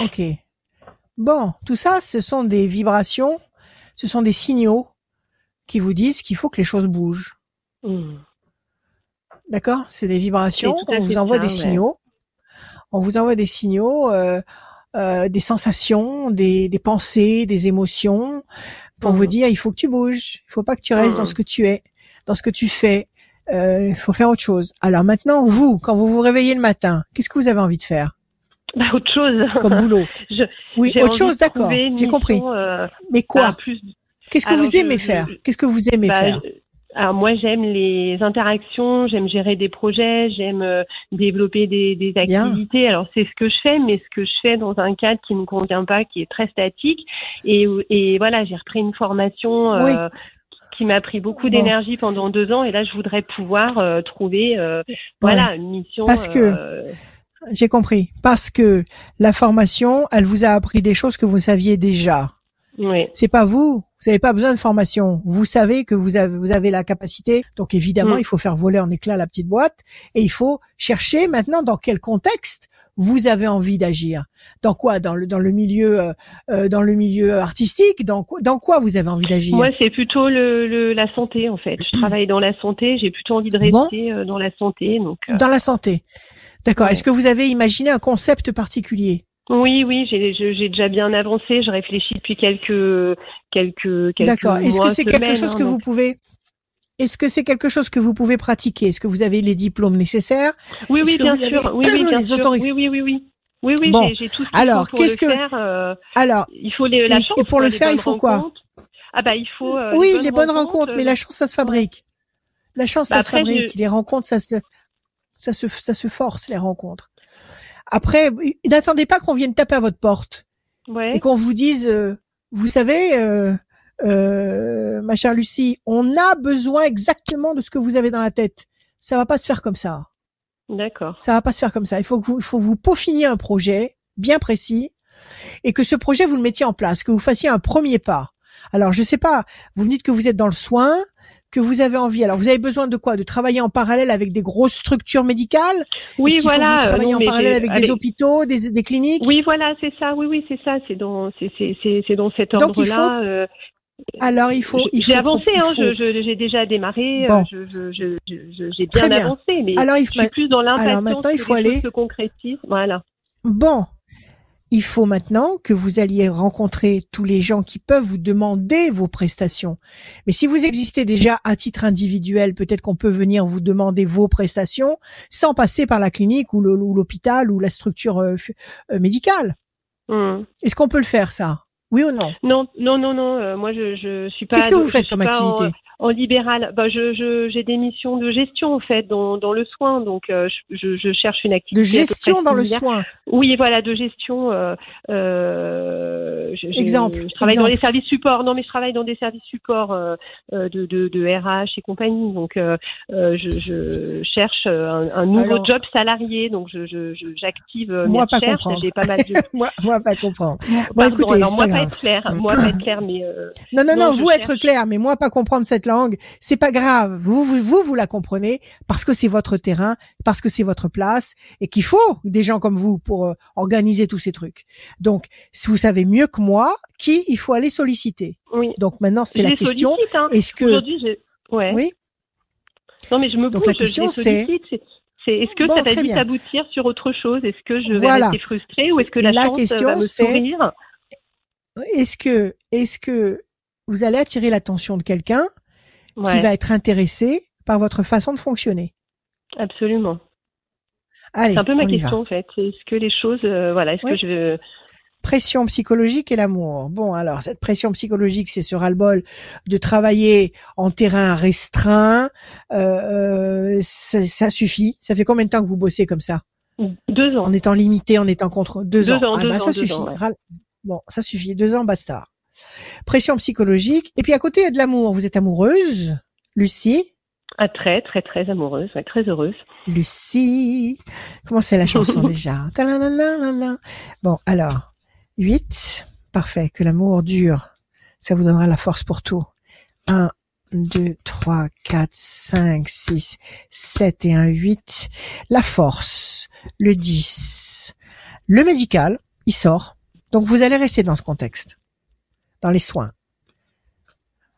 Ok. Bon, tout ça, ce sont des vibrations, ce sont des signaux qui vous disent qu'il faut que les choses bougent. Hmm. D'accord? C'est des vibrations, on vous envoie des signaux. On vous envoie des signaux. Euh, euh, des sensations, des, des pensées, des émotions, pour vous mhm. dire il faut que tu bouges, il faut pas que tu restes dans mhm. ce que tu es, dans ce que tu fais. Euh, il faut faire autre chose. Alors maintenant, vous, quand vous vous réveillez le matin, qu'est-ce que vous avez envie de faire? Bah, autre chose. Comme boulot. oui, autre chose, d'accord. J'ai compris. Euh, Mais quoi Qu'est-ce que vous aimez faire Qu'est-ce que vous aimez bah, faire alors moi j'aime les interactions, j'aime gérer des projets, j'aime euh, développer des, des activités. Alors c'est ce que je fais, mais ce que je fais dans un cadre qui ne me convient pas, qui est très statique. Et, et voilà, j'ai repris une formation euh, qui m'a pris beaucoup d'énergie pendant deux ans, et là je voudrais pouvoir euh, trouver voilà une mission. Parce que j'ai compris. Parce que la formation, elle vous a appris des choses que vous saviez déjà. Oui. C'est pas vous. Vous n'avez pas besoin de formation. Vous savez que vous avez, vous avez la capacité. Donc évidemment, mm. il faut faire voler en éclats la petite boîte et il faut chercher maintenant dans quel contexte vous avez envie d'agir. Dans quoi? Dans le dans le milieu euh, euh dans le milieu artistique? Dans quoi Dans quoi vous avez envie d'agir? Moi, c'est plutôt le, le, la santé en fait. Je travaille dans la santé. J'ai plutôt envie de rester euh, dans la santé. Donc euh. dans la santé. D'accord. Est-ce que vous avez imaginé un concept particulier? Oui, oui, j'ai déjà bien avancé. Je réfléchis depuis quelques quelques quelques D'accord. Est-ce que c'est quelque chose que hein, vous pouvez est-ce que c'est quelque chose que vous pouvez pratiquer? Est-ce que vous avez les diplômes nécessaires? Oui, oui, bien sûr. Oui, oui, bien sûr. Oui, oui, oui, oui. Oui, oui, bon. j'ai tout ce Alors, qu'est-ce que faire, euh, Alors, il faut les, la chance. Et pour le faire, il faut quoi? Ah bah, il faut. Euh, oui, les bonnes, rencontres, mais la chance, ça se fabrique. La chance, ça bah, se fabrique. Les rencontres, ça se, ça se, ça se force les rencontres. Après, n'attendez pas qu'on vienne taper à votre porte ouais. et qu'on vous dise, euh, vous savez, euh, euh, ma chère Lucie, on a besoin exactement de ce que vous avez dans la tête. Ça va pas se faire comme ça. D'accord. Ça va pas se faire comme ça. Il faut que vous, il faut vous peaufiner un projet bien précis et que ce projet vous le mettiez en place, que vous fassiez un premier pas. Alors je sais pas, vous me dites que vous êtes dans le soin, que vous avez envie. Alors, vous avez besoin de quoi? De travailler en parallèle avec des grosses structures médicales? Oui, voilà. travailler en parallèle avec des hôpitaux, des, des, cliniques? Oui, voilà, c'est ça. Oui, oui, c'est ça. C'est dans, c'est, c'est, c'est, dans cet ordre-là. Euh... Alors il faut. J'ai avancé, hein, j'ai déjà démarré, euh, bon. j'ai bien, bien, avancé, mais Alors, il faut... je suis plus dans l'impatience Alors maintenant il faut aller. Se concrétise. Voilà. Bon, il faut maintenant que vous alliez rencontrer tous les gens qui peuvent vous demander vos prestations. Mais si vous existez déjà à titre individuel, peut-être qu'on peut venir vous demander vos prestations sans passer par la clinique ou l'hôpital ou la structure euh, euh, médicale. Mmh. Est-ce qu'on peut le faire ça? Oui ou non? Non, non, non, non. Euh, moi, je, je suis pas. Qu'est-ce que vous faites comme activité en libéral, bah, je, je, j'ai des missions de gestion en fait dans, dans le soin, donc euh, je, je, cherche une activité. De gestion dans le soin. Oui, voilà, de gestion. Euh, euh, je, exemple. Je, travaille dans les services supports. Non, mais je travaille dans des services supports euh, euh de, de, de, RH et compagnie. Donc, euh, je, je cherche un, un nouveau job salarié. Donc, je, je, j'active moi mes recherches. J'ai pas mal de. moi, moi, pas comprendre. Bon, écoutez, alors, moi, pas, être clair. Moi, pas être clair, mais. non, non, non, vous être clair, mais moi, pas comprendre cette langue, c'est pas grave. Vous, vous, vous, la comprenez parce que c'est votre terrain, parce que c'est votre place et qu'il faut des gens comme vous pour euh, organiser tous ces trucs. Donc, si vous savez mieux que moi qui il faut aller solliciter. Oui. Donc maintenant, c'est la question. Hein. Est-ce que ouais. Oui. Non, mais je me Donc la question c'est est-ce que ça va vite aboutir sur autre chose? Est-ce que je vais rester frustrée ou est-ce que la, la chance question, va me sourire? Est-ce que, est-ce que vous allez attirer l'attention de quelqu'un qui va être intéressé par votre façon de fonctionner. Absolument. Allez, c'est un peu ma question en fait. Est-ce que les choses, euh, voilà, est-ce que je pression psychologique et l'amour. Bon, alors cette pression psychologique, c'est ce ras-le-bol de travailler en terrain restreint. Euh, euh ça, ça, suffit. Ça fait combien de temps que vous bossez comme ça Deux ans. En étant limité, en étant contre deux, deux ans. ah, deux bah, ans, ça suffit. Bon, ça suffit. Deux ans, basta pression psychologique. Et puis à côté, il y a de l'amour. Vous êtes amoureuse, Lucie? Ah, très, très, très amoureuse, très heureuse. Lucie. Comment c'est la chanson déjà? Bon, alors, 8. Parfait. Que l'amour dure. Ça vous donnera la force pour tout. 1, 2, 3, 4, 5, 6, 7 et un 8. La force. Le 10. Le médical, il sort. Donc vous allez rester dans ce contexte dans les soins.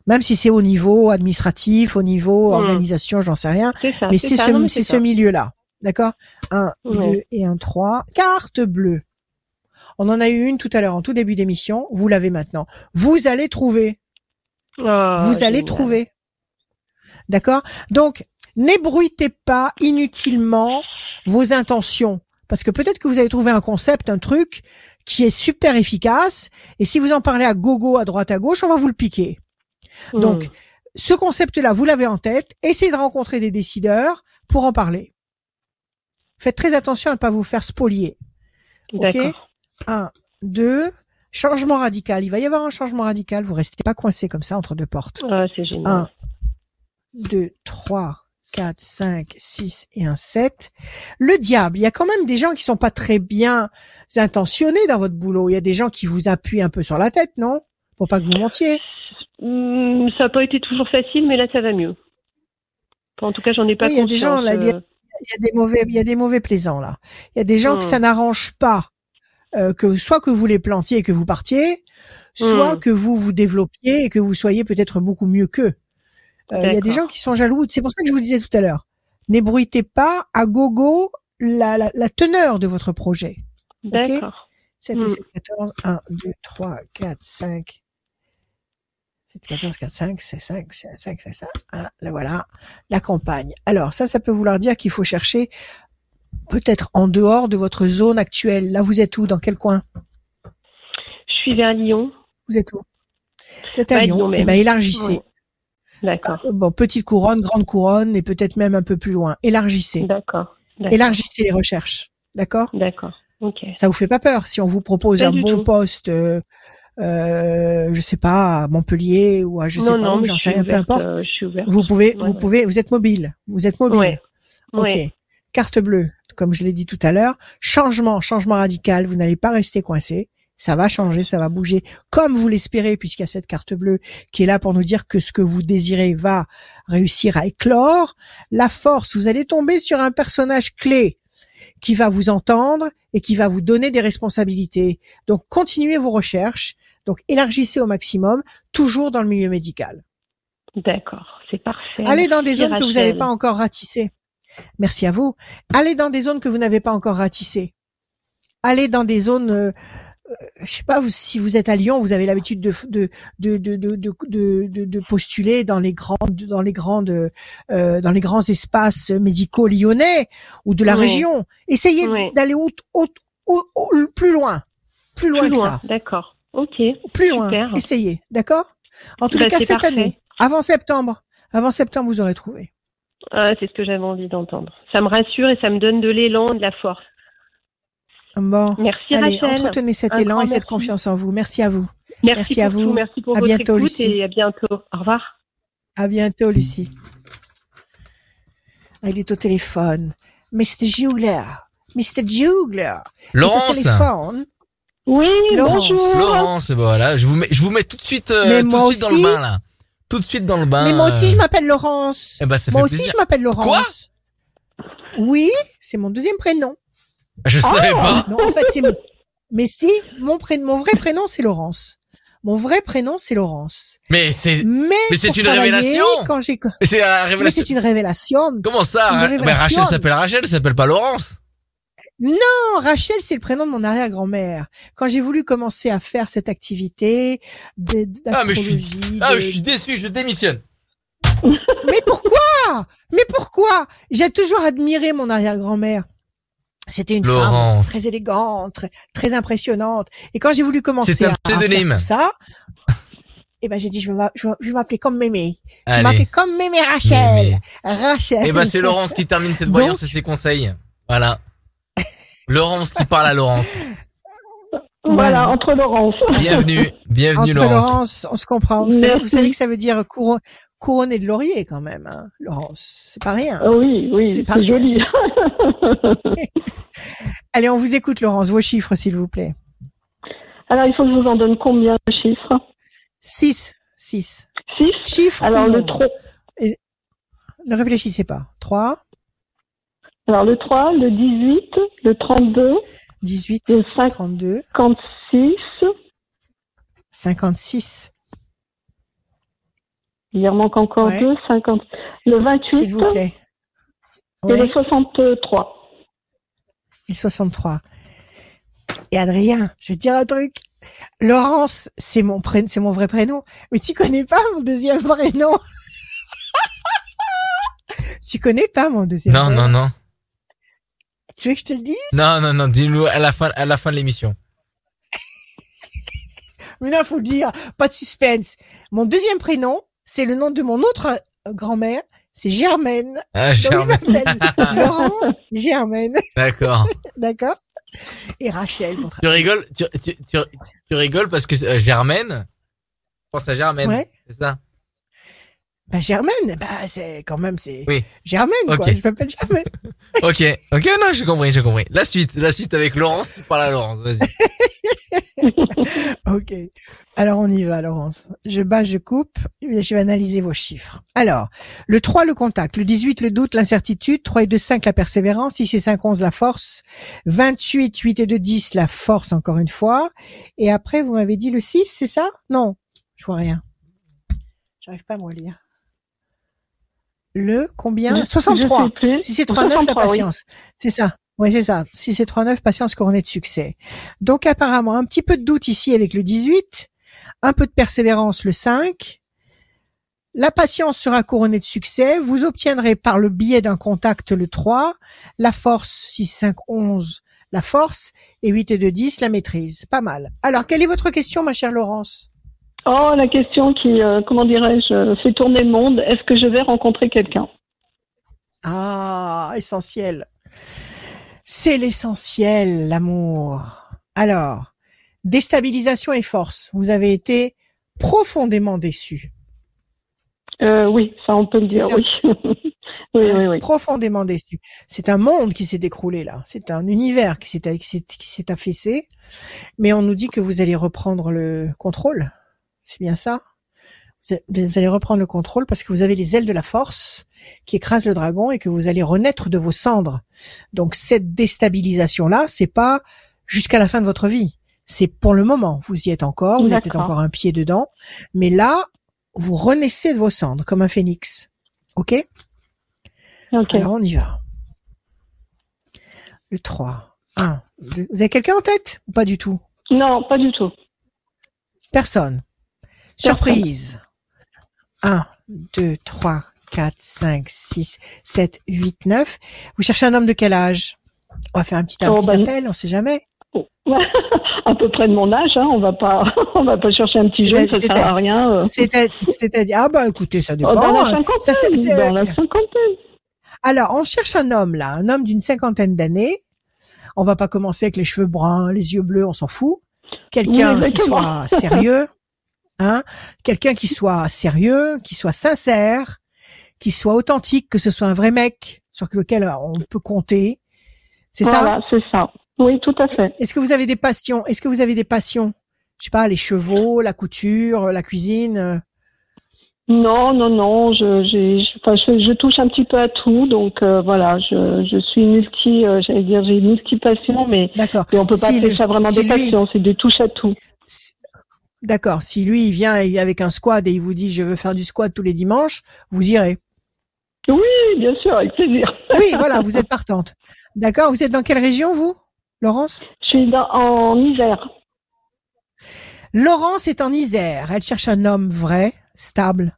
Même si c'est au niveau administratif, au niveau hmm. organisation, j'en sais rien. mais c'est ce, ce milieu-là. D'accord? Un, deux et un trois. Carte bleue. On en a eu une tout à l'heure en tout début d'émission. Vous l'avez maintenant. Vous allez trouver. Oh, vous allez trouver. D'accord? Donc, n'ébruitez pas inutilement vos intentions. Parce que peut-être que vous avez trouvé un concept, un truc qui est super efficace. Et si vous en parlez à gogo, à droite, à gauche, on va vous le piquer. Hmm. Donc, ce concept-là, vous l'avez en tête. Essayez de rencontrer des décideurs pour en parler. Faites très attention à ne pas vous faire spolier. Ok? Un, deux. Changement radical. Il va y avoir un changement radical. Vous restez pas coincé comme ça entre deux portes. Ah, c'est génial. Un, deux, trois, quatre, cinq, six et un sept. Le diable. Il y a quand même des gens qui sont pas très bien intentionnés dans votre boulot. Il y a des gens qui vous appuient un peu sur la tête, non? Pour pas que vous mentiez. Hmm, ça n'a pas été toujours facile, mais là, ça va mieux. En tout cas, j'en ai pas Oui, il y a des gens, conscience, là, il y a- euh. il y a des mauvais, il y a des mauvais plaisants là. Il y a des gens que Hmm. ça n'arrange pas, euh, que soit que vous les plantiez et que vous partiez, soit Hmm. que vous vous développiez et que vous soyez peut-être beaucoup mieux qu'eux. Euh, il y a des gens qui sont jaloux. C'est pour ça que je vous disais tout à l'heure. N'ébruitez pas à gogo la, la, la teneur de votre projet. D'accord. 7 Hmm. et 7, 14, 1, 2, 3, 4, 5. 7, 14, 4, 5, c'est 5, c'est 5, c'est ça. Ah, là voilà, la campagne. Alors ça, ça peut vouloir dire qu'il faut chercher peut-être en dehors de votre zone actuelle. Là, vous êtes où? Dans quel coin? Je suis vers Lyon. Vous êtes où? Vous êtes à Ouais, Lyon. Lyon Eh ben, élargissez. Ouais. D'accord. Bon, petite couronne, grande couronne, et peut-être même un peu plus loin. Élargissez. D'accord. Élargissez les recherches. D'accord? D'accord. Ok. Ça vous fait pas peur si on vous propose Pas un bon tout. poste, euh, euh, je sais pas, à Montpellier ou à je sais non, pas non, où, j'en je sais rien, peu importe. euh, je suis ouverte. Vous pouvez, Ouais, vous ouais. pouvez, vous êtes mobile, vous êtes mobile. Ouais. Ok. Carte bleue, comme je l'ai dit tout à l'heure. Changement, changement radical. Vous n'allez pas rester coincé. Ça va changer, ça va bouger, comme vous l'espérez, puisqu'il y a cette carte bleue qui est là pour nous dire que ce que vous désirez va réussir à éclore. La force, vous allez tomber sur un personnage clé qui va vous entendre et qui va vous donner des responsabilités. Donc, continuez vos recherches. Donc, élargissez au maximum, toujours dans le milieu médical. D'accord. C'est parfait. Allez dans des zones que vous n'avez pas encore ratissées. Merci à vous. Allez dans des zones que vous n'avez pas encore ratissées. Allez dans des zones, euh, je sais pas si vous êtes à Lyon, vous avez l'habitude de de de de de de, de, de- de postuler dans les grandes dans les grandes euh, dans les grands espaces médicaux lyonnais ou de la Oui. région. Essayez Oui. d'aller au, au, au- au- plus loin, plus loin Plus que loin. ça, D'accord. Ok. plus loin. Essayez, d'accord? En tous Bah, les cas cette parfait. année, avant septembre, avant septembre vous aurez trouvé. Ah, c'est ce que j'avais envie d'entendre. Ça me rassure et ça me donne de l'élan, de la force. Bon. Merci Allez, Rachel. entretenez cet Un élan et cette merci. confiance en vous. Merci à vous. Merci, Merci à vous. tout. Merci pour À votre bientôt, écoute Lucie. et à bientôt. Au revoir. À bientôt, Lucie. Il est au téléphone. Mr. Jugler. Mr. Jugler. Il est au Laurence téléphone. Oui, Laurence. bonjour. Laurence, voilà, je vous mets, je vous mets tout de suite, euh, tout de suite dans le aussi. bain là. Tout de suite dans le bain. Mais moi aussi, euh, je m'appelle Laurence. Eh ben, ça moi fait aussi, plaisir. je m'appelle Laurence. Quoi? Oui, c'est mon deuxième prénom. Je savais pas. Non, en fait, c'est mon... Mais si, mon prénom, mon vrai prénom, c'est Laurence. Mon vrai prénom, c'est Laurence. Mais c'est, Mais, Mais c'est une révélation. Quand j'ai, mais c'est mais une révélation. Comment ça? Mais. Rachel s'appelle Rachel, elle s'appelle pas Laurence. Non, Rachel, c'est le prénom de mon arrière-grand-mère. Quand j'ai voulu commencer à faire cette activité de- Ah, mais je suis- d'astrologie, Ah, de- je suis déçu, je démissionne. mais pourquoi? Mais pourquoi? J'ai toujours admiré mon arrière-grand-mère. C'était une femme Laurence. très élégante, très, très impressionnante. Et quand j'ai voulu commencer à, à faire tout ça, eh ben j'ai dit je vais m'a- je vais je vais m'appeler comme Mémé. Je vais Allez. m'appeler comme Mémé Rachel. Mémé. Rachel. Eh ben, c'est Laurence qui termine cette Donc- voyance et ses conseils. Voilà. Laurence qui parle à Laurence. Voilà, entre Laurence. Bienvenue, bienvenue Entre Laurence. Laurence, on se comprend. Vous savez, vous savez que ça veut dire couron, couronné de laurier quand même, hein, Laurence. C'est pas rien. Ah oui, oui, C'est pas- joli. Allez, on vous écoute, Laurence. Vos chiffres, s'il vous plaît. Alors, il faut que je vous en donne combien de chiffres? 6. 6. 6 Chiffre Alors, le nombre? 3, Ne réfléchissez pas. 3, alors le 3, le 18, le 32, 18, le 32, 56, 56. Il en manque encore Ouais. deux, 50, le 28 S'il vous plaît. et le Ouais. 63. Et 63. Et Adrien, je vais te dire un truc. Laurence, c'est mon prénom, c'est mon vrai prénom. Mais tu connais pas mon deuxième prénom? tu connais pas mon deuxième Non, prénom? non, non. Tu veux que je te le dise? Non, non, non, dis-nous à la fin, à la fin de l'émission. Mais non, faut le dire. Pas de suspense. Mon deuxième prénom, c'est le nom de mon autre euh, grand-mère. C'est Germaine. Ah, Germaine. Laurence Germaine. D'accord. D'accord. Et Rachel. Pour tu rigoles, tu, tu, tu, tu, rigoles parce que euh, Germaine, je pense à Germaine. Ouais. C'est ça? Bah Germaine, bah c'est quand même c'est oui. Germaine Ok. quoi. Je m'appelle Germaine. ok, ok, non, j'ai compris, j'ai compris. La suite, la suite avec Laurence qui parle à Laurence. Vas-y. ok. Alors on y va, Laurence. Je bats, je coupe. et Je vais analyser vos chiffres. Alors, le 3, le contact. Le 18, le doute, l'incertitude. 3 et 2, 5, la persévérance. 6 et 5, 11, la force. 28, 8 et 2, 10, la force encore une fois. Et après, vous m'avez dit le 6, c'est ça? Non, je vois rien. J'arrive pas à me lire. Le combien? Je- 63. je sais plus. Si c'est 39, la 63, oui. patience. C'est ça. Oui, c'est ça. Si c'est 39, patience couronnée de succès. Donc apparemment, un petit peu de doute ici avec le 18, un peu de persévérance le 5. La patience sera couronnée de succès. Vous obtiendrez par le biais d'un contact le 3, la force 6, 5, 11, la force, et 8 et 2, 10, la maîtrise. Pas mal. Alors, quelle est votre question, ma chère Laurence? Oh, la question qui, euh, comment dirais-je, fait tourner le monde. Est-ce que je vais rencontrer quelqu'un? Ah, essentiel. C'est l'essentiel, l'amour. Alors, déstabilisation et force. Vous avez été profondément déçu. euh, Oui, ça on peut le dire, oui. oui, oui, oui. Profondément déçu. C'est un monde qui s'est écroulé là. C'est un univers qui s'est qui s'est- qui s'est affaissé. Mais on nous dit que vous allez reprendre le contrôle. C'est bien ça? Vous allez reprendre le contrôle parce que vous avez les ailes de la force qui écrasent le dragon et que vous allez renaître de vos cendres. Donc cette déstabilisation là, c'est pas jusqu'à la fin de votre vie. C'est pour le moment. Vous y êtes encore, vous avez peut-être D'accord. encore un pied dedans, mais là, vous renaissez de vos cendres comme un phénix. OK? Ok. alors on y va. Le 3. 1, 2. Vous avez quelqu'un en tête? Ou pas du tout? Non, pas du tout. Personne. Surprise. 1, 2, 3, 4, 5, 6, 7, 8, 9. Vous cherchez un homme de quel âge? On va faire un petit, un Oh, petit bah, appel, on sait jamais. à peu près de mon âge, hein. On va pas, on va pas chercher un petit jeune, ça sert à rien. euh. C'est-à- C'est-à-dire, ah bah écoutez, ça dépend. Oh, dans la cinquantaine, Ça, c'est- c'est- dans la cinquantaine. Alors, on cherche un homme là, un homme d'une cinquantaine d'années. On va pas commencer avec les cheveux bruns, les yeux bleus, on s'en fout. Quelqu'un Oui, qui soit sérieux, hein Quelqu'un qui soit sérieux, qui soit sincère, qui soit authentique, que ce soit un vrai mec sur lequel euh, on peut compter. C'est ça? Voilà, c'est ça. Oui, tout à fait. Est-ce que vous avez des passions? Est-ce que vous avez des passions? Je sais pas, les chevaux, la couture, la cuisine. euh, Non, non, non, je, j'ai, je, enfin, je, je touche un petit peu à tout, donc euh, voilà, je, suis multi, euh, j'allais dire, j'ai multi passion, mais mais on peut pas Si appeler le- ça vraiment si des passions, c'est des touches à tout. Si- D'accord. Si lui, il vient avec un squad et il vous dit je veux faire du squat tous les dimanches, vous irez. Oui, bien sûr, avec plaisir. Oui, voilà, vous êtes partante. D'accord. Vous êtes dans quelle région, vous, Laurence? Je suis dans, en Isère. Laurence est en Isère. Elle cherche un homme vrai, stable,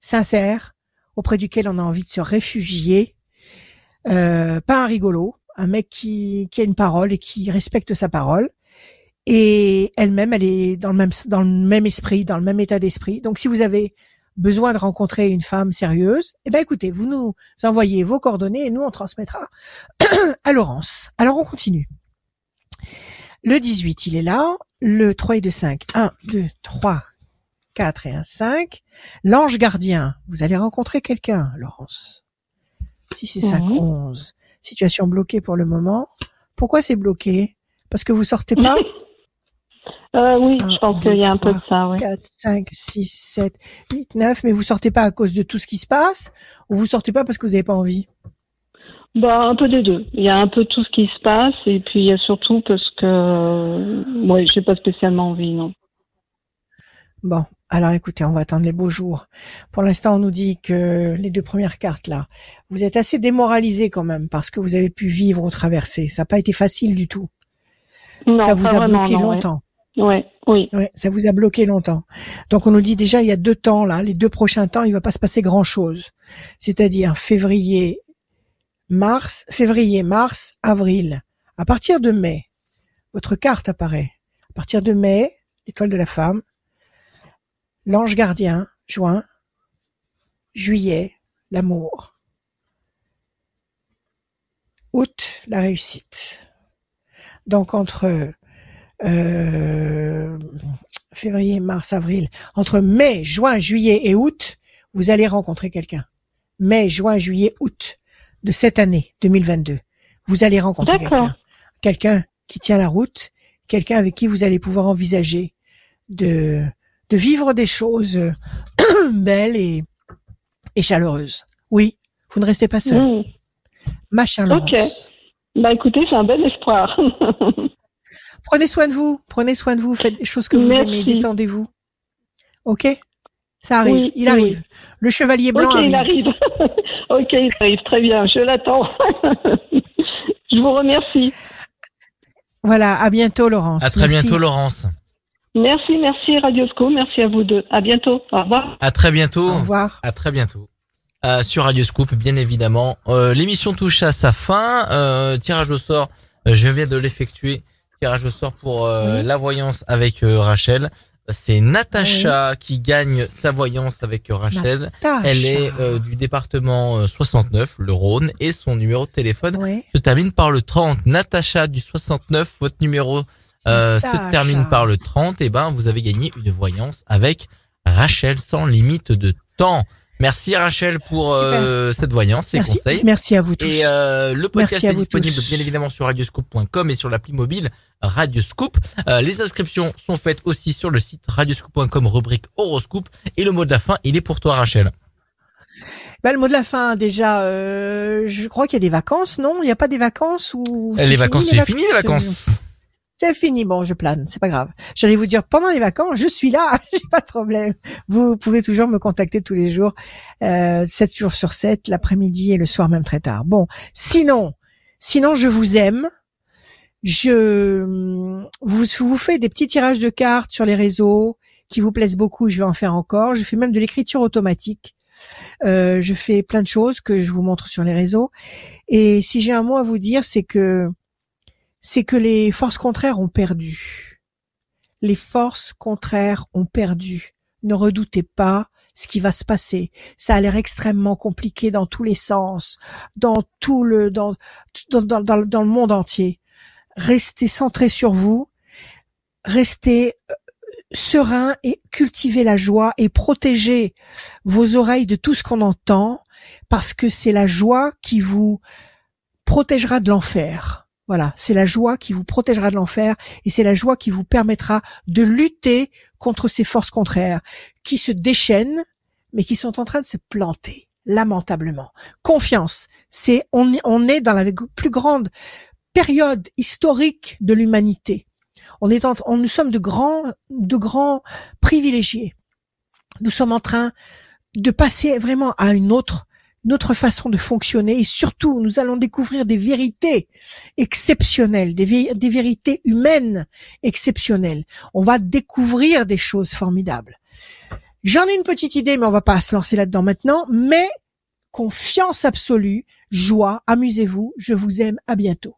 sincère, auprès duquel on a envie de se réfugier. Euh, pas un rigolo, un mec qui, qui a une parole et qui respecte sa parole. Et elle-même, elle est dans le même dans le même esprit, dans le même état d'esprit. Donc, si vous avez besoin de rencontrer une femme sérieuse, eh ben écoutez, vous nous envoyez vos coordonnées et nous on transmettra à Laurence. Alors on continue. Le 18, il est là. Le 3 et 2, 5. 1, 2, 3, 4 et 1, 5. L'ange gardien. Vous allez rencontrer quelqu'un, Laurence. 6 et 5, Mhm. 11. Situation bloquée pour le moment. Pourquoi c'est bloqué? Parce que vous sortez pas? Euh, oui, Un, je pense qu'il y a un peu de ça, oui. 4, 5, 6, 7, 8, 9, mais vous sortez pas à cause de tout ce qui se passe ou vous sortez pas parce que vous avez pas envie? Bah, un peu des deux. Il y a un peu tout ce qui se passe, et puis il y a surtout parce que, euh, ouais, j'ai pas spécialement envie, non. Bon, alors écoutez, on va attendre les beaux jours. Pour l'instant, on nous dit que les deux premières cartes là, vous êtes assez démoralisé quand même parce que vous avez pu vivre ou traverser. Ça n'a pas été facile du tout. ça vous a bloqué longtemps. Ouais. oui. Ouais, ça vous a bloqué longtemps. Donc on nous dit déjà il y a deux temps là, les deux prochains temps, il va pas se passer grand chose. C'est-à-dire février, mars, février, mars, avril. À partir de mai, votre carte apparaît. À partir de mai, l'étoile de la femme, l'ange gardien, juin, juillet, l'amour. Août, la réussite. Donc entre euh, février, mars, avril, entre mai, juin, juillet et août, vous allez rencontrer quelqu'un. Mai, juin, juillet, août de cette année 2022. Vous allez rencontrer quelqu'un. Quelqu'un qui tient la route, quelqu'un avec qui vous allez pouvoir envisager de, de vivre des choses belles et, et chaleureuses. Oui, vous ne restez pas seul. Mmh. Machin Ok. Bah écoutez, c'est un bel espoir. Prenez soin de vous, prenez soin de vous, faites des choses que vous aimez, détendez-vous. Ok? Ça arrive, il arrive. Le chevalier blanc Ok, il arrive. ok, il arrive, très bien, je l'attends. je vous remercie. Voilà, à bientôt Laurence. À très bientôt Laurence. Merci, merci Radiosco, merci à vous deux. À bientôt, au revoir. À très bientôt. Au revoir. À très bientôt. Euh, sur Radio Scoop, bien évidemment. Euh, l'émission touche à sa fin. Euh, tirage au sort, je viens de l'effectuer tirage au sort pour euh, la voyance avec euh, Rachel. C'est Natacha qui gagne sa voyance avec euh, Rachel. Elle est du département 69, le Rhône, et son numéro de téléphone se termine par le 30. Natacha du 69, votre numéro se termine par le 30. Et eh ben, vous avez gagné une voyance avec Rachel sans limite de temps. Merci Rachel pour euh, cette voyance, ces conseils. Merci à vous tous. Et euh, le podcast est disponible bien évidemment sur radioscoop.com et sur l'appli mobile Radioscoop. Euh, les inscriptions sont faites aussi sur le site radioscoop.com rubrique horoscope et le mot de la fin, il est pour toi Rachel. Bah, le mot de la fin, déjà, je crois qu'il y a des vacances, non? Il n'y a pas des vacances ou Les vacances, c'est fini les vacances. C'est fini, bon, je plane, c'est pas grave. J'allais vous dire pendant les vacances, je suis là, j'ai pas de problème. Vous pouvez toujours me contacter tous les jours, euh, 7 jours sur 7, l'après-midi et le soir même très tard. Bon, sinon, sinon je vous aime. Je vous vous faites des petits tirages de cartes sur les réseaux qui vous plaisent beaucoup. Je vais en faire encore. Je fais même de l'écriture automatique. Euh, je fais plein de choses que je vous montre sur les réseaux. Et si j'ai un mot à vous dire, c'est que c'est que les forces contraires ont perdu. Les forces contraires ont perdu. Ne redoutez pas ce qui va se passer. Ça a l'air extrêmement compliqué dans tous les sens, dans tout le, dans, dans, le monde entier. Restez centré sur vous. Restez euh, serein et cultivez la joie et protégez vos oreilles de tout ce qu'on entend parce que c'est la joie qui vous protégera de l'enfer. Voilà, c'est la joie qui vous protégera de l'enfer et c'est la joie qui vous permettra de lutter contre ces forces contraires qui se déchaînent mais qui sont en train de se planter lamentablement. Confiance, c'est on, on est dans la plus grande période historique de l'humanité. On est en, on, nous sommes de grands de grands privilégiés. Nous sommes en train de passer vraiment à une autre notre façon de fonctionner et surtout nous allons découvrir des vérités exceptionnelles, des, vérités humaines exceptionnelles. On va découvrir des choses formidables. J'en ai une petite idée, mais on va pas se lancer là-dedans maintenant. Mais confiance absolue, joie, amusez-vous, je vous aime, à bientôt.